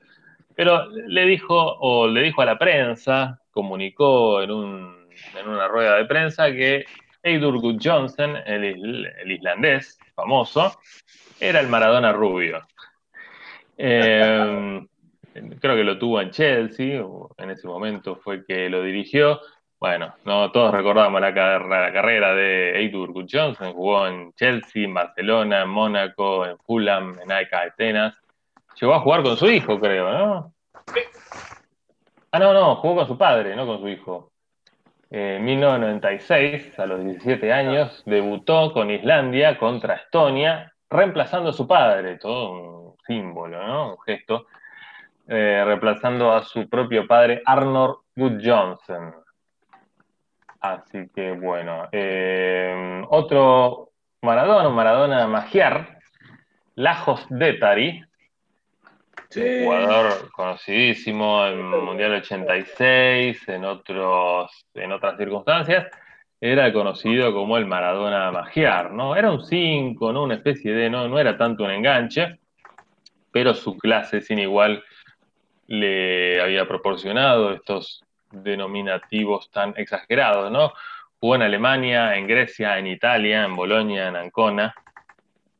pero le dijo, o le dijo a la prensa, comunicó en, un- en una rueda de prensa que Eidur Johnson, el islandés famoso, era el Maradona rubio. Eh, creo que lo tuvo en Chelsea, en ese momento fue que lo dirigió. Bueno, no todos recordamos la, car- la carrera de Eidur Johnson, jugó en Chelsea, en Barcelona, en Mónaco, en Fulham, en AEK Atenas. Llegó a jugar con su hijo, creo, ¿no? Ah, no, no, jugó con su padre, no con su hijo. En 1996, a los 17 años, debutó con Islandia contra Estonia, reemplazando a su padre, todo un símbolo, ¿no? Un gesto, eh, reemplazando a su propio padre Arnold Good Johnson. Así que bueno, eh, otro Maradona, Maradona Magiar, Lajos Detari, un jugador conocidísimo en Mundial 86, en, otros, en otras circunstancias, era conocido como el Maradona Magiar, ¿no? Era un 5, ¿no? Una especie de, no, no era tanto un enganche, pero su clase sin igual le había proporcionado estos denominativos tan exagerados, ¿no? Jugó en Alemania, en Grecia, en Italia, en Bolonia, en Ancona,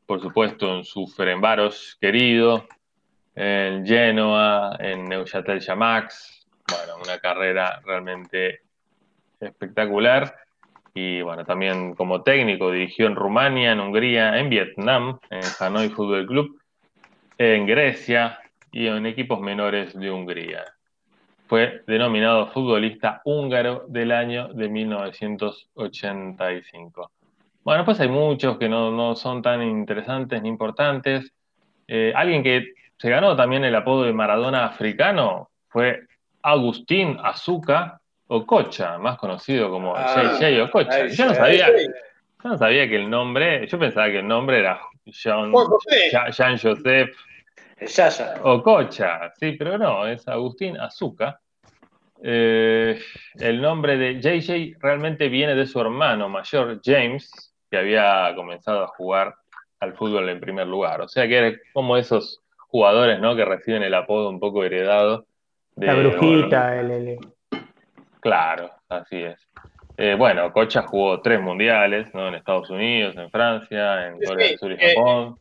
por supuesto en su Ferenbaros querido, en Genoa, en Neuchâtel Xamax, bueno, una carrera realmente espectacular. Y bueno, también como técnico dirigió en Rumania, en Hungría, en Vietnam, en Hanoi Fútbol Club, en Grecia y en equipos menores de Hungría. Fue denominado futbolista húngaro del año de 1985. Bueno, después hay muchos que no, no son tan interesantes ni importantes. Eh, alguien que se ganó también el apodo de Maradona africano fue Agustín Azuca Ococha, más conocido como Ah, JJ Ococha. Yo no sabía, yo no sabía que el nombre, yo pensaba que el nombre era. Jean- Jean Joseph Yaya. Ococha, sí, pero no, es Agustín Azuca. Eh, el nombre de JJ realmente viene de su hermano mayor, James, que había comenzado a jugar al fútbol en primer lugar. O sea que era como esos jugadores, ¿no? Que reciben el apodo un poco heredado. De, La brujita, el, el- Claro, así es. Eh, bueno, Cocha jugó tres mundiales, ¿no? En Estados Unidos, en Francia, en Sí, Corea del Sur y eh, Japón.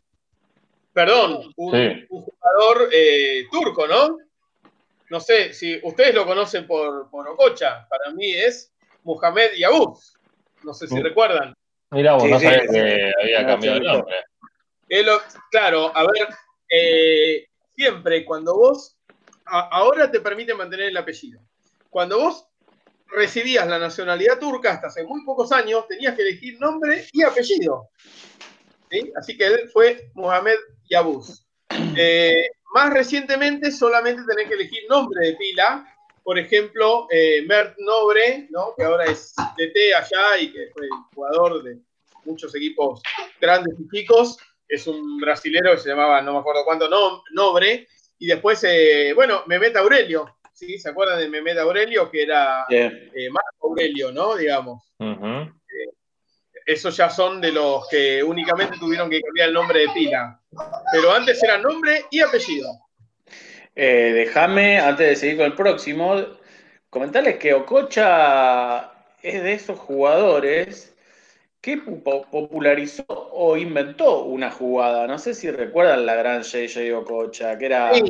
Perdón, un, Sí. un jugador eh, turco, ¿no? No sé si ustedes lo conocen por, por Ococha. Para mí es Mohamed Yabuz. No sé si recuerdan. Mira, vos Sí, no sí, sabés sí. que había No, cambiado de nombre. Él claro, a ver, eh, siempre cuando vos, a- ahora te permite mantener el apellido. Cuando vos recibías la nacionalidad turca hasta hace muy pocos años, tenías que elegir nombre y apellido. ¿Sí? Así que él fue Mohamed Yabuz. Eh, más recientemente solamente tenés que elegir nombre de pila. Por ejemplo, eh, Mert Nobre, ¿no? que ahora es DT allá y que fue jugador de muchos equipos grandes y chicos. Es un brasilero que se llamaba, no me acuerdo cuánto, no, Nobre. Y después, eh, bueno, Mehmet Aurelio. ¿sí? ¿Se acuerdan de Mehmet Aurelio? Que era eh, Marco Aurelio, ¿no? Digamos. Esos ya son de los que únicamente tuvieron que cambiar el nombre de pila. Pero antes era nombre y apellido. Eh, Déjame, antes de seguir con el próximo, comentarles que Ococha es de esos jugadores que po- popularizó o inventó una jugada. No sé si recuerdan la gran JJ Ococha, que era, Sí.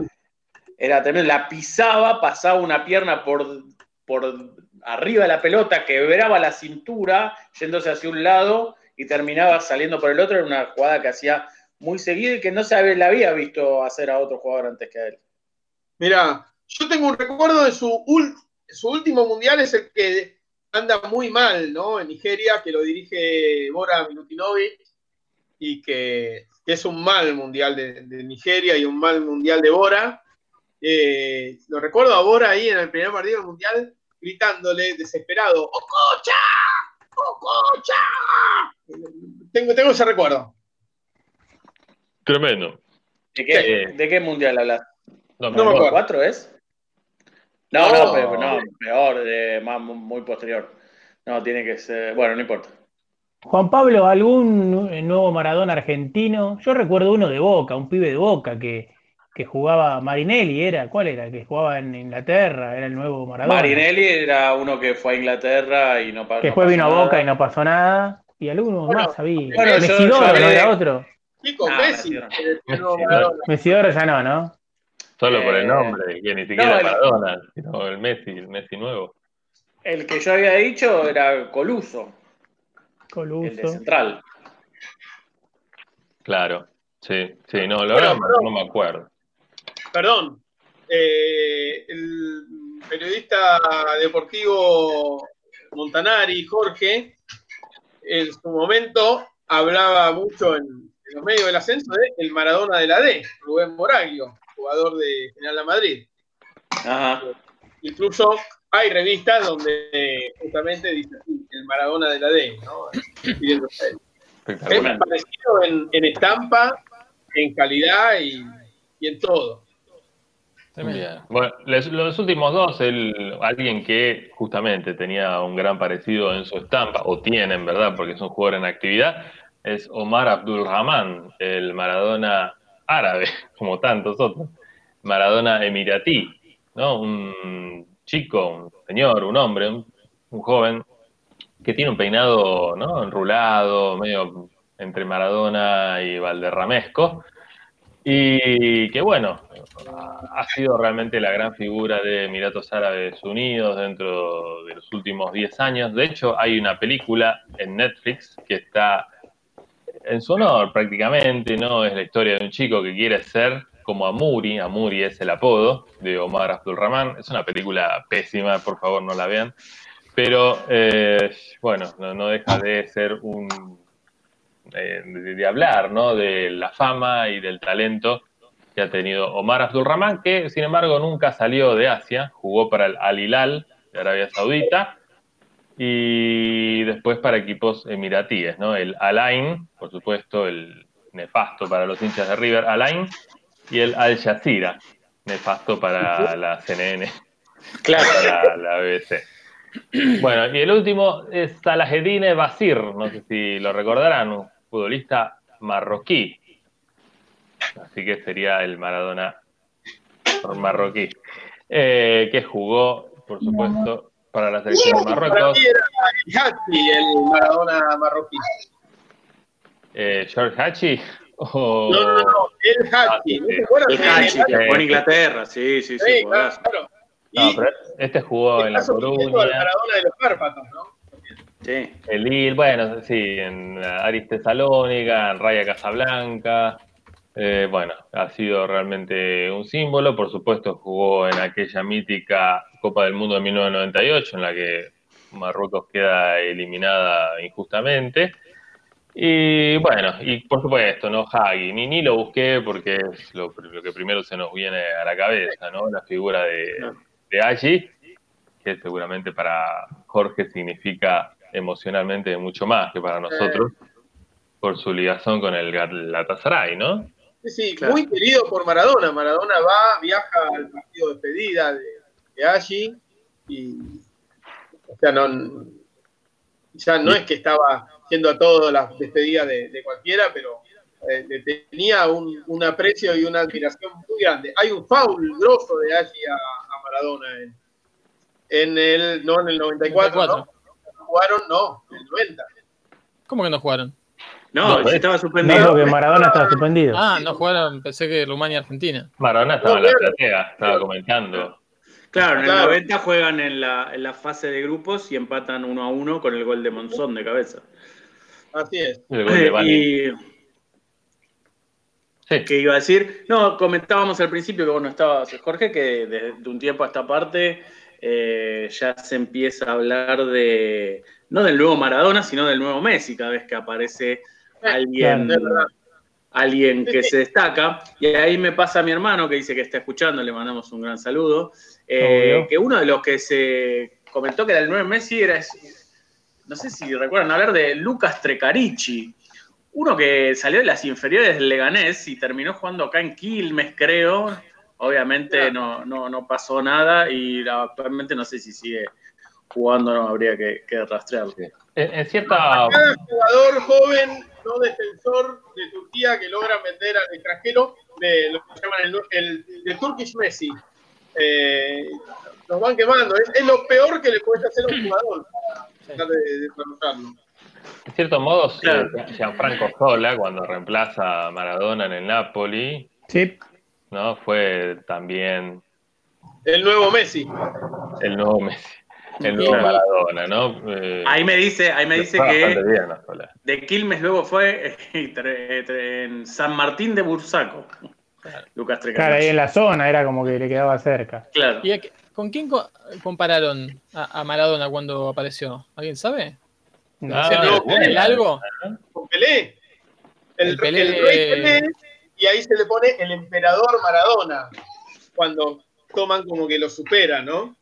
era tremendo. La pisaba, pasaba una pierna por, por arriba de la pelota, quebraba la cintura, yéndose hacia un lado y terminaba saliendo por el otro. Era una jugada que hacía muy seguido y que no se la había visto hacer a otro jugador antes que a él. Mira, yo tengo un recuerdo de su, último mundial, es el que anda muy mal, ¿no? En Nigeria, que lo dirige Bora Milutinovic y que, es un mal mundial de, de Nigeria y un mal mundial de Bora. Eh, lo recuerdo a Bora ahí en el primer partido del mundial gritándole desesperado: ¡Ococha! ¡Ococha! Tengo, tengo ese recuerdo. Tremendo. ¿De qué, Eh, ¿de qué mundial hablas? No, me No me acuerdo. ¿Cuatro es? No, No. no, peor, de, más, muy posterior. No, tiene que ser. Bueno, no importa. Juan Pablo, ¿algún nu- nuevo Maradona argentino? Yo recuerdo uno de Boca, un pibe de Boca que, que jugaba Marinelli, era, ¿cuál era? Que jugaba en Inglaterra, era el nuevo Maradona. Marinelli era uno que fue a Inglaterra y no pa- Que no después pasó vino a nada. Boca y no pasó nada. Y alguno Bueno, más había. bueno, yo- Mesidoro, yo ¿no era otro? Chicos, Ah, Messi. Mesidoro ya no, ¿no? Solo por el Eh, nombre, que ni siquiera no, el- Maradona, sino el Messi, el Messi nuevo. El que yo había dicho era Coluso, el de Coluso. Central. Claro. Sí, sí, no, verdad pero- no me acuerdo. Perdón, eh, el periodista deportivo Montanari, Jorge, en su momento hablaba mucho en, en los medios del ascenso de el Maradona de la D, Rubén Moraglio, jugador de General La Madrid. Ajá. Incluso hay revistas donde justamente dice así, el Maradona de la D, ¿no? Es parecido en, en estampa, en calidad y, y en todo. Bueno, los últimos dos, alguien que justamente tenía un gran parecido en su estampa, o tiene en verdad, porque es un jugador en actividad, es Omar Abdul Rahman, el Maradona árabe, como tantos otros. Maradona emiratí, ¿no? Un chico, un señor, un hombre, un, un joven, que tiene un peinado, ¿no? Enrulado, medio entre Maradona y Valderramesco. Y que bueno, ha sido realmente la gran figura de Emiratos Árabes Unidos dentro de los últimos 10 años. De hecho, hay una película en Netflix que está en su honor prácticamente, ¿no? Es la historia de un chico que quiere ser como Amuri, Amuri es el apodo de Omar Abdul Rahman. Es una película pésima, por favor no la vean. Pero eh, bueno, no, no deja de ser un eh, de, de hablar, ¿no? De la fama y del talento que ha tenido Omar Abdul Rahman, que sin embargo nunca salió de Asia, jugó para el Al Hilal de Arabia Saudita y después para equipos emiratíes, ¿no? El Al Ain, por supuesto, el nefasto para los hinchas de River, Al Ain, y el Al Jazeera, nefasto para la CNN, Claro. para la BBC. Bueno, y el último es Salahedine Basir, no sé si lo recordarán, un futbolista marroquí. Así que sería el Maradona marroquí. Eh, que jugó, por supuesto, para la selección de Marruecos. el el Maradona marroquí. Eh, George Hachi, o- No, no, no, el Hachi. ¿No te acuerdas El Hachi, que Sí. jugó en Inglaterra, sí, sí, sí. Sí, jugadorazo. claro. No, pero este jugó en La Coruña, Maradona de los Cárpatos, ¿no? Sí. el Lille, bueno, sí, en Aris Tesalónica, en Raya Casablanca. Eh, bueno, ha sido realmente un símbolo. Por supuesto, jugó en aquella mítica Copa del Mundo de 1998, en la que Marruecos queda eliminada injustamente. Y bueno, y por supuesto, ¿no? Hagi, ni, ni lo busqué porque es lo, lo que primero se nos viene a la cabeza, ¿no? La figura de, de Agi, que seguramente para Jorge significa emocionalmente mucho más que para nosotros, por su ligación con el Galatasaray, ¿no? Sí, sí, muy querido por Maradona. Maradona va, viaja al partido de despedida de, de allí y o sea, no, ya no es que estaba yendo a todas las despedidas de, de cualquiera, pero eh, le tenía un, un aprecio y una admiración muy grande. Hay un foul grosso de allí a, a Maradona en, en el, no en el 94, ¿no? Jugaron, no, en el 90. ¿Cómo que no jugaron? No, No, estaba No, suspendido. porque Maradona estaba suspendido. Ah, no jugaron, pensé que Rumania y Argentina. Maradona estaba en la platea, estaba comentando. Claro, en el Claro. 90 juegan en la, en la fase de grupos y empatan uno a uno con el gol de Monzón de cabeza. Así es. El gol de Bani. Y Sí. que iba a decir, no, comentábamos al principio que bueno estabas, Jorge, que desde un tiempo a esta parte eh, ya se empieza a hablar de, no del nuevo Maradona, sino del nuevo Messi, cada vez que aparece alguien, Claro, alguien que se destaca. Y ahí me pasa a mi hermano que dice que está escuchando, le mandamos un gran saludo, eh, que uno de los que se comentó que era el nuevo Messi era, no sé si recuerdan hablar de Lucas Trecarici, uno que salió de las inferiores del Leganés y terminó jugando acá en Quilmes, creo. Obviamente no, no, no pasó nada y actualmente no sé si sigue jugando, no habría que, que rastrearlo. En, en cierta. Cada jugador joven, no defensor de Turquía que logra vender al extranjero, de lo que llaman el, el, de Turkish Messi. Eh, nos van quemando. Es, es lo peor que le puedes hacer a un jugador para tratar de de. En cierto modo, sí, Claro. Gianfranco Sola, cuando reemplaza a Maradona en el Napoli, Sí, ¿no? Fue también El nuevo Messi. el nuevo Messi, el nuevo Y- Maradona, ¿no? Eh, Ahí me dice, ahí me dice que bien, ¿no? De Quilmes luego fue en San Martín de Bursaco. Lucas claro, ahí en la zona era como que le quedaba cerca. Claro. ¿Y con quién co- compararon a, a Maradona cuando apareció? ¿Alguien sabe? No. ¿Se Ah, bueno. algo? Con Pelé. El, El Pelé- el rey Pelé. Y ahí se le pone el emperador Maradona. Cuando toman como que lo supera, ¿no?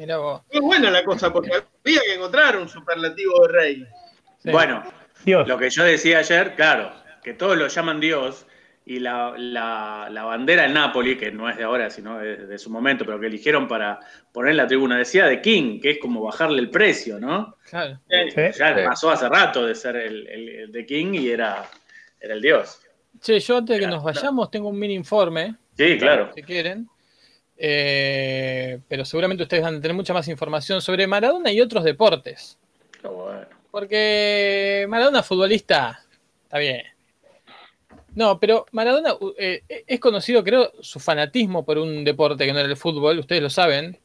Mira vos. Muy buena la cosa, porque había que encontrar un superlativo de rey. Sí. Bueno, Dios. lo que yo decía ayer, claro, que todos lo llaman Dios y la, la- la bandera del Napoli, que no es de ahora, sino de, de su momento, pero que eligieron para poner en la tribuna, decía de King, que es como bajarle el precio, ¿no? Claro. Eh, Sí. Ya pasó hace rato de ser el, el- el de King y era, era el Dios. Che, yo antes de que nos vayamos tengo un mini informe, Sí, claro. si quieren. Eh, pero seguramente ustedes van a tener mucha más información sobre Maradona y otros deportes. Qué bueno. Porque Maradona futbolista, está bien. No, pero Maradona eh, es conocido, creo, su fanatismo por un deporte que no era el fútbol, ustedes lo saben.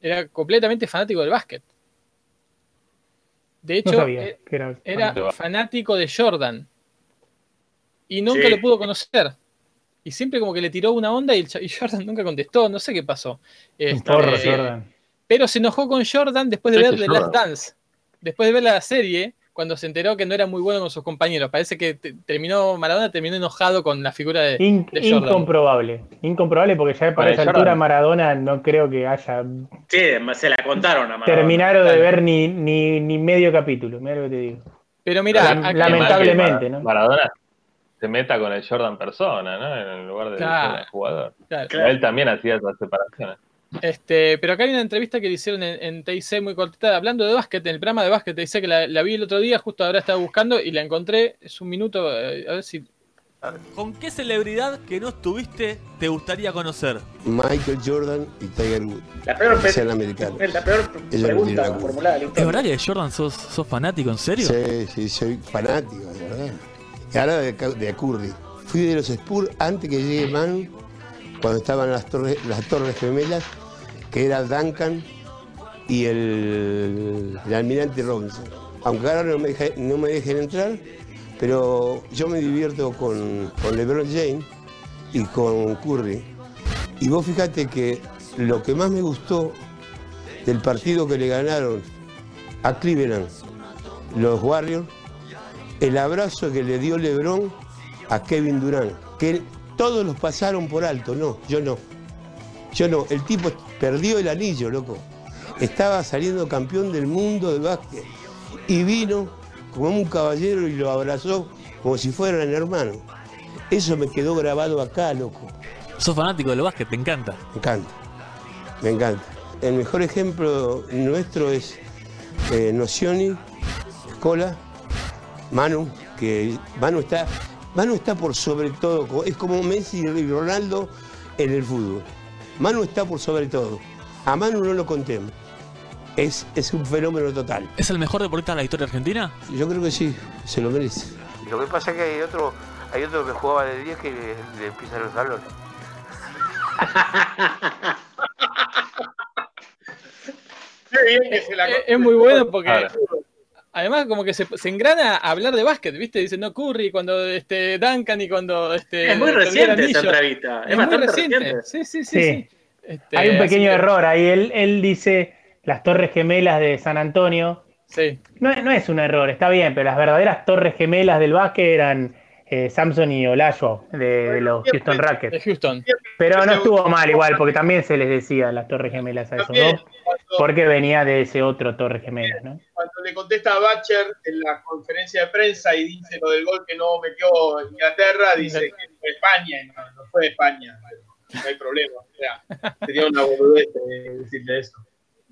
Era completamente fanático del básquet. De No hecho, sabía eh, que era. era fanático de Jordan. Y nunca Sí. lo pudo conocer. Y siempre como que le tiró una onda y, el cha- y Jordan nunca contestó, no sé qué pasó. Un Este, porro, Jordan. pero se enojó con Jordan después de ver The Last. Dance. Después de ver la serie, cuando se enteró que no era muy bueno con sus compañeros. Parece que te- terminó, Maradona terminó enojado con la figura de, In- de Jordan. incomprobable. Incomprobable porque ya para Para esa Jordan. altura Maradona no creo que haya Sí, se la contaron a Maradona. terminado de ver ni, ni, ni medio capítulo. Mira lo que te digo. Pero mira, lamentablemente, ¿no? Maradona se meta con el Jordan persona, ¿no? En lugar del Claro. Jordan jugador. claro. Él también hacía esas separaciones. Este, pero acá hay una entrevista que le hicieron en, en TIC muy cortita, hablando de básquet, en el programa de básquet TIC, que la, la vi el otro día, justo ahora estaba buscando y la encontré. Es un minuto, eh, a ver si. ¿Con qué celebridad que no estuviste te gustaría conocer? Michael Jordan y Tiger Woods. La peor, americanos. la peor pregunta formulada de la ¿Es verdad que de Jordan sos, sos fanático, en serio? Sí, sí, soy fanático, de verdad. Y ahora de, Curry. Fui de los Spurs antes que llegue Manu, cuando estaban las torres, las torres gemelas, que era Duncan y el, el almirante Robinson. Aunque ahora no me, no me dejen entrar, pero yo me divierto con, con LeBron James y con Curry. Y vos fíjate que lo que más me gustó del partido que le ganaron a Cleveland, los Warriors, el abrazo que le dio LeBron a Kevin Durant, que todos los pasaron por alto, no, yo no. Yo no, el tipo perdió el anillo, loco. Estaba saliendo campeón del mundo de básquet y vino como un caballero y lo abrazó como si fueran hermanos. Eso me quedó grabado acá, loco. Sos fanático del básquet, te encanta. Me encanta, me encanta. El mejor ejemplo nuestro es eh, Nocioni, Escola, Manu, que Manu está, Manu está por sobre todo, es como Messi y Ronaldo en el fútbol. Manu está por sobre todo. A Manu no lo contemos. Es, es un fenómeno total. ¿Es el mejor deportista de la historia argentina? Yo creo que sí, se lo merece. Lo que pasa es que hay otro, hay otro que jugaba de 10 que le, le pisan los se la Es, es muy bueno porque Ahora. Además como que se, se engrana a hablar de básquet, ¿viste? Dice, no, Curry, cuando este, Duncan y cuando... Este, Es muy reciente esa anillo". entrevista, es muy bastante reciente. reciente. Sí, sí, sí. Sí. sí. Este, Hay un pequeño que- error ahí. Él, él dice las Torres Gemelas de San Antonio. Sí. No, no es un error, está bien, pero las verdaderas Torres Gemelas del básquet eran eh, Samson y Olajuwon de, de los Houston Rockets. De Houston. Pero no estuvo mal igual, porque también se les decía las Torres Gemelas a esos dos, porque venía de ese otro Torres Gemelas, ¿no? Cuando le contesta a Batcher en la conferencia de prensa y dice lo del gol que no metió Inglaterra, dice que fue España, y no, no fue España, no hay problema. O sea, sería una boludez decirle eso.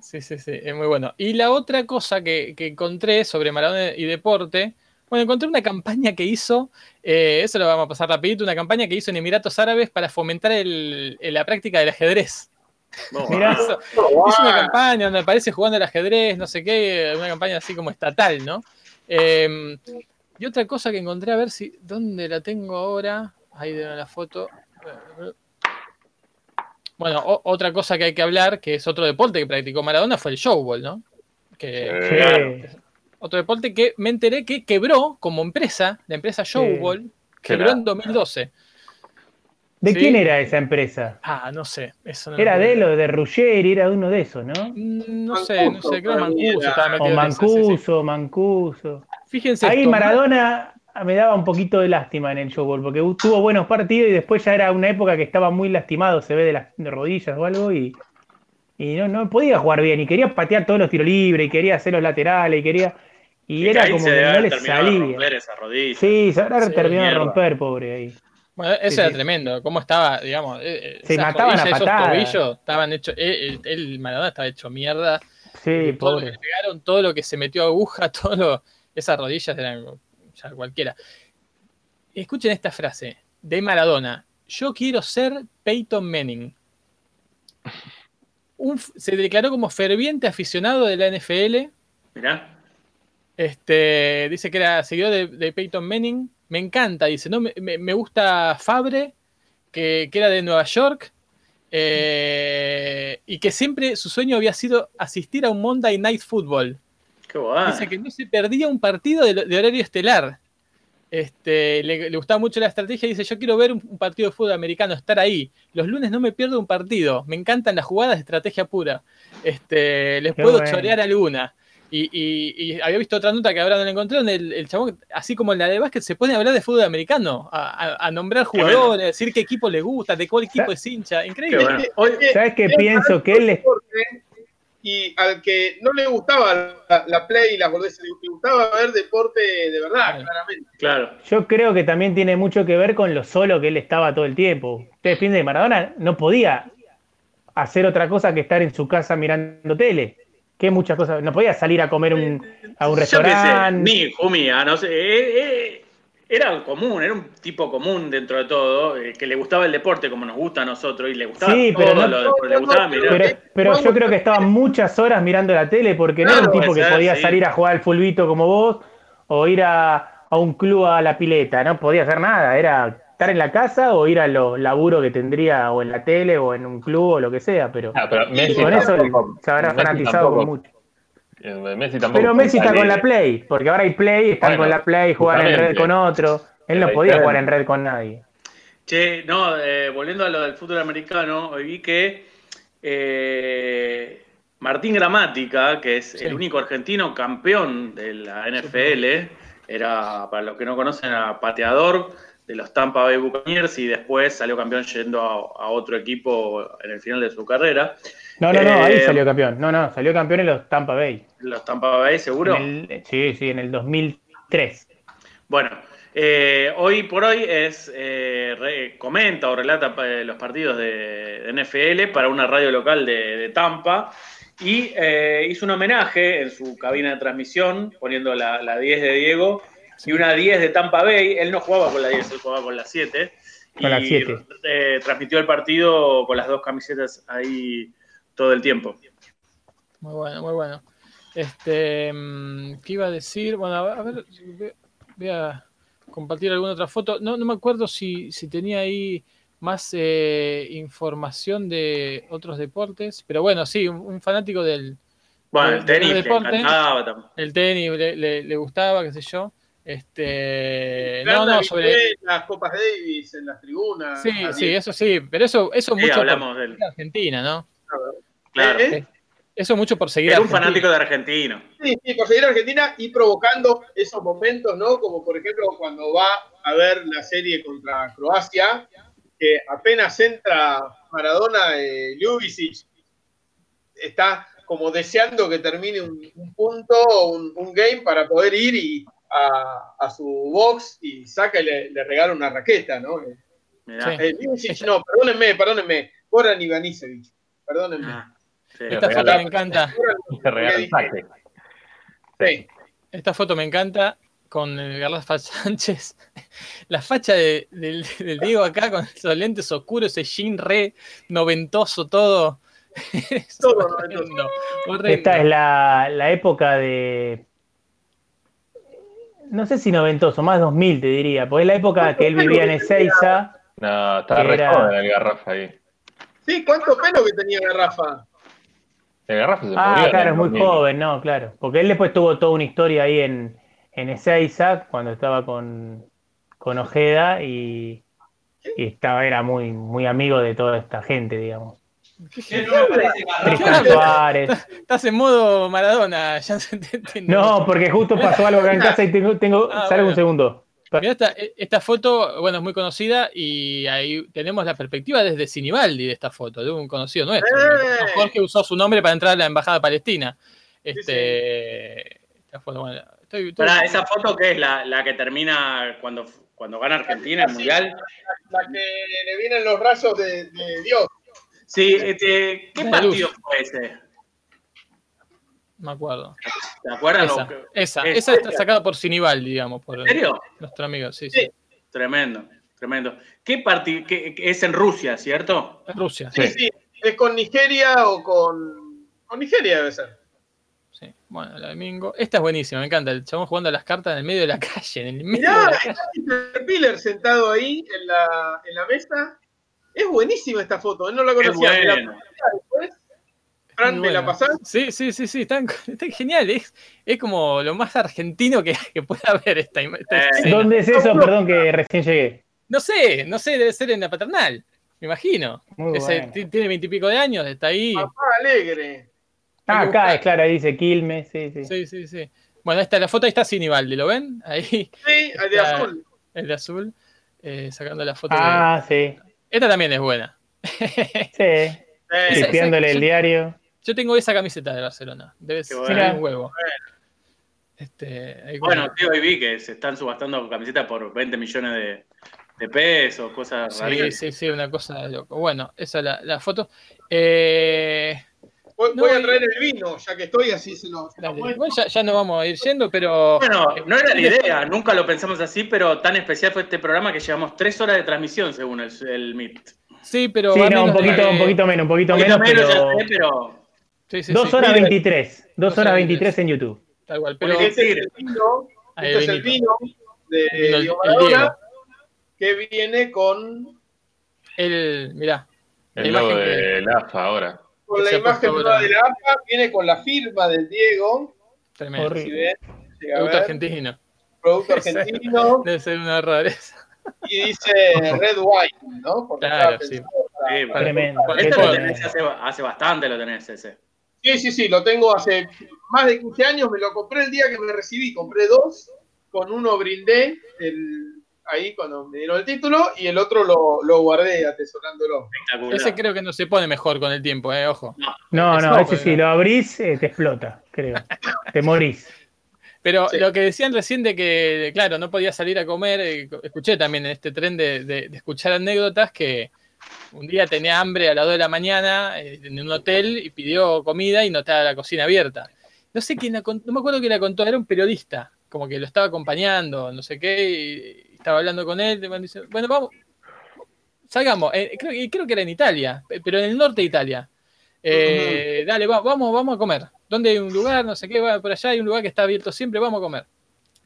Sí, sí, sí, es muy bueno. Y la otra cosa que, que encontré sobre Maradona y deporte, bueno, encontré una campaña que hizo, eh, eso lo vamos a pasar rapidito, una campaña que hizo en Emiratos Árabes para fomentar el- la práctica del ajedrez. Mirá. hizo, hizo una campaña donde aparece jugando al ajedrez, no sé qué, una campaña así como estatal, ¿no? Eh, y otra cosa que encontré, a ver si, ¿dónde la tengo ahora? Ahí de la foto. Bueno, o- otra cosa que hay que hablar, que es otro deporte que practicó Maradona, fue el showball, ¿no? Que, Sí. claro, otro deporte que me enteré que quebró como empresa, la empresa Showball, quebró en 2012. ¿De Sí. quién era esa empresa? Ah, no sé. Eso no lo Era de él o de Ruggeri, era uno de esos, ¿no? No sé, no sé, creo que Mancuso estaba metido O en esa, sí, sí. Mancuso, Mancuso. Fíjense Ahí esto, Maradona me daba un poquito de lástima en el showball, porque tuvo buenos partidos y después ya era una época que estaba muy lastimado, se ve de las de rodillas o algo, y, y no, no podía jugar bien, y quería patear todos los tiros libres, y quería hacer los laterales, y quería. Y Que era ahí como que no le salía. romper esa rodilla. Sí, se habrá Sí, terminado de romper, pobre ahí. Bueno, eso Sí, era sí. tremendo, cómo estaba, digamos, eh, eh, Se mataban a rodillas, esos tobillos estaban hechos, eh, el Maradona estaba hecho mierda, Sí, todo lo que pegaron, todo lo que se metió a aguja, todo lo, esas rodillas eran ya cualquiera. Escuchen esta frase de Maradona, yo quiero ser Peyton Manning. Un se declaró como ferviente aficionado de la NFL, Mirá. este, dice que era seguidor de, de Peyton Manning. Me encanta, dice, no, me, me- me gusta Fabre, que, que era de Nueva York, eh, y que siempre su sueño había sido asistir a un Monday Night Football. Qué guay. Dice que no se perdía un partido de, de horario estelar. Este, le, le gustaba mucho la estrategia. Dice: Yo quiero ver un, un partido de fútbol americano, estar ahí. Los lunes no me pierdo un partido. Me encantan las jugadas de estrategia pura. Este, les Qué puedo bueno. chorear alguna. Y, y- y había visto otra nota que ahora no la encontré, donde el, el chabón, así como en la de básquet, se pone a hablar de fútbol americano, a, a- a nombrar jugadores, a decir qué equipo le gusta, de cuál equipo es hincha. Increíble. Qué bueno. Hoy- ¿Sabes qué pienso? Que él es- Y al que no le gustaba la, la play y las boludeces, le gustaba ver deporte de verdad, claramente. Claro. Yo creo que también tiene mucho que ver con lo solo que él estaba todo el tiempo. Ustedes piensan que Maradona no podía hacer otra cosa que estar en su casa mirando tele. Que muchas cosas. No podía salir a comer un- a un Yo qué sé, restaurante. no sé. eh, eh, era común, era un tipo común dentro de todo, eh, que le gustaba el deporte como nos gusta a nosotros y le gustaba Sí, todo pero no- lo de- le gustaba mirar. Pero, pero yo creo que estaba muchas horas mirando la tele porque no era un tipo que ser, podía sí. salir a jugar al fulbito como vos o ir a, a un club a la pileta, no podía hacer nada, era estar en la casa o ir a los laburos que tendría o en la tele o en un club o lo que sea, pero, Ah, pero Messi con eso se habrá Messi fanatizado con mucho. Eh, Messi tampoco Pero Messi está con la. Play, porque ahora hay Play, están Bueno, con la Play, juegan en red con otro. Él no podía jugar en red con nadie. Che, no, eh, volviendo a lo del fútbol americano, hoy vi que eh, Martín Gramática, que es el único argentino campeón de la NFL, era, para los que no conocen, era pateador de los Tampa Bay Buccaneers y después salió campeón yendo a, a otro equipo en el final de su carrera. No, no, no, ahí Eh, salió campeón. No, no, salió campeón en los Tampa Bay. Los Tampa Bay, seguro. El- sí, sí, en el 2003. Bueno, eh, hoy por hoy es eh, re- comenta o relata eh, los partidos de, de NFL para una radio local de, de Tampa y eh, hizo un homenaje en su cabina de transmisión poniendo la, la 10 de Diego y una 10 de Tampa Bay. Él no jugaba con la 10, él jugaba con la 7. Con la y, 7. eh, transmitió el partido con las dos camisetas ahí todo el tiempo. Muy bueno, muy bueno. Este, mm, ¿qué iba a decir? Bueno, a ver, ve- voy a compartir alguna otra foto. No, no me acuerdo si, si tenía ahí más eh, información de otros deportes, pero bueno, sí, un, un fanático del, Bueno, del- el del tenis le deporte. El tenis le, le- le gustaba, qué sé yo. Este, no, no, sobre. las Copas Davis en las tribunas. Sí, sí, eso sí, pero eso, eso Sí, mucho por hablamos del- Argentina, ¿no? Claro. Eh, Eso mucho por seguir Era a un Argentina. fanático de Argentino. Sí, sí, por seguir a Argentina y provocando esos momentos, ¿no? Como por ejemplo cuando va a ver la serie contra Croacia, que apenas entra Maradona, eh, Ljubicic está como deseando que termine un, un punto, un, un game para poder ir y a, a su box y saca y le, le regala una raqueta, ¿no? Eh, Mirá. eh, no, perdónenme, perdónenme, Goran Ivanisevic, perdónenme. Esta foto me encanta. Te regala el saque. Sí. Esta foto me encanta con el Garrafa Sánchez. La facha de- del, del Diego acá con esos lentes oscuros, ese jean re noventoso todo. Es horrendo, horrendo. Esta es la, la época de. No sé si noventoso, más 2000 te diría, porque es la época que él vivía en Ezeiza. No, estaba Que re era- joven el Garrafa ahí. Sí, ¿cuánto pelo que tenía Garrafa? El Garrafa se murió. Ah, claro, es muy 2000. joven, no, claro. Porque él después tuvo toda una historia ahí en, en Ezeiza, cuando estaba con, con Ojeda y, y estaba, era muy, muy amigo de toda esta gente, digamos. Tristan Suárez. Estás en modo Maradona, ya se te entiende. No, porque justo pasó algo acá en casa y tengo, tengo, Ah, salgo bueno. un segundo. Mirá esta, esta foto, bueno, es muy conocida y ahí tenemos la perspectiva desde Sinibaldi de esta foto, de un conocido nuestro. ¡Eh! Jorge usó su nombre para entrar a la embajada palestina. Este, esta foto, bueno, estoy- estoy- Pará, esa foto que es la, la que termina cuando, cuando gana Argentina el Mundial. La que le vienen los rayos de, de Dios. Sí, este, ¿qué La partido luz. fue ese? me acuerdo. ¿Se acuerdan? Esa, esa, Es- esa está sacada por Sinibaldi, digamos, por ¿En serio? nuestro amigo, sí, sí. Tremendo, tremendo. ¿Qué partido? Es en Rusia, ¿cierto? En Rusia. Sí, sí. ¿Es con Nigeria o con. Con Nigeria debe ser. Sí, bueno, la de Mingo. Esta es buenísima, me encanta. El chabón jugando a las cartas en el medio de la calle, en el medio Mirá, de la está calle. Peter Piller sentado ahí en la, en la mesa. Es buenísima esta foto, no la conocía. Bueno. Fran, ¿me la pasás? Sí, sí, sí, sí, está, está genial. Es, es como lo más argentino que, que pueda haber esta, esta Eh. ¿Dónde es eso? Perdón que recién llegué. No sé, no sé, debe ser en la paternal, me imagino. Muy Ese bueno. ti- tiene veintipico de años, está ahí. Papá alegre. Ah, acá es claro, ahí dice Quilmes, sí, sí. Sí, sí, sí. Bueno, esta, la foto ahí está Sinibaldi, ¿lo ven? Ahí. Sí, el de Está azul. El de azul, eh, sacando la foto. de- Ah, sí. Esta también es buena. Sí. Esa- el diario. Yo tengo esa camiseta de Barcelona. Debe ser bueno. un huevo. Este, ahí Bueno, como- tío, hoy vi que se están subastando camisetas por 20 millones de, de pesos, cosas Sí, rarísimas. sí, sí, una cosa de loco. Bueno, esa es la, la foto. Eh, voy, no, voy a traer el vino, ya que estoy, así se lo. se lo dale. muestro. Bueno, ya, ya nos vamos a ir yendo, pero. Bueno, no era la idea, nunca lo pensamos así, pero tan especial fue este programa que llevamos tres horas de transmisión según el, el MIT. Sí, pero. Sí, no, un menos de- poquito, un poquito menos, un poquito Un poquito menos, menos, pero. ya sé, pero Sí, sí, 2 sí. horas Mire. 23. 2 Dos horas horas 23 en YouTube. Tal cual. Pero Porque este es el vino, Ahí este es el vino de Vino el- Diego Maradona, que viene con, El, mirá. El la logo imagen que- de LAFA ahora. Con la imagen de la AFA, viene con la firma del Diego, Tremendo. si ven, Producto argentino. producto argentino, Debe ser una rareza. y dice Red Wine, ¿no? Porque Claro, sí. pensado para- Sí, Tremendo. Este lo tenés hace, hace bastante, lo tenés ese. Sí, sí, sí, lo tengo hace más de 15 años, me lo compré el día que me recibí, compré dos, con uno brindé el, ahí cuando me dieron el título y el otro lo, lo guardé atesorándolo. Ese creo que no se pone mejor con el tiempo, eh, ojo. No, no, Eso, ese pero- si lo abrís eh, te explota, creo. Te morís. Pero Sí. lo que decían recién de que, claro, no podía salir a comer, eh, escuché también en este tren de, de- de escuchar anécdotas que un día tenía hambre a las 2 de la mañana eh, en un hotel y pidió comida y no estaba la cocina abierta. No sé quién la contó, no me acuerdo quién la contó, era un periodista, como que lo estaba acompañando, no sé qué, y estaba hablando con él, me dice, bueno, vamos, salgamos, Eh, creo, creo que era en Italia, pe- pero en el norte de Italia. Eh, Dale, va- vamos, vamos a comer. ¿Dónde hay un lugar? No sé qué, va por allá hay un lugar que está abierto siempre, vamos a comer.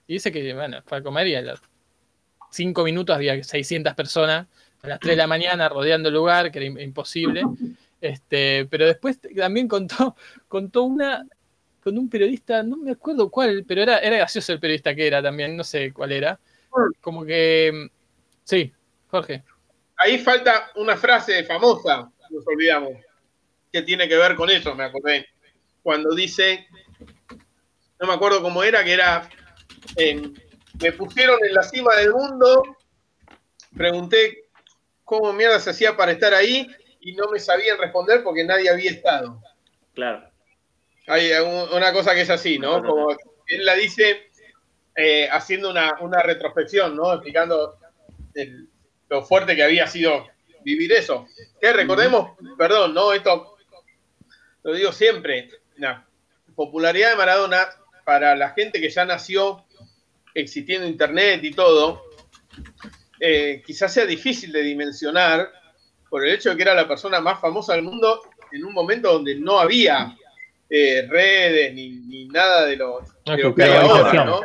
Y dice que, bueno, fue a comer y a los cinco minutos había 600 personas a las 3 de la mañana rodeando el lugar, que era im- imposible. Este, pero después también contó, contó una con un periodista, no me acuerdo cuál, pero era, era gracioso el periodista que era también, no sé cuál era. Como que, sí, Jorge. Ahí falta una frase famosa, nos olvidamos, que tiene que ver con eso, me acordé. Cuando dice, no me acuerdo cómo era, que era, eh, me pusieron en la cima del mundo, pregunté cómo mierda se hacía para estar ahí y no me sabían responder porque nadie había estado. Claro. Hay un- una cosa que es así, ¿no? Como él la dice eh, haciendo una, una retrospección, ¿no? Explicando el- lo fuerte que había sido vivir eso. Que recordemos, perdón, ¿no? Esto lo digo siempre, la popularidad de Maradona para la gente que ya nació existiendo internet y todo, eh, quizás sea difícil de dimensionar por el hecho de que era la persona más famosa del mundo en un momento donde no había eh, redes ni, ni nada de lo, Lo que ahora. ¿no?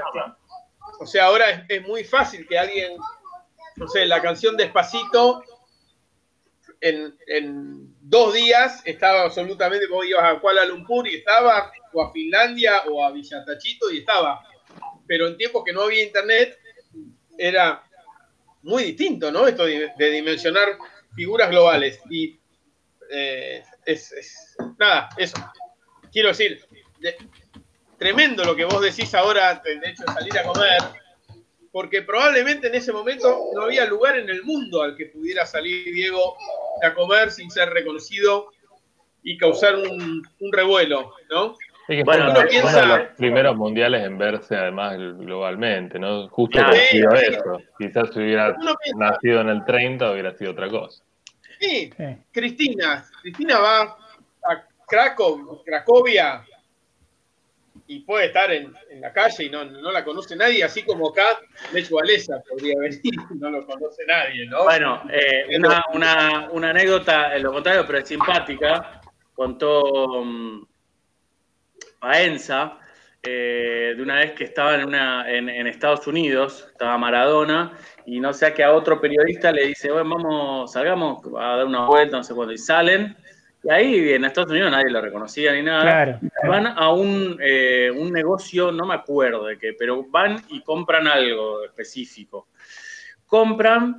O sea, ahora es, es muy fácil que alguien, no sé, la canción Despacito, en, en dos días estaba absolutamente, vos ibas a Kuala Lumpur y estaba, o a Finlandia o a Villatachito y estaba. Pero en tiempos que no había internet, era muy distinto, ¿no? Esto de, de dimensionar figuras globales. Y eh, es, es- nada, eso. Quiero decir, de- tremendo lo que vos decís ahora, hecho de salir a comer, porque probablemente en ese momento no había lugar en el mundo al que pudiera salir Diego a comer sin ser reconocido y causar un, un revuelo, ¿no? Sí, que Bueno, fue uno uno piensa- de los primeros mundiales en verse además globalmente, ¿no? Justo coincidió Sí, sí. eso. Quizás si hubiera Uno piensa- nacido en el 30 hubiera sido otra cosa. Sí, Sí. Cristina, Cristina va a Krakow, Cracovia y puede estar en, en la calle y no, no la conoce nadie, así como acá Lech Walesa podría venir y no lo conoce nadie, ¿no? Bueno, eh, una, una- una anécdota, en lo contrario, pero es simpática, contó mm, Paenza eh, de una vez que estaba en, una, en, en Estados Unidos, estaba Maradona, y no sé a qué a otro periodista le dice, bueno, vamos, salgamos a dar una vuelta, no sé cuándo, y salen, y ahí en Estados Unidos nadie lo reconocía ni nada. Claro. Van a un, eh, un negocio, no me acuerdo de qué, pero van y compran algo específico. Compran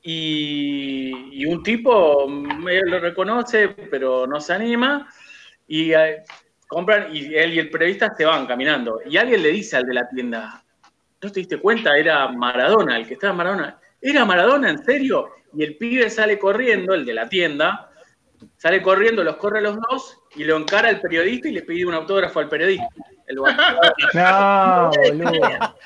y, y un tipo medio lo reconoce, pero no se anima. Y eh, compran y él y el periodista se van caminando. Y alguien le dice al de la tienda, ¿no te diste cuenta? Era Maradona, el que estaba Maradona. ¿Era Maradona en serio? Y el pibe sale corriendo, el de la tienda, sale corriendo, los corre a los dos y lo encara al periodista y le pide un autógrafo al periodista. El No, boludo.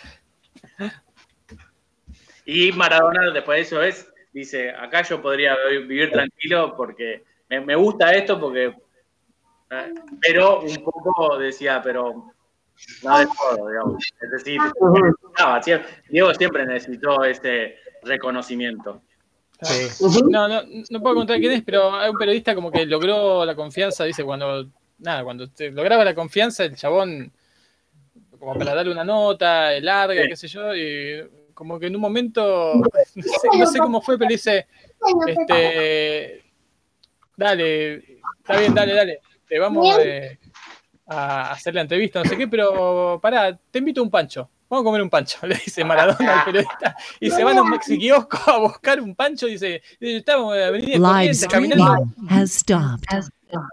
Y Maradona después de eso es, dice, acá yo podría vi- vivir tranquilo porque me, me gusta esto porque... eh, Pero un poco decía, pero no de todo, digamos. Necesito, necesitaba, sie- Diego siempre necesitó ese reconocimiento. No, no, no puedo contar quién es, pero hay un periodista como que logró la confianza, dice, cuando, nada, cuando te lograba la confianza, el chabón como para darle una nota larga, qué sé yo, y como que en un momento, no sé, no sé cómo fue, pero dice, este, dale, está bien, dale, dale, te vamos eh, a hacer la entrevista, no sé qué, pero pará, te invito a un pancho. Vamos a comer un pancho, le dice Maradona al periodista. Y se van a un maxi kiosco a buscar un pancho. Dice, estamos en la avenida caminando. has stopped.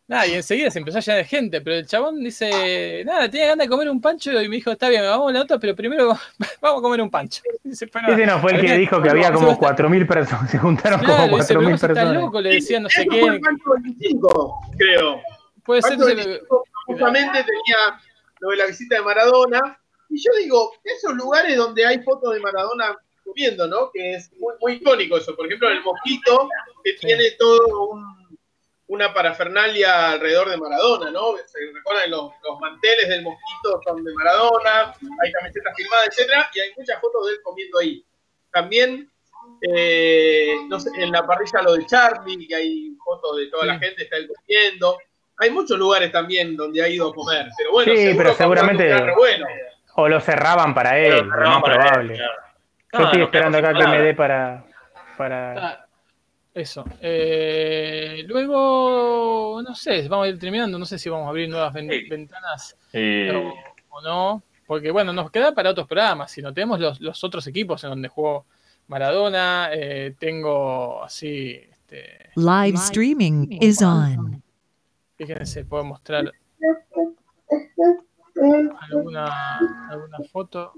Nada, y enseguida se empezó a llenar de gente, pero el chabón dice, nada, tenía ganas de comer un pancho y me dijo, está bien, vamos a la otra, pero primero vamos a comer un pancho. Dice, "Pero, Ese no fue el que había- dijo que había como se va a estar- 4.000 personas, se juntaron Claro, como dice, 4.000 "Pero vos estás personas. loco, le decía no sé qué. fue el Pancho 25, creo. Puede ser, Pancho se- 25 justamente tenía lo de la visita de Maradona. Y yo digo, esos lugares donde hay fotos de Maradona comiendo, ¿no? Que es muy, muy icónico eso. Por ejemplo, el Mosquito, que tiene todo un- una parafernalia alrededor de Maradona, ¿no? Se recuerdan los, los manteles del Mosquito son de Maradona, hay camisetas firmadas, etcétera, y hay muchas fotos de él comiendo ahí. También, eh, no sé, en la parrilla lo de Charlie, que hay fotos de toda la gente, está él comiendo. Hay muchos lugares también donde ha ido a comer, pero bueno, Sí, seguro pero seguramente- bueno. O lo cerraban para él, lo cerraban más para él, probable. claro. Yo No, estoy esperando acá que me dé para, para... Ah, Eso. Eh, luego, no sé, vamos a ir terminando. No sé si vamos a abrir nuevas ven- ventanas o, o no. Porque, bueno, nos queda para otros programas. Si no tenemos los, los otros equipos en donde jugó Maradona, eh, tengo así. Este, Live streaming is on. fíjense, puedo mostrar alguna, alguna foto.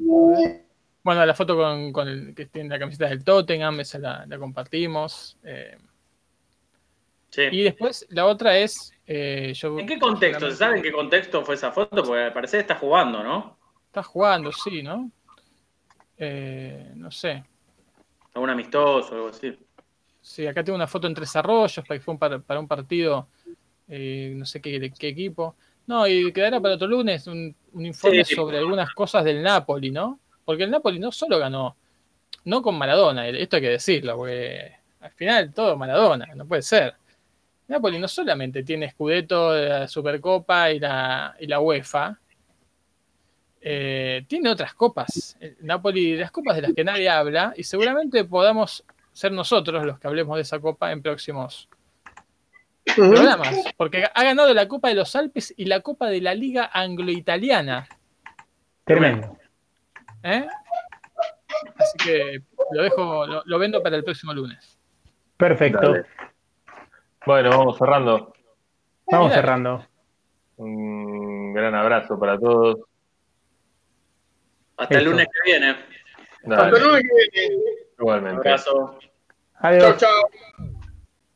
Bueno, la foto con, con el que tiene la camiseta del Tottenham, esa la, la compartimos. eh, Y después la otra es. eh, yo, ¿En qué contexto? ¿Se sabe en qué contexto fue esa foto? Porque al parecer está jugando, ¿no? Está jugando, sí, ¿no? Eh, no sé. Algún amistoso o algo así. Sí, acá tengo una foto en Tres Arroyos que fue un par- para un partido, eh, no sé qué, de qué equipo. No, y quedará para otro lunes un, un informe Sí. sobre algunas cosas del Napoli, ¿no? Porque el Napoli no solo ganó, no con Maradona, esto hay que decirlo, porque al final todo Maradona, no puede ser. Napoli no solamente tiene Scudetto, la Supercopa y la, y la UEFA, eh, tiene otras copas. El Napoli, las copas de las que nadie habla, y seguramente podamos ser nosotros los que hablemos de esa copa en próximos programas. Porque ha ganado la Copa de los Alpes y la Copa de la Liga Anglo-Italiana. Tremendo. ¿eh? Así que lo dejo, lo, lo vendo para el próximo lunes. Perfecto. Dale. Bueno, vamos cerrando. Vamos cerrando. Un gran abrazo para todos. Hasta el lunes que viene. Dale, Hasta luego que viene. igualmente. Abrazo. Adiós. Chao, chao.